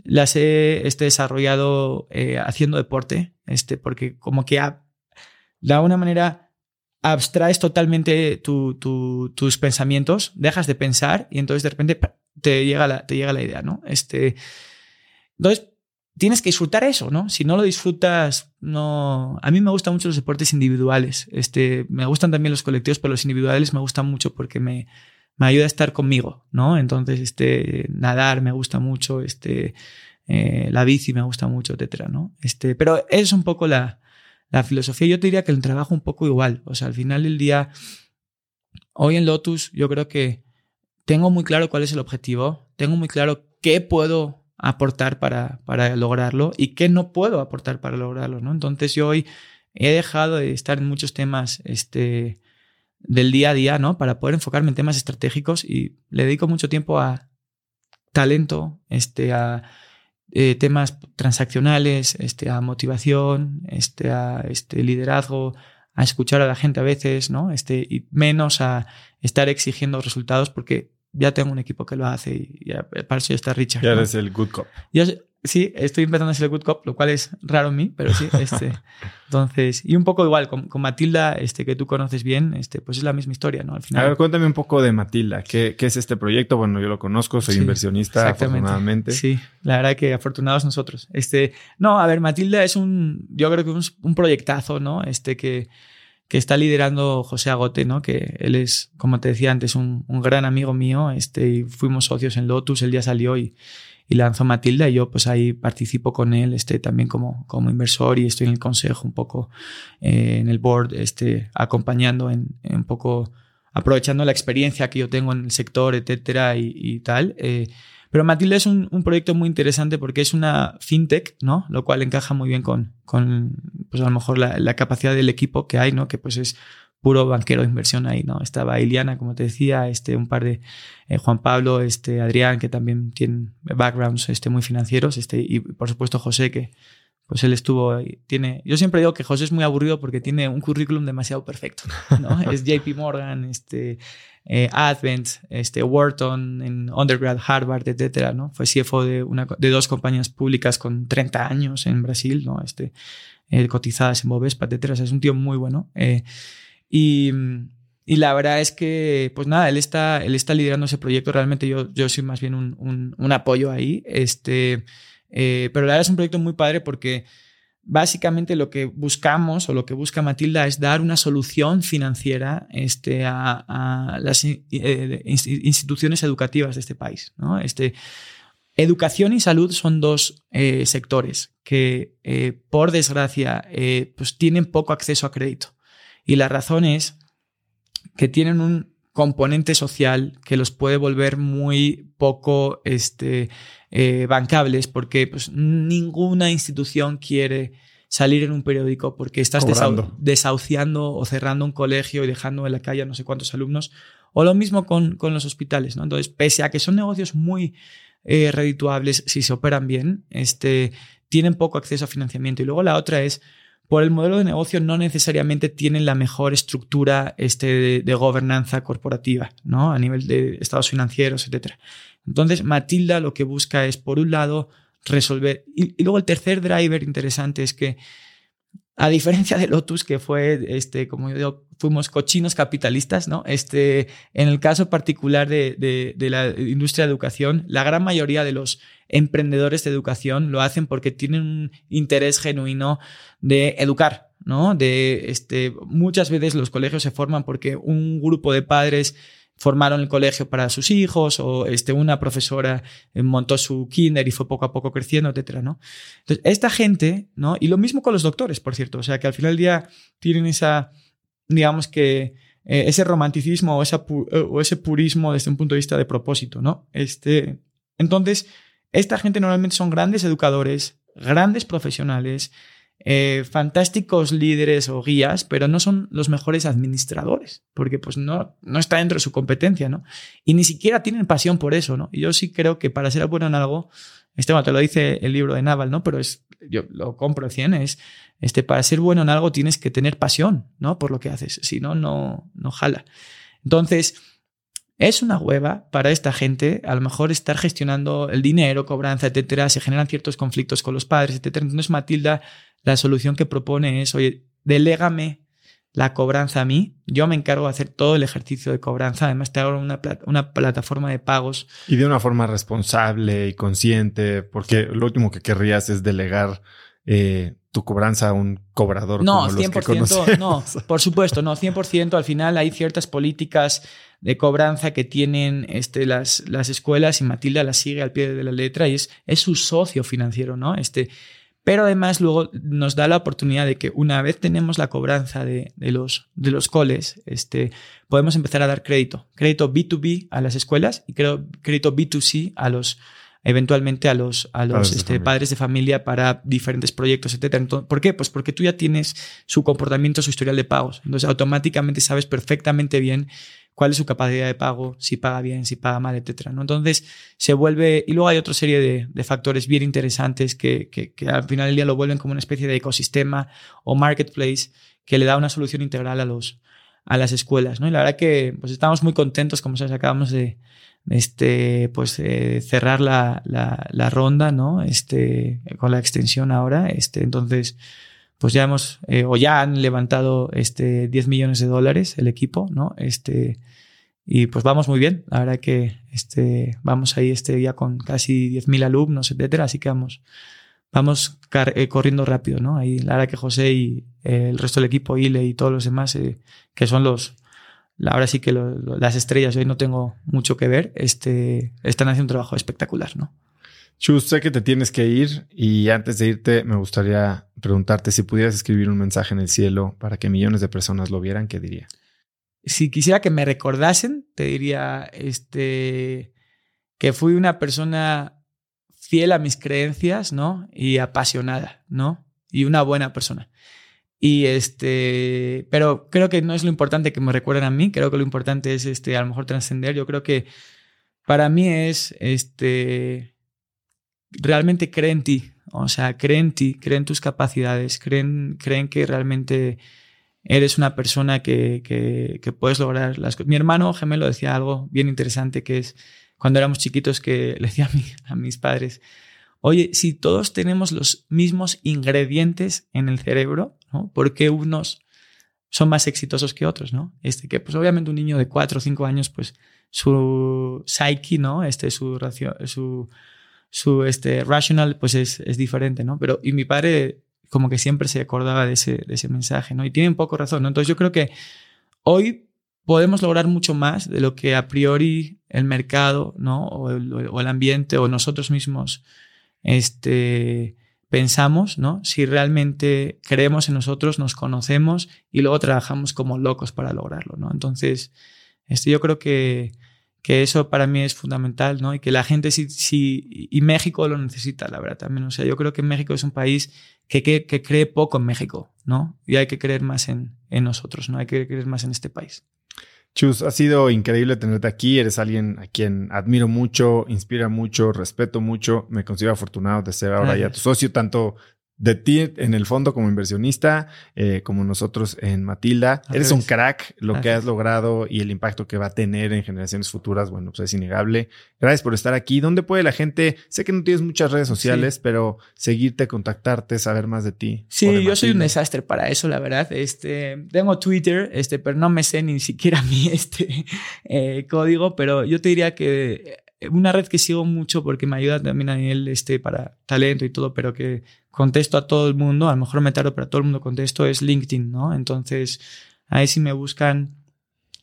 las he este, desarrollado eh, haciendo deporte, este, porque como que de alguna manera abstraes totalmente tus pensamientos, dejas de pensar y entonces de repente te llega la, te llega la idea, ¿no? Este, entonces, tienes que disfrutar eso, ¿no? Si no lo disfrutas, no. A mí me gustan mucho los deportes individuales. Este, me gustan también los colectivos, pero los individuales me gustan mucho porque me, me ayuda a estar conmigo, ¿no? Entonces, este, nadar me gusta mucho, este, eh, la bici me gusta mucho, etcétera, ¿no? Este, pero es un poco la, la filosofía. Yo te diría que el trabajo un poco igual. O sea, al final del día, hoy en Lotus, yo creo que tengo muy claro cuál es el objetivo, tengo muy claro qué puedo aportar para, para lograrlo y qué no puedo aportar para lograrlo, ¿no? Entonces yo hoy he dejado de estar en muchos temas este, del día a día, ¿no? Para poder enfocarme en temas estratégicos y le dedico mucho tiempo a talento, este, a eh, temas transaccionales, este, a motivación, este, a este, liderazgo, a escuchar a la gente a veces, ¿no? Este, y menos a estar exigiendo resultados porque ya tengo un equipo que lo hace y ya, para eso ya está Richard. Ya eres el good cop. Sí, estoy empezando a ser el good cop, lo cual es raro en mí, pero sí. Este, entonces, y un poco igual, con, Matilda, este, que tú conoces bien, este, pues es la misma historia, ¿no? Al final. A ver, cuéntame un poco de Matilda. ¿Qué, qué es este proyecto? Bueno, yo lo conozco, soy inversionista, afortunadamente. Sí, la verdad que afortunados nosotros. Este, no, a ver, Matilda es un, yo creo que un, un proyectazo, ¿no? Este que que está liderando José Agote, ¿no? Que él es, como te decía antes, un, un gran amigo mío. Este, y fuimos socios en Lotus, el día salió y, y lanzó Matilda y yo pues ahí participo con él este, también como, como inversor y estoy en el consejo un poco eh, en el board, este, acompañando en, un poco, aprovechando la experiencia que yo tengo en el sector, etcétera y, y tal. Eh, pero Matilda es un, proyecto muy interesante porque es una fintech, ¿no? Lo cual encaja muy bien con, con pues a lo mejor la, capacidad del equipo que hay, ¿no? Que pues es puro banquero de inversión ahí, ¿no? Estaba Iliana, como te decía, este, un par de eh, Juan Pablo, este, Adrián, que también tienen backgrounds este, muy financieros, este, y por supuesto José, que pues él estuvo ahí. Tiene, yo siempre digo que José es muy aburrido porque tiene un currículum demasiado perfecto, ¿no? es JP Morgan, este, eh, Advent, este, Wharton, en undergrad, Harvard, etcétera, ¿no? Fue CFO de, una, de dos compañías públicas con 30 años en Brasil, ¿no? Este, eh, cotizadas en Bovespa, etcétera. es un tío muy bueno. Eh, y, y, la verdad es que, pues nada, él está, él está liderando ese proyecto. Realmente yo, yo soy más bien un, un, apoyo ahí. Este, pero la verdad es un proyecto muy padre porque básicamente lo que buscamos o lo que busca Matilda es dar una solución financiera este, a, las eh, instituciones educativas de este país. ¿no? Este, educación y salud son dos eh, sectores que, eh, por desgracia, pues tienen poco acceso a crédito. Y la razón es que tienen un componente social que los puede volver muy poco este, eh, bancables porque pues, ninguna institución quiere salir en un periódico porque estás desahuciando o cerrando un colegio y dejando en la calle a no sé cuántos alumnos. O lo mismo con, con los hospitales. ¿no? Entonces, pese a que son negocios muy eh, redituables si se operan bien, este, tienen poco acceso a financiamiento. Y luego la otra es por el modelo de negocio no necesariamente tienen la mejor estructura este, de, gobernanza corporativa, ¿no? A nivel de estados financieros, etc. Entonces, Matilda lo que busca es, por un lado, resolver. Y, luego el tercer driver interesante es que, a diferencia de Lotus, que fue, este, como yo digo, fuimos cochinos capitalistas, ¿no? Este, en el caso particular de, de la industria de educación, la gran mayoría de los emprendedores de educación lo hacen porque tienen un interés genuino de educar, ¿no? De este, muchas veces los colegios se forman porque un grupo de padres formaron el colegio para sus hijos o este, una profesora montó su kinder y fue poco a poco creciendo, etcétera, ¿no? Entonces, esta gente, ¿no? Y lo mismo con los doctores, por cierto, o sea, que al final del día tienen esa, digamos que, eh, ese romanticismo o, esa o ese purismo desde un punto de vista de propósito, ¿no? Este, entonces, esta gente normalmente son grandes educadores, grandes profesionales, eh, fantásticos líderes o guías, pero no son los mejores administradores, porque pues no, no está dentro de su competencia, ¿no? Y ni siquiera tienen pasión por eso, ¿no? Y yo sí creo que para ser bueno en algo, este te lo dice el libro de Naval, ¿no? Pero es, yo lo compro 100, es, este, para ser bueno en algo tienes que tener pasión, ¿no? Por lo que haces, si no, no, jala. Entonces, es una hueva para esta gente, a lo mejor estar gestionando el dinero, cobranza, etcétera, se generan ciertos conflictos con los padres, etcétera. Entonces Matilda, la solución que propone es, oye, delégame la cobranza a mí, yo me encargo de hacer todo el ejercicio de cobranza, además te hago una, una plataforma de pagos. Y de una forma responsable y consciente, porque lo último que querrías es delegar eh, tu cobranza a un cobrador. No, como 100%, no, por supuesto, no, 100%. Al final hay ciertas políticas de cobranza que tienen este, las, las escuelas y Matilda la sigue al pie de la letra y es, es su socio financiero, ¿no? Este, pero además luego nos da la oportunidad de que una vez tenemos la cobranza de, de, los, de los coles, este, podemos empezar a dar crédito. Crédito B2B a las escuelas y creo, crédito B2C a los, eventualmente a los, a los padres, este, de padres de familia para diferentes proyectos, etc. ¿Por qué? Pues porque tú ya tienes su comportamiento, su historial de pagos. Entonces automáticamente sabes perfectamente bien cuál es su capacidad de pago, si paga bien, si paga mal, etcétera. ¿no? Entonces se vuelve, y luego hay otra serie de, de factores bien interesantes que, que, que, al final del día lo vuelven como una especie de ecosistema o marketplace que le da una solución integral a los a las escuelas, ¿no? Y la verdad que pues estamos muy contentos, como sabes, acabamos de, este, pues eh, cerrar la, la, ronda, ¿no? Este, con la extensión ahora. Este, entonces, pues ya hemos, eh, o ya han levantado este 10 millones de dólares el equipo, ¿no? Este, y pues vamos muy bien. La verdad que este, vamos ahí este día con casi 10.000 alumnos, etcétera. Así que vamos, vamos eh, corriendo rápido, ¿no? Ahí la verdad que José y el resto del equipo, Ile y todos los demás, que son los, ahora sí que las estrellas, hoy no tengo mucho que ver, este, están haciendo un trabajo espectacular, ¿no? Chus, sé que te tienes que ir y antes de irte me gustaría preguntarte si pudieras escribir un mensaje en el cielo para que millones de personas lo vieran, ¿qué diría? Si quisiera que me recordasen, te diría este, que fui una persona fiel a mis creencias, ¿no? Y apasionada, ¿no? Y una buena persona. Y este, pero creo que no es lo importante que me recuerden a mí, creo que lo importante es este, a lo mejor trascender. Yo creo que para mí es este, realmente cree en ti, o sea, cree en ti, cree en tus capacidades, creen, creen que realmente eres una persona que, que, puedes lograr las cosas. Mi hermano gemelo decía algo bien interesante que es cuando éramos chiquitos que le decía a, a mis padres, oye, si todos tenemos los mismos ingredientes en el cerebro, ¿no? ¿Por qué unos son más exitosos que otros, ¿no? Este que, pues obviamente un niño de 4 o 5 años, pues su psyche, ¿no? Este, su, su, este, rational, pues es, es, diferente, ¿no? Pero, y mi padre como que siempre se acordaba de ese, de ese mensaje, ¿no? Y tiene un poco razón, ¿no? Entonces yo creo que hoy podemos lograr mucho más de lo que a priori el mercado, ¿no? O el ambiente o nosotros mismos, este, pensamos, ¿no? Si realmente creemos en nosotros, nos conocemos y luego trabajamos como locos para lograrlo, ¿no? Entonces, este, yo creo que, que eso para mí es fundamental, ¿no? Y que la gente sí, sí, y México lo necesita, la verdad, también. O sea, yo creo que México es un país que, que, que cree poco en México, ¿no? Y hay que creer más en, en nosotros, ¿no? Hay que creer más en este país. Chus, ha sido increíble tenerte aquí. Eres alguien a quien admiro mucho, inspira mucho, respeto mucho. Me considero afortunado de ser ahora ya tu socio, tanto de ti en el fondo como inversionista, eh, como nosotros en Matilda. Eres un crack, lo que has logrado y el impacto que va a tener en generaciones futuras, bueno, pues es innegable. Gracias por estar aquí. ¿Dónde puede la gente? Sé que no tienes muchas redes sociales, pero seguirte, contactarte, saber más de ti. Sí, yo soy un desastre para eso, la verdad. Este, tengo Twitter, este, pero no me sé ni siquiera mi este, eh, código, pero yo te diría que una red que sigo mucho porque me ayuda también a nivel este, para talento y todo, pero que contesto a todo el mundo, a lo mejor me tardo, pero a todo el mundo contesto, es LinkedIn, ¿no? Entonces, ahí si me buscan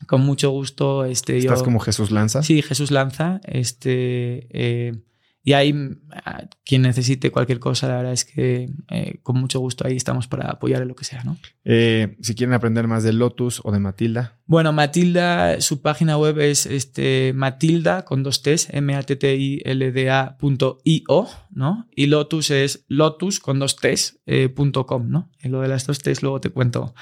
con mucho gusto. Este, ¿Estás como Jesús Lanza? Sí, Jesús Lanza. Este, eh, y ahí, quien necesite cualquier cosa, la verdad es que eh, con mucho gusto ahí estamos para apoyar en lo que sea, ¿no? Eh, si quieren aprender más de Lotus o de Matilda. Bueno, Matilda, su página web es este, Matilda con dos T's, m a t t i l d -O, ¿no? Y Lotus es Lotus con dos T's, eh, .com, ¿no? Y lo de las dos T's luego te cuento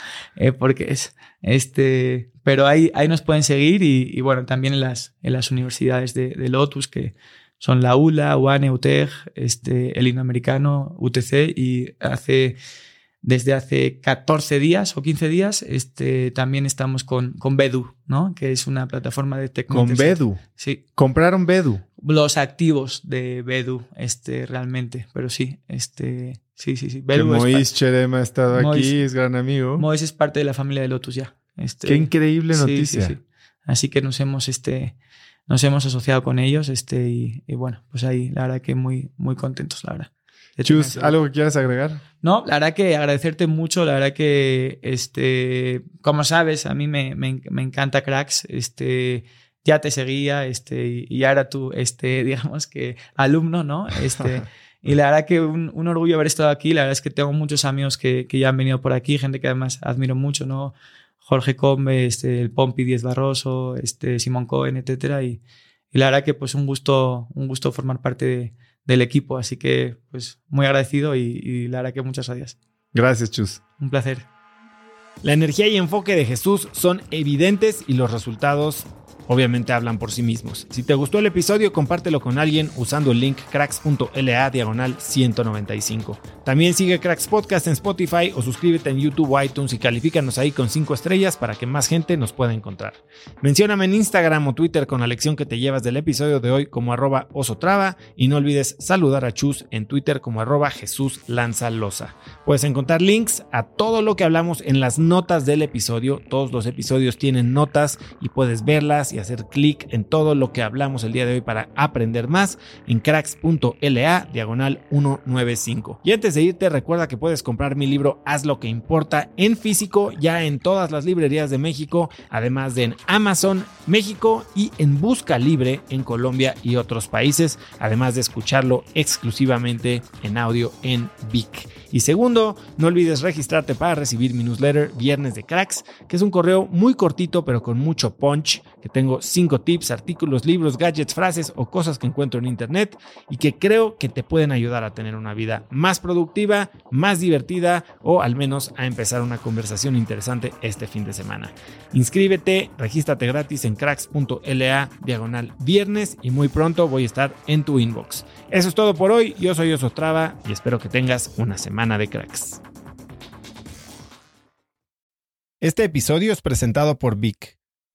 por qué es. Este, pero ahí, ahí nos pueden seguir y, bueno, también en las, en las universidades de, de Lotus que son la ULA, UANE, UTEG, este, el Indoamericano, UTC y hace, desde hace 14 días o 15 días este, también estamos con, con Bedu, ¿no? que es una plataforma de tecnología. ¿Con Bedu? Sí. ¿Compraron Bedu? Los activos de Bedu, este, realmente, pero sí, este, sí, sí, sí. Bedu que Mois Cherema ha estado aquí, es gran amigo. Mois es parte de la familia de Lotus ya. Este, Qué increíble noticia. Así que nos hemos, este, nos hemos asociado con ellos este, y, bueno, pues ahí la verdad que muy, muy contentos, la verdad. Chus, ¿algo que quieras agregar? No, la verdad que agradecerte mucho, la verdad que, este, como sabes, a mí me, me, me encanta Cracks, este, ya te seguía, este, y ahora tú, este, digamos que alumno, ¿no? Este, y la verdad que un, un, orgullo haber estado aquí, la verdad es que tengo muchos amigos que, que ya han venido por aquí, gente que además admiro mucho, ¿no? Jorge Combe, este, el Pompi Díez Barroso, este, Simón Cohen, etcétera. Y, la verdad que pues un gusto, un gusto formar parte del equipo. Así que pues muy agradecido y, y la verdad que muchas gracias. Gracias, Chus. Un placer. La energía y enfoque de Jesús son evidentes y los resultados obviamente hablan por sí mismos. Si te gustó el episodio, compártelo con alguien usando el link cracks.la diagonal 195. También sigue Cracks Podcast en Spotify o suscríbete en YouTube o iTunes y califícanos ahí con 5 estrellas para que más gente nos pueda encontrar. Mencióname en Instagram o Twitter con la lección que te llevas del episodio de hoy como arroba osotrava y no olvides saludar a Chus en Twitter como arroba Jesús. Puedes encontrar links a todo lo que hablamos en las notas del episodio. Todos los episodios tienen notas y puedes verlas y hacer clic en todo lo que hablamos el día de hoy para aprender más en cracks.la diagonal 195. Y antes de irte, recuerda que puedes comprar mi libro Haz lo que importa en físico ya en todas las librerías de México, además de en Amazon, México y en Busca Libre en Colombia y otros países, además de escucharlo exclusivamente en audio en Vic. Y segundo, no olvides registrarte para recibir mi newsletter Viernes de Cracks, que es un correo muy cortito pero con mucho punch, que tengo cinco tips, artículos, libros, gadgets, frases o cosas que encuentro en internet y que creo que te pueden ayudar a tener una vida más productiva, más divertida o al menos a empezar una conversación interesante este fin de semana. Inscríbete, regístrate gratis en cracks.la diagonal viernes y muy pronto voy a estar en tu inbox. Eso es todo por hoy, yo soy Osotrava y espero que tengas una semana de cracks. Este episodio es presentado por Vic.